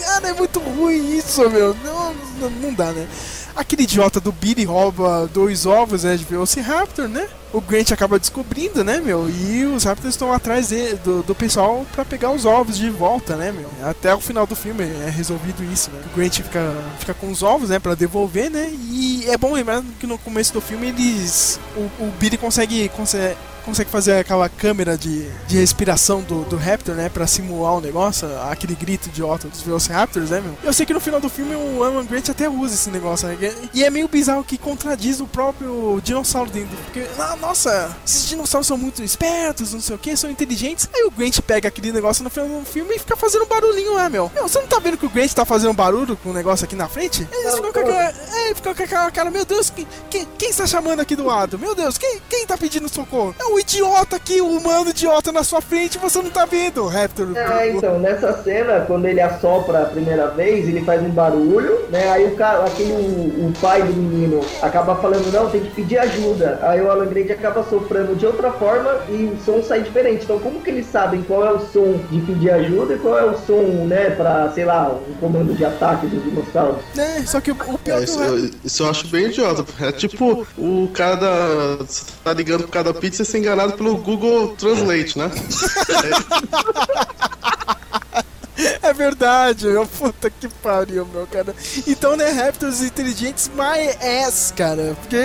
S1: cara, é muito ruim isso, meu. Não, não dá, né? Aquele idiota do Billy rouba dois ovos, né, de Velociraptor, né? O Grant acaba descobrindo, né, meu? E os Raptors estão atrás de- do, do pessoal pra pegar os ovos de volta, né, meu? Até o final do filme é resolvido isso, né? O Grant fica, fica com os ovos, né, pra devolver, né? E é bom lembrar que no começo do filme eles. O, o Billy consegue, consegue, consegue fazer aquela câmera de, de respiração do, do Raptor, né? Pra simular o negócio, aquele grito idiota dos Velociraptors, né, meu? Eu sei que no final do filme o Alan Grant até usa esse negócio, né? E é meio bizarro que contradiz o próprio dinossauro dentro. Porque, ah, nossa, esses dinossauros são muito espertos, não sei o que, são inteligentes. Aí o Grant pega aquele negócio no final do filme e fica fazendo um barulhinho lá, meu. Meu, você não tá vendo que o Grant tá fazendo barulho com o negócio aqui na frente? Eles ficam com aquela, é, ficam com aquela cara, meu Deus, quem, quem, quem está chamando aqui do lado? Meu Deus, quem, quem tá pedindo socorro? É o idiota aqui, o humano idiota na sua frente, você não tá vendo, Raptor.
S4: É, então, nessa cena, quando ele assopra a primeira vez, ele faz um barulho, né? Aí o cara, aquele o, o pai do menino acaba falando, não, tem que pedir ajuda. Aí o Alan Grant acaba soprando de outra forma e o som sai diferente. Então como que eles sabem qual é o som de pedir ajuda e qual é o som, né, pra, sei lá, um comando de ataque dos dinossauros?
S1: É, só que o, pior
S3: É, isso,
S1: Raptor...
S3: eu, isso eu acho bem idiota. É tipo o cara da. Você tá ligando pro cara da pizza e ser enganado pelo Google Translate, né? (laughs)
S1: É verdade, meu. Puta que pariu, meu, cara. Então, né, Raptors inteligentes, my ass, cara. Porque,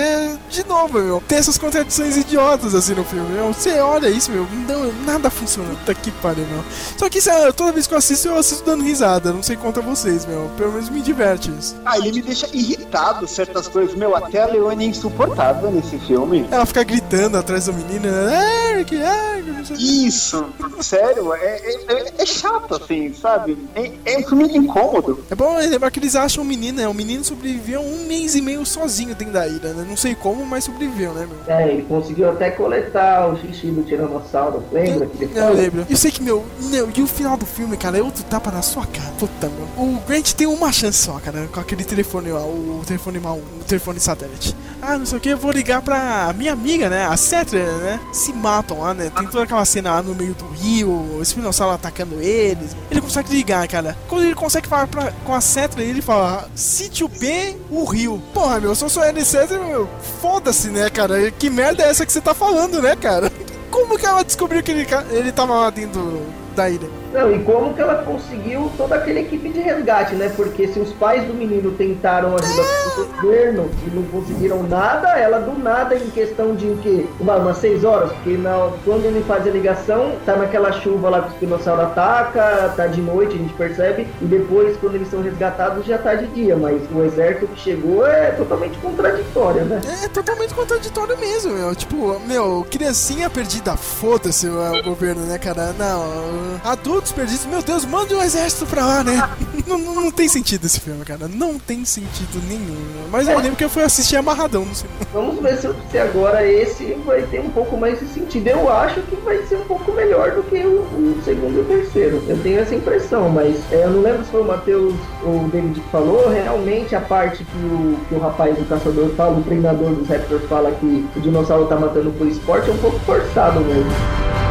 S1: de novo, meu, tem essas contradições idiotas assim no filme, meu. Você olha isso, meu, não, nada funciona. Puta que pariu, meu. Só que, sério, toda vez que eu assisto, eu assisto dando risada. Não sei contra vocês, meu. Pelo menos me diverte isso.
S10: Ah, ele me deixa irritado certas coisas. Meu, até a Leone é insuportável nesse filme.
S1: Ela fica gritando atrás do menino, né? Eric, Eric, não sei.
S10: Isso, sério, é, é, é- é chato assim, sabe? É, é um filme incômodo.
S1: É bom lembrar que eles acham o menino, né? O menino sobreviveu um mês e meio sozinho dentro da ilha, né? Não sei como, mas sobreviveu, né, meu?
S4: É, ele conseguiu até coletar o xixi do Tiranossauro, lembra? Que ele
S1: Eu
S4: fala?
S1: lembro. Eu sei que, meu, meu, e o final do filme, cara, é outro tapa na sua cara. Puta, meu. O Grant tem uma chance só, cara, com aquele telefone lá, o telefone mal, o telefone satélite. Ah, não sei o que, eu vou ligar pra minha amiga, né? A Cetra, né? Se matam lá, né? Tem toda aquela cena lá no meio do rio, os dinossauros atacando eles. Ele consegue ligar, cara. Quando ele consegue falar pra, com a Cetra, ele fala: Sítio B, o rio. Porra, meu, se eu sou ele Cetra, meu, foda-se, né, cara? Que merda é essa que você tá falando, né, cara? (laughs) Como que ela descobriu que ele, ele tava lá dentro da ilha?
S4: Não, e como que ela conseguiu toda aquela equipe de resgate, né? Porque se os pais do menino tentaram ajudar o governo e não conseguiram nada, ela do nada, em questão de o quê? Uma, umas seis horas, porque na, quando ele faz a ligação, tá naquela chuva lá que os dinossauros ataca, tá de noite, a gente percebe, e depois, quando eles são resgatados, já tá de dia, mas o exército que chegou é totalmente contraditório, né?
S1: É totalmente contraditório mesmo, meu. Tipo, meu, criancinha perdida, foda-se o, o governo, né, cara? Não, adultos perdidos, meu Deus, mande um exército pra lá, né? (laughs) não, não, não tem sentido esse filme, cara. Não tem sentido nenhum. meu. Mas eu lembro que eu fui assistir amarradão no cinema.
S4: Vamos ver se, se agora esse vai ter um pouco mais de sentido. Eu acho que vai ser um pouco melhor do que o, o segundo e o terceiro. Eu tenho essa impressão, mas é, eu não lembro se foi o Matheus ou o David que falou. Realmente a parte que o, que o rapaz do caçador fala, o treinador dos Raptors fala que o dinossauro tá matando por esporte, é um pouco forçado mesmo.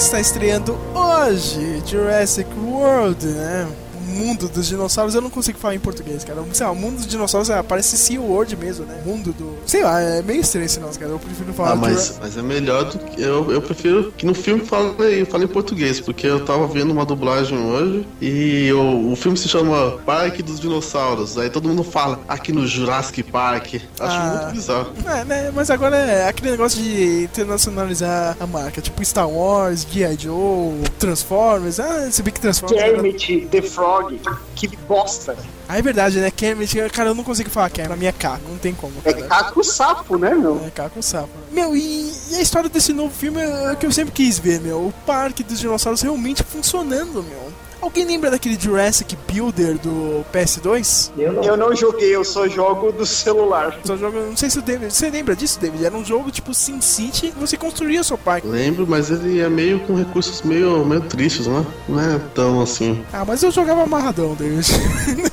S1: Que está estreando hoje, Jurassic World, né? O mundo dos dinossauros, eu não consigo falar em português, cara. Sei lá, o mundo dos dinossauros é, parece Sea World mesmo, né? Mundo do. Sei lá, é meio estranho esse nosso, cara. Eu prefiro falar
S3: Ah, mas, mas é melhor do que. Eu, eu prefiro que no filme fale, fale em português, porque eu tava vendo uma dublagem hoje e o, o filme se chama Parque dos Dinossauros. Aí todo mundo fala aqui no Jurassic Park. Acho
S1: Ah.
S3: muito bizarro.
S1: É, né? Mas agora é aquele negócio de internacionalizar a marca, tipo Star Wars, G.I. Joe, Transformers. Ah, se bem que Transformers.
S10: Kermit the Frog. Que bosta.
S1: Ah, é verdade, né? Kermit, cara, eu não consigo falar Kermit. Pra mim é K, não tem como.
S10: É
S1: cara.
S10: K com sapo, né, meu?
S1: É K com sapo. Meu, e, e a história desse novo filme é o que eu sempre quis ver, meu. O parque dos dinossauros realmente funcionando, meu. Alguém lembra daquele Jurassic Builder do PS2?
S10: Eu não joguei, eu só jogo do celular.
S1: Só jogo, não sei se o David. Você lembra disso, David? Era um jogo tipo SimCity, você construía o seu parque.
S3: Lembro, mas ele é meio com recursos meio, meio tristes, né? Não é tão assim.
S1: Ah, mas eu jogava amarradão, David. (laughs)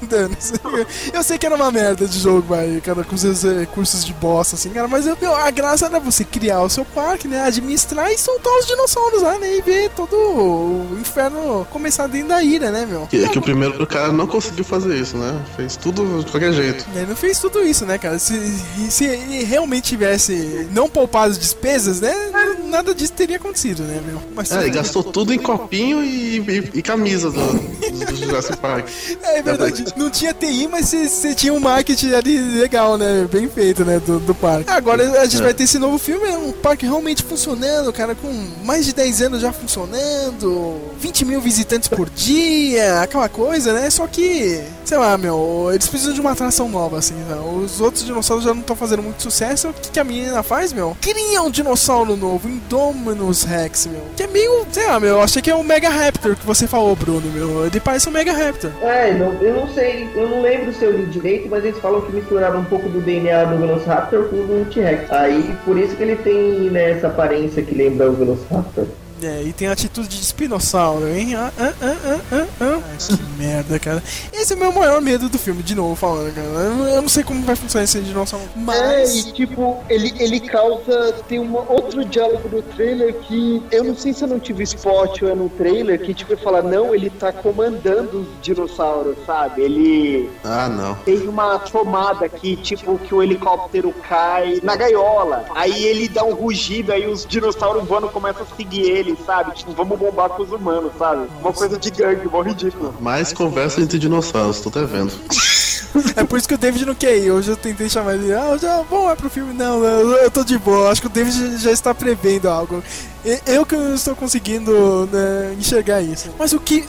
S1: Eu sei que era uma merda de jogo, vai, cara, com seus recursos de bosta, assim, cara, mas eu, a graça era você criar o seu parque, né, administrar e soltar os dinossauros lá, né, e ver todo o inferno começar dentro da ira, né, meu?
S3: Que, que o primeiro cara não conseguiu fazer isso, né? Fez tudo de qualquer jeito.
S1: Ele não fez tudo isso, né, cara? Se, se ele realmente tivesse não poupado as despesas, né, nada disso teria acontecido, né, meu? Mas,
S3: É, ele gastou tudo em copinho e, e- e camisa do, do, Jurassic Park.
S1: É verdade, não tinha TI, mas você tinha um marketing ali legal, né? Bem feito, né? Do, do parque. Agora a gente
S3: É.
S1: vai ter esse novo filme, é um parque realmente funcionando, cara, com mais de 10 anos já funcionando, 20 mil visitantes por dia, aquela coisa, né? Só que, sei lá, meu, eles precisam de uma atração nova, assim, né? Os outros dinossauros já não estão fazendo muito sucesso. O que, que a menina faz, meu? Cria um dinossauro novo, Indominus Rex, meu. Que é meio, sei lá, meu, eu achei que é o Mega Raptor que você falou, Bruno, meu. Ele parece um Mega Raptor.
S4: É, não, eu não sei, eu não lembro se eu li direito, mas eles falam que misturaram um pouco do DNA do Velociraptor com o T-Rex. Aí, por isso que ele tem né, essa aparência que lembra o Velociraptor.
S1: É, e tem a atitude de espinossauro, hein? Ah, ah, ah, ah, ah, ah. Ai, que merda, cara. Esse é o meu maior medo do filme, de novo falando, cara. Eu, eu não sei como vai funcionar esse dinossauro. Mas.
S10: É, e tipo, ele, ele causa. Tem um outro diálogo no trailer que. Eu não sei se eu não tive spot ou é no trailer, que tipo, ele fala, não, ele tá comandando os dinossauros, sabe? Ele.
S3: Ah, não.
S10: Tem uma tomada aqui, tipo, que o helicóptero cai na gaiola. Aí ele dá um rugido, aí os dinossauros voando começam a seguir ele, sabe? Tipo, vamos bombar com os humanos, sabe? Uma coisa de gangue, mó ridículo.
S3: Mais conversa entre dinossauros, tô até vendo.
S1: É por isso que o David não quer ir. Hoje eu tentei chamar ele. Ah, já vamos lá pro filme. Não, eu, eu tô de boa. Acho que o David já está prevendo algo. Eu que não estou conseguindo né, enxergar isso. Mas o que.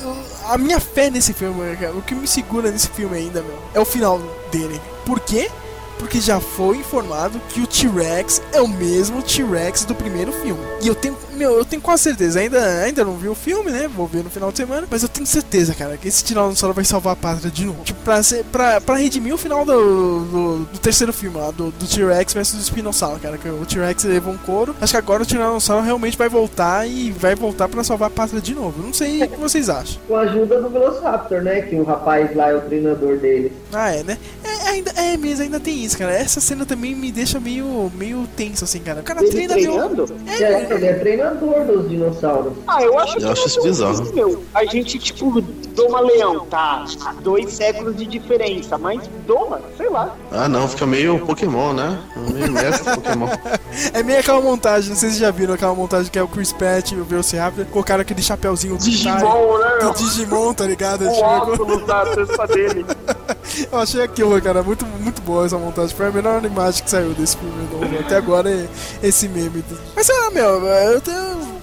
S1: A minha fé nesse filme, cara, o que me segura nesse filme ainda, meu, é o final dele. Por quê? Porque já foi informado que o T-Rex é o mesmo T-Rex do primeiro filme. E eu tenho, meu, eu tenho quase certeza. Ainda, ainda não vi o filme, né? Vou ver no final de semana. Mas eu tenho certeza, cara, que esse Tiranossauro vai salvar a pátria de novo. Tipo, pra, ser, pra, pra redimir o final do, do, do terceiro filme lá, do, do T-Rex versus o Espinossauro, cara. Que o T-Rex levou um couro. Acho que agora o Tiranossauro realmente vai voltar e vai voltar pra salvar a pátria de novo. Não sei o que vocês acham.
S4: Com a ajuda do Velociraptor, né? Que o rapaz lá é o treinador dele.
S1: Ah, é, né? É, ainda, é mesmo, ainda tem isso, cara. Essa cena também me deixa meio, meio tenso, assim, cara. O cara
S10: Ele
S1: treina
S10: treinando?
S1: meu.
S4: É, ele é treinador dos dinossauros.
S10: Ah, eu acho
S3: Eu
S10: que
S3: acho isso
S10: é
S3: bizarro.
S10: isso, meu. A gente, tipo, doma leão, tá? Dois séculos de diferença, mas doma, sei lá.
S3: Ah, não, fica meio Pokémon, né? Meio mestre Pokémon. (laughs)
S1: É meio aquela montagem, não sei se vocês já viram aquela montagem que é o Chris Pratt e o Velociraptor, colocaram aquele chapeuzinho do
S10: Digimon, né,
S1: do? Digimon, tá ligado?
S10: O
S1: Tipo,
S10: óculos da dele. (laughs)
S1: eu achei aquilo, cara, muito, muito boa essa montagem. Foi a melhor imagem que saiu desse filme novo. Até agora é esse meme. Mas sei lá, meu, eu tenho. too.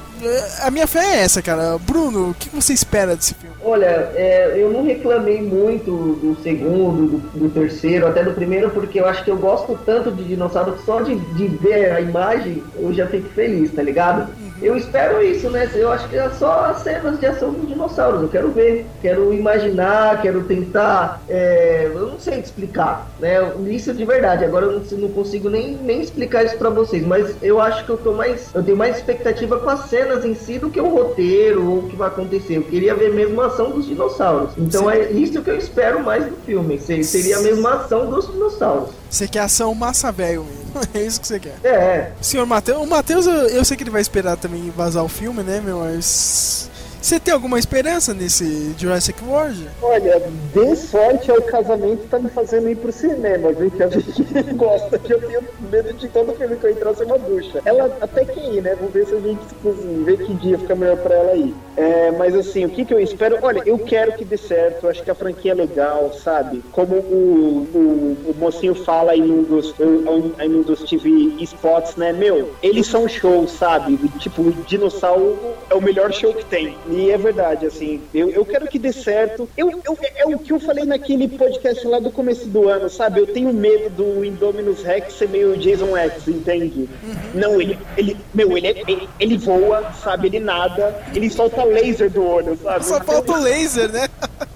S1: A minha fé é essa, cara. Bruno, o que você espera desse filme?
S4: Olha, é, eu não reclamei muito do segundo, do, do terceiro, até do primeiro, porque eu acho que eu gosto tanto de dinossauro que só de, de ver a imagem eu já fico feliz, tá ligado? Eu espero isso, né? Eu acho que é só as cenas de ação dos dinossauros. Eu quero ver, quero imaginar, quero tentar. é, eu não sei explicar, né? Isso de verdade. Agora eu não, não consigo nem, nem explicar isso pra vocês, mas eu acho que eu tô mais. Eu tenho mais expectativa com as cenas cenas em si do que o roteiro ou o que vai acontecer. Eu queria ver mesmo a ação dos dinossauros. Então
S1: Sim.
S4: é isso que eu espero mais do filme. Se- Seria a mesma ação dos dinossauros.
S1: Você quer ação massa velho mesmo. (laughs) É isso que você quer.
S4: É.
S1: Senhor Matheus, o Matheus, eu, eu sei que ele vai esperar também vazar o filme, né, meu? Mas. Você tem alguma esperança nesse Jurassic World?
S2: Olha, dê sorte ao casamento tá me fazendo ir pro cinema, viu? Que a gente (laughs) gosta, que eu tenho medo de todo filme que eu entrar ser uma ducha. Ela até que ir, né? Vamos ver se a gente tipo, vê que dia fica melhor pra ela ir. É, mas assim, o que, que eu espero? Olha, eu quero que dê certo, acho que a franquia é legal, sabe? Como o, o, o mocinho fala em um dos, em um dos TV spots, né? Meu, eles são show, sabe? Tipo, o dinossauro é o melhor show que tem. E é verdade, assim, eu, eu quero que dê certo. Eu, eu, é o que eu falei naquele podcast lá do começo do ano, sabe? Eu tenho medo do Indominus Rex ser meio Jason X, entende? Não, ele, ele, meu, ele, ele, ele voa, sabe? Ele nada, ele solta laser do olho, sabe?
S1: Só falta o laser, né? (laughs)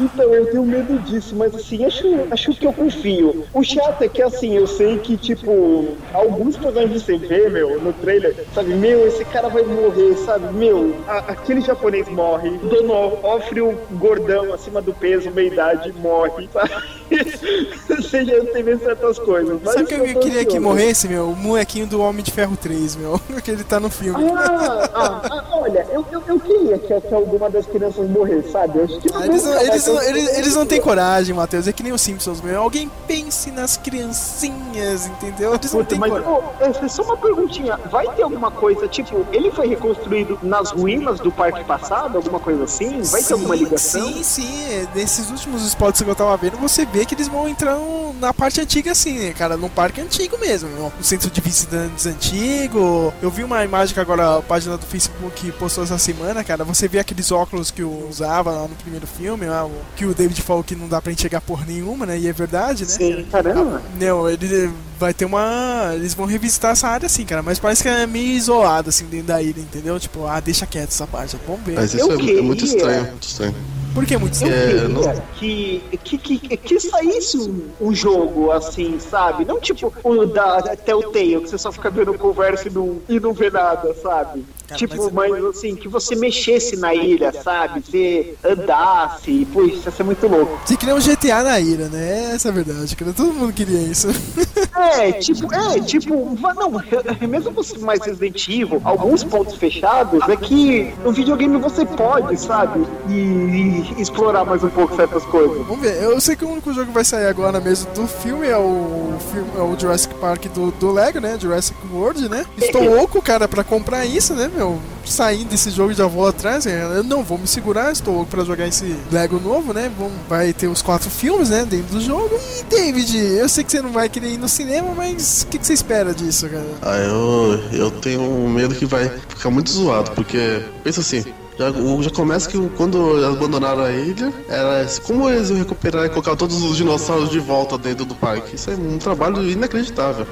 S2: Então, eu tenho medo disso, mas assim, acho, acho que eu confio. O chato é que assim, eu sei que, tipo, alguns personagens você vê, meu, no trailer, sabe, meu, esse cara vai morrer, sabe, meu, a- aquele japonês morre, o Dono ofre o gordão acima do peso, meia idade, morre, sabe? (laughs) Você já visto certas coisas. Mas
S1: Sabe o que eu
S2: tô
S1: queria que morresse, meu? O molequinho do Homem de Ferro 3, meu. (laughs) Que ele tá no filme.
S2: Ah, ah, ah, olha, eu, eu, eu queria que, que alguma das crianças morresse, sabe? Eu acho que
S1: Ah, eles, não, eles, não, eles, eles não têm coragem, Matheus. É que nem os Simpsons, meu. Alguém pense nas criancinhas, entendeu? Eles não têm
S2: mas
S1: coragem.
S2: é só uma perguntinha, vai ter alguma coisa, tipo, ele foi reconstruído nas ruínas do parque passado, alguma coisa assim? Vai ter alguma
S1: Sim,
S2: ligação?
S1: Sim, sim. É, Nesses últimos spots que eu tava vendo, você vê que eles vão entrar na parte antiga, assim, né, cara? No parque antigo mesmo. No no centro de visitantes antigo. Eu vi uma imagem que agora a página do Facebook postou essa semana, cara. Você vê aqueles óculos que eu usava lá no primeiro filme, lá, o- que o David falou que não dá pra enxergar por nenhuma, né? E é verdade, né?
S2: Sim, caramba.
S1: Não, ele vai ter uma. Eles vão revisitar essa área assim, cara. Mas parece que é meio isolado, assim, dentro da ilha, entendeu? Tipo, ah, deixa quieto essa parte. Vamos ver.
S3: Mas isso é, é muito estranho, muito estranho.
S1: Por que muito
S2: Eu
S1: estranho?
S3: É, não-
S2: queria que, que, que, que saísse um, um jogo assim, sabe? Não tipo o da Telltale, que você só fica vendo conversa e não, e não vê nada, sabe?
S1: Cara,
S2: tipo,
S1: mas-
S2: mas assim, que você mexesse na ilha, sabe? Você andasse, pô, isso ia ser muito louco.
S1: Você queria um GTA na ilha, né? Essa é a verdade, cara. Todo mundo queria isso.
S2: É, tipo, é, tipo, não, mesmo você mais Resident Evil, alguns pontos fechados é que no videogame você pode, sabe? E, e explorar mais um pouco certas coisas.
S1: Vamos ver. Eu sei que o único jogo que vai sair agora mesmo do filme é o, filme, é o Jurassic Park do, do Lego, né? Jurassic World, né? Estou louco, cara, pra comprar isso, né, meu? Saindo desse jogo já vou atrás, né? Eu não vou me segurar, estou pra jogar esse Lego novo, né? Vai ter os quatro filmes, né, dentro do jogo. E, David, eu sei que você não vai querer ir no cinema, mas o que, que você espera disso, cara?
S3: Ah, eu, eu tenho medo que vai ficar muito zoado, porque, pensa assim, já, já começa que quando abandonaram a ilha, era como eles iam recuperar e colocar todos os dinossauros de volta dentro do parque. Isso é um trabalho inacreditável.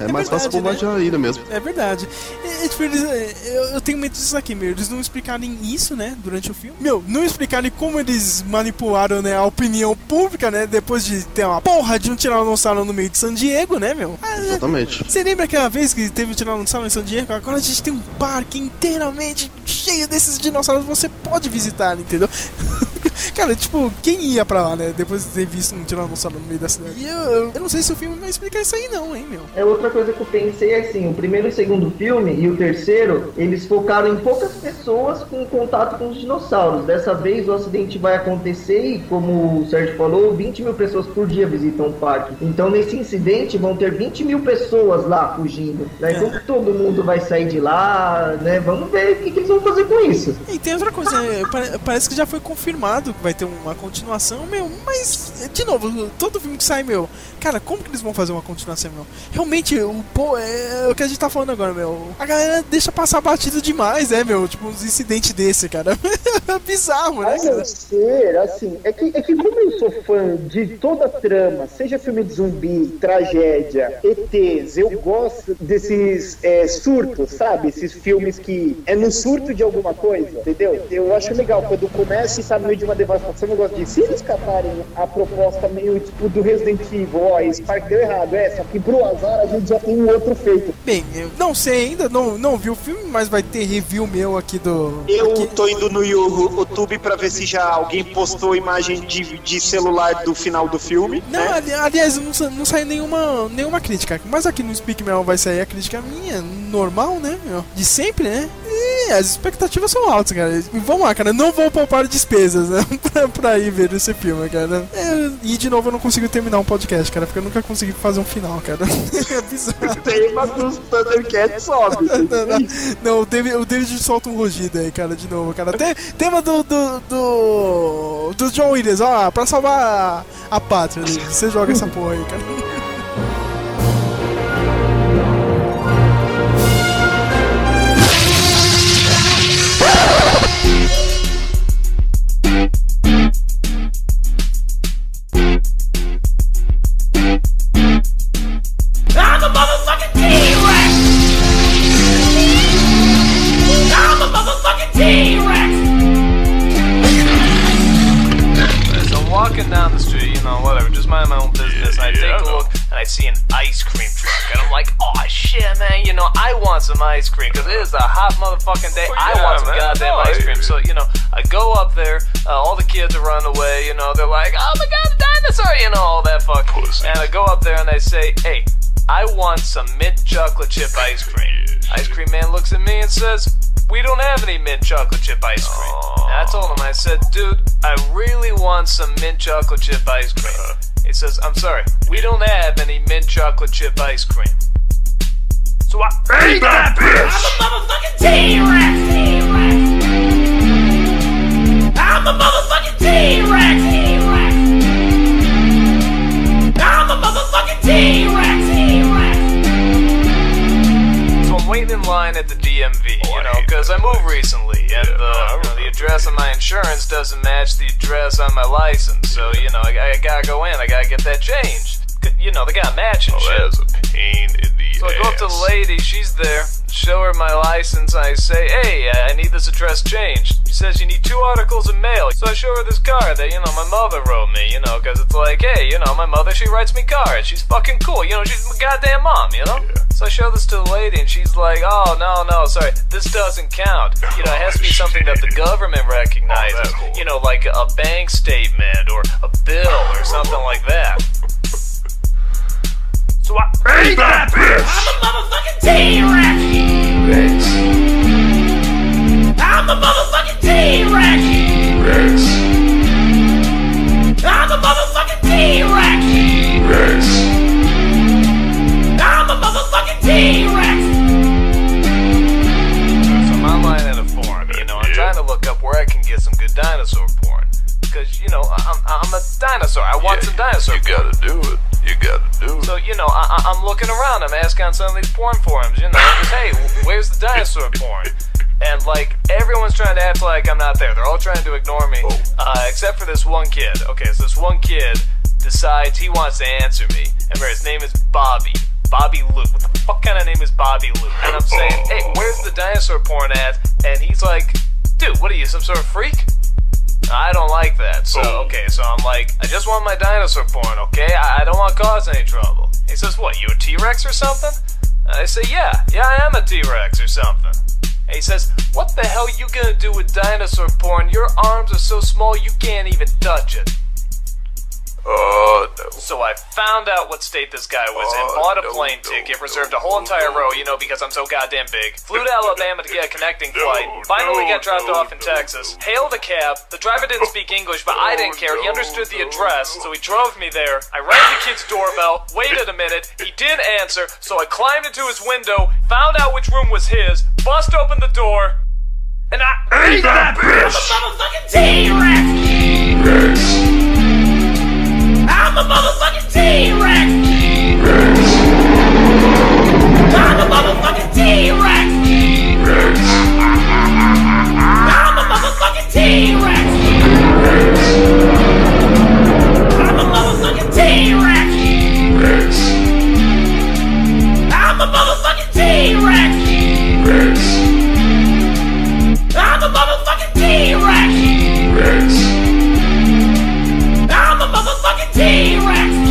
S3: É, mais fácil
S1: verdade,
S3: bombardear a ilha mesmo.
S1: É verdade. É, é, tipo, eles, é, eu, eu tenho medo disso aqui, meu. Eles não explicarem isso, né, durante o filme. Meu, não explicarem como eles manipularam, né, a opinião pública, né, depois de ter uma porra de um tiranossauro no meio de San Diego, né, meu? Ah,
S3: Exatamente.
S1: Você lembra aquela vez que teve um tiranossauro em San Diego? Agora a gente tem um parque inteiramente cheio desses dinossauros que você pode visitar, entendeu? (laughs) Cara, tipo, quem ia pra lá, né? Depois de ter visto um tiranossauro no meio da cidade. E eu, eu, eu não sei se o filme vai explicar isso aí, não, hein, meu.
S4: É outra coisa que eu pensei é assim, o primeiro e o segundo filme e o terceiro, eles focaram em poucas pessoas com contato com os dinossauros. Dessa vez o acidente vai acontecer e, como o Sérgio falou, 20 mil pessoas por dia visitam o parque. Então nesse incidente vão ter 20 mil pessoas lá fugindo. Né? Então todo mundo vai sair de lá, né? Vamos ver o que, que eles vão fazer com isso.
S1: E tem outra coisa, né? Pare- parece que já foi confirmado que vai ter uma continuação, meu, mas, de novo, todo filme que sai, meu, cara, como que eles vão fazer uma continuação, meu? Realmente, o, pô, é o que a gente tá falando agora, meu. A galera deixa passar batido demais, né, meu? Tipo, uns incidentes desse, cara. (laughs) Bizarro, né,
S2: A
S1: cara?
S2: não ser, assim, é que, é que como eu sou fã de toda a trama, seja filme de zumbi, tragédia, ETs, eu gosto desses é, surtos, sabe? Esses filmes que é no surto de alguma coisa, entendeu? Eu acho legal quando começa e no meio de uma
S10: devastação, eu gosto disso. Se eles catarem a proposta meio tipo do Resident Evil, ó, esse parque deu errado, é, só que pro azar a gente já tem um outro feito.
S1: Bem, eu não sei ainda, não, não vi o filme, mas vai ter review meu aqui do.
S2: Eu
S1: aqui-
S2: tô indo no YouTube pra ver se já alguém postou imagem de, de celular do final do filme.
S1: Não,
S2: né?
S1: ali- aliás, não, sa- não saiu nenhuma, nenhuma crítica. Mas aqui no Speak Mel vai sair a crítica minha, normal, né? De sempre, né? E as expectativas são altas, cara. E vamos lá, cara. Não vou poupar despesas, né? (laughs) pra, pra ir ver esse filme, cara. É, e de novo eu não consigo terminar um podcast, cara. Porque eu nunca consegui fazer um final, cara. (laughs) é bizarro.
S2: O tema dos Thundercats sobe.
S1: Não, não, não, o, David, o David solta um rugido aí, cara, de novo, cara. Tem, tema do, do, do. do John Williams, ó, pra salvar a, a pátria, David. Você joga essa porra aí, cara. (laughs)
S13: walking down the street, you know, whatever, just mind my own business, and I take a look, and I see an ice cream truck, and I'm like, oh shit, man, you know, I want some ice cream, because it is a hot motherfucking day, I
S14: yeah,
S13: want some
S14: man,
S13: goddamn
S14: no,
S13: ice cream. So, you know, I go up there, uh, all the kids are running away, you know, they're like, oh my god, a dinosaur, you know, all that fuck. And I go up there and I say, hey, I want some mint chocolate chip ice cream. Ice cream man looks at me and says, we don't have any mint chocolate chip ice cream. And I told him, I said, dude, I really want some mint chocolate chip ice cream. He says, I'm sorry, we don't have any mint chocolate chip ice cream. So I ate that bitch!
S9: I'm a motherfucking T-Rex! I'm a motherfucking T-Rex!
S13: So I'm waiting in line at the DMV, you know, because I moved recently, and uh, you know, the address on my insurance doesn't match the address on my license. So you know, I, I gotta go in, I gotta get that changed. You know, they got matching
S14: Oh,
S13: shit.
S14: that is a pain in the
S13: So I go up to the lady, she's there, show her my license, I say, hey, I need this address changed. She says you need two articles of mail. So I show her this card that, you know, my mother wrote me, you know, because it's like, hey, you know, my mother, she writes me cards. She's fucking cool, you know, she's my goddamn mom, you know? So I show this to the lady, and she's like, oh, no, no, sorry, this doesn't count. (laughs) You know, it has to be something that the government recognizes. You know, like a bank statement or a bill or something like that. So I ate that bitch!
S9: I'm a motherfucking T-Rex! Rex. I'm a motherfucking T-Rex! Rex. I'm a motherfucking T-Rex! I'm a motherfucking T-Rex!
S13: So I'm online at a forum, you know, I'm trying to look up where I can get some good dinosaur porn. Because, you know, I'm, I'm a dinosaur. I want some dinosaur
S14: You
S13: porn.
S14: gotta do it. You gotta do it.
S13: So, you know, I, I'm looking around. I'm asking on some of these porn forums, you know, just, (laughs) hey, where's the dinosaur porn? And, like, everyone's trying to act like I'm not there. They're all trying to ignore me, uh, except for this one kid. Okay, so this one kid decides he wants to answer me. And his name is Bobby. Bobby Luke. What the fuck kind of name is Bobby Luke? And I'm saying, hey, where's the dinosaur porn at? And he's like, dude, what are you, some sort of freak? I don't like that. So, oh. okay, so I'm like, I just want my dinosaur porn, okay? I, I don't want to cause any trouble. He says, what, you a T-Rex or something? I say, yeah, yeah, I am a T-Rex or something. And he says, what the hell you gonna do with dinosaur porn? Your arms are so small you can't even touch it.
S14: Oh, no.
S13: So I found out what state this guy was in, uh, bought a plane ticket, reserved a whole entire row, you know, because I'm so goddamn big. Flew to (laughs) Alabama to get a connecting flight. Finally got dropped off in Texas. Hailed a cab. The driver didn't (laughs) speak English, but I didn't care. He understood the address, so he drove me there. I rang the kid's doorbell, waited a minute. He did answer, so I climbed into his window, found out which room was his, bust open the door, and I ate that bitch!
S9: T-Rex! I'm a motherfucking T-Rex! T-Rex! I'm a motherfucking T-Rex! T-Rex!
S14: I'm
S9: a motherfucking T-Rex! T-Rex! I'm a motherfucking T-Rex!
S14: T-Rex!
S9: I'm a motherfucking T-Rex!
S14: T-Rex!
S9: I'm a motherfucking T-Rex!
S14: T-Rex!
S9: fucking T-Rex!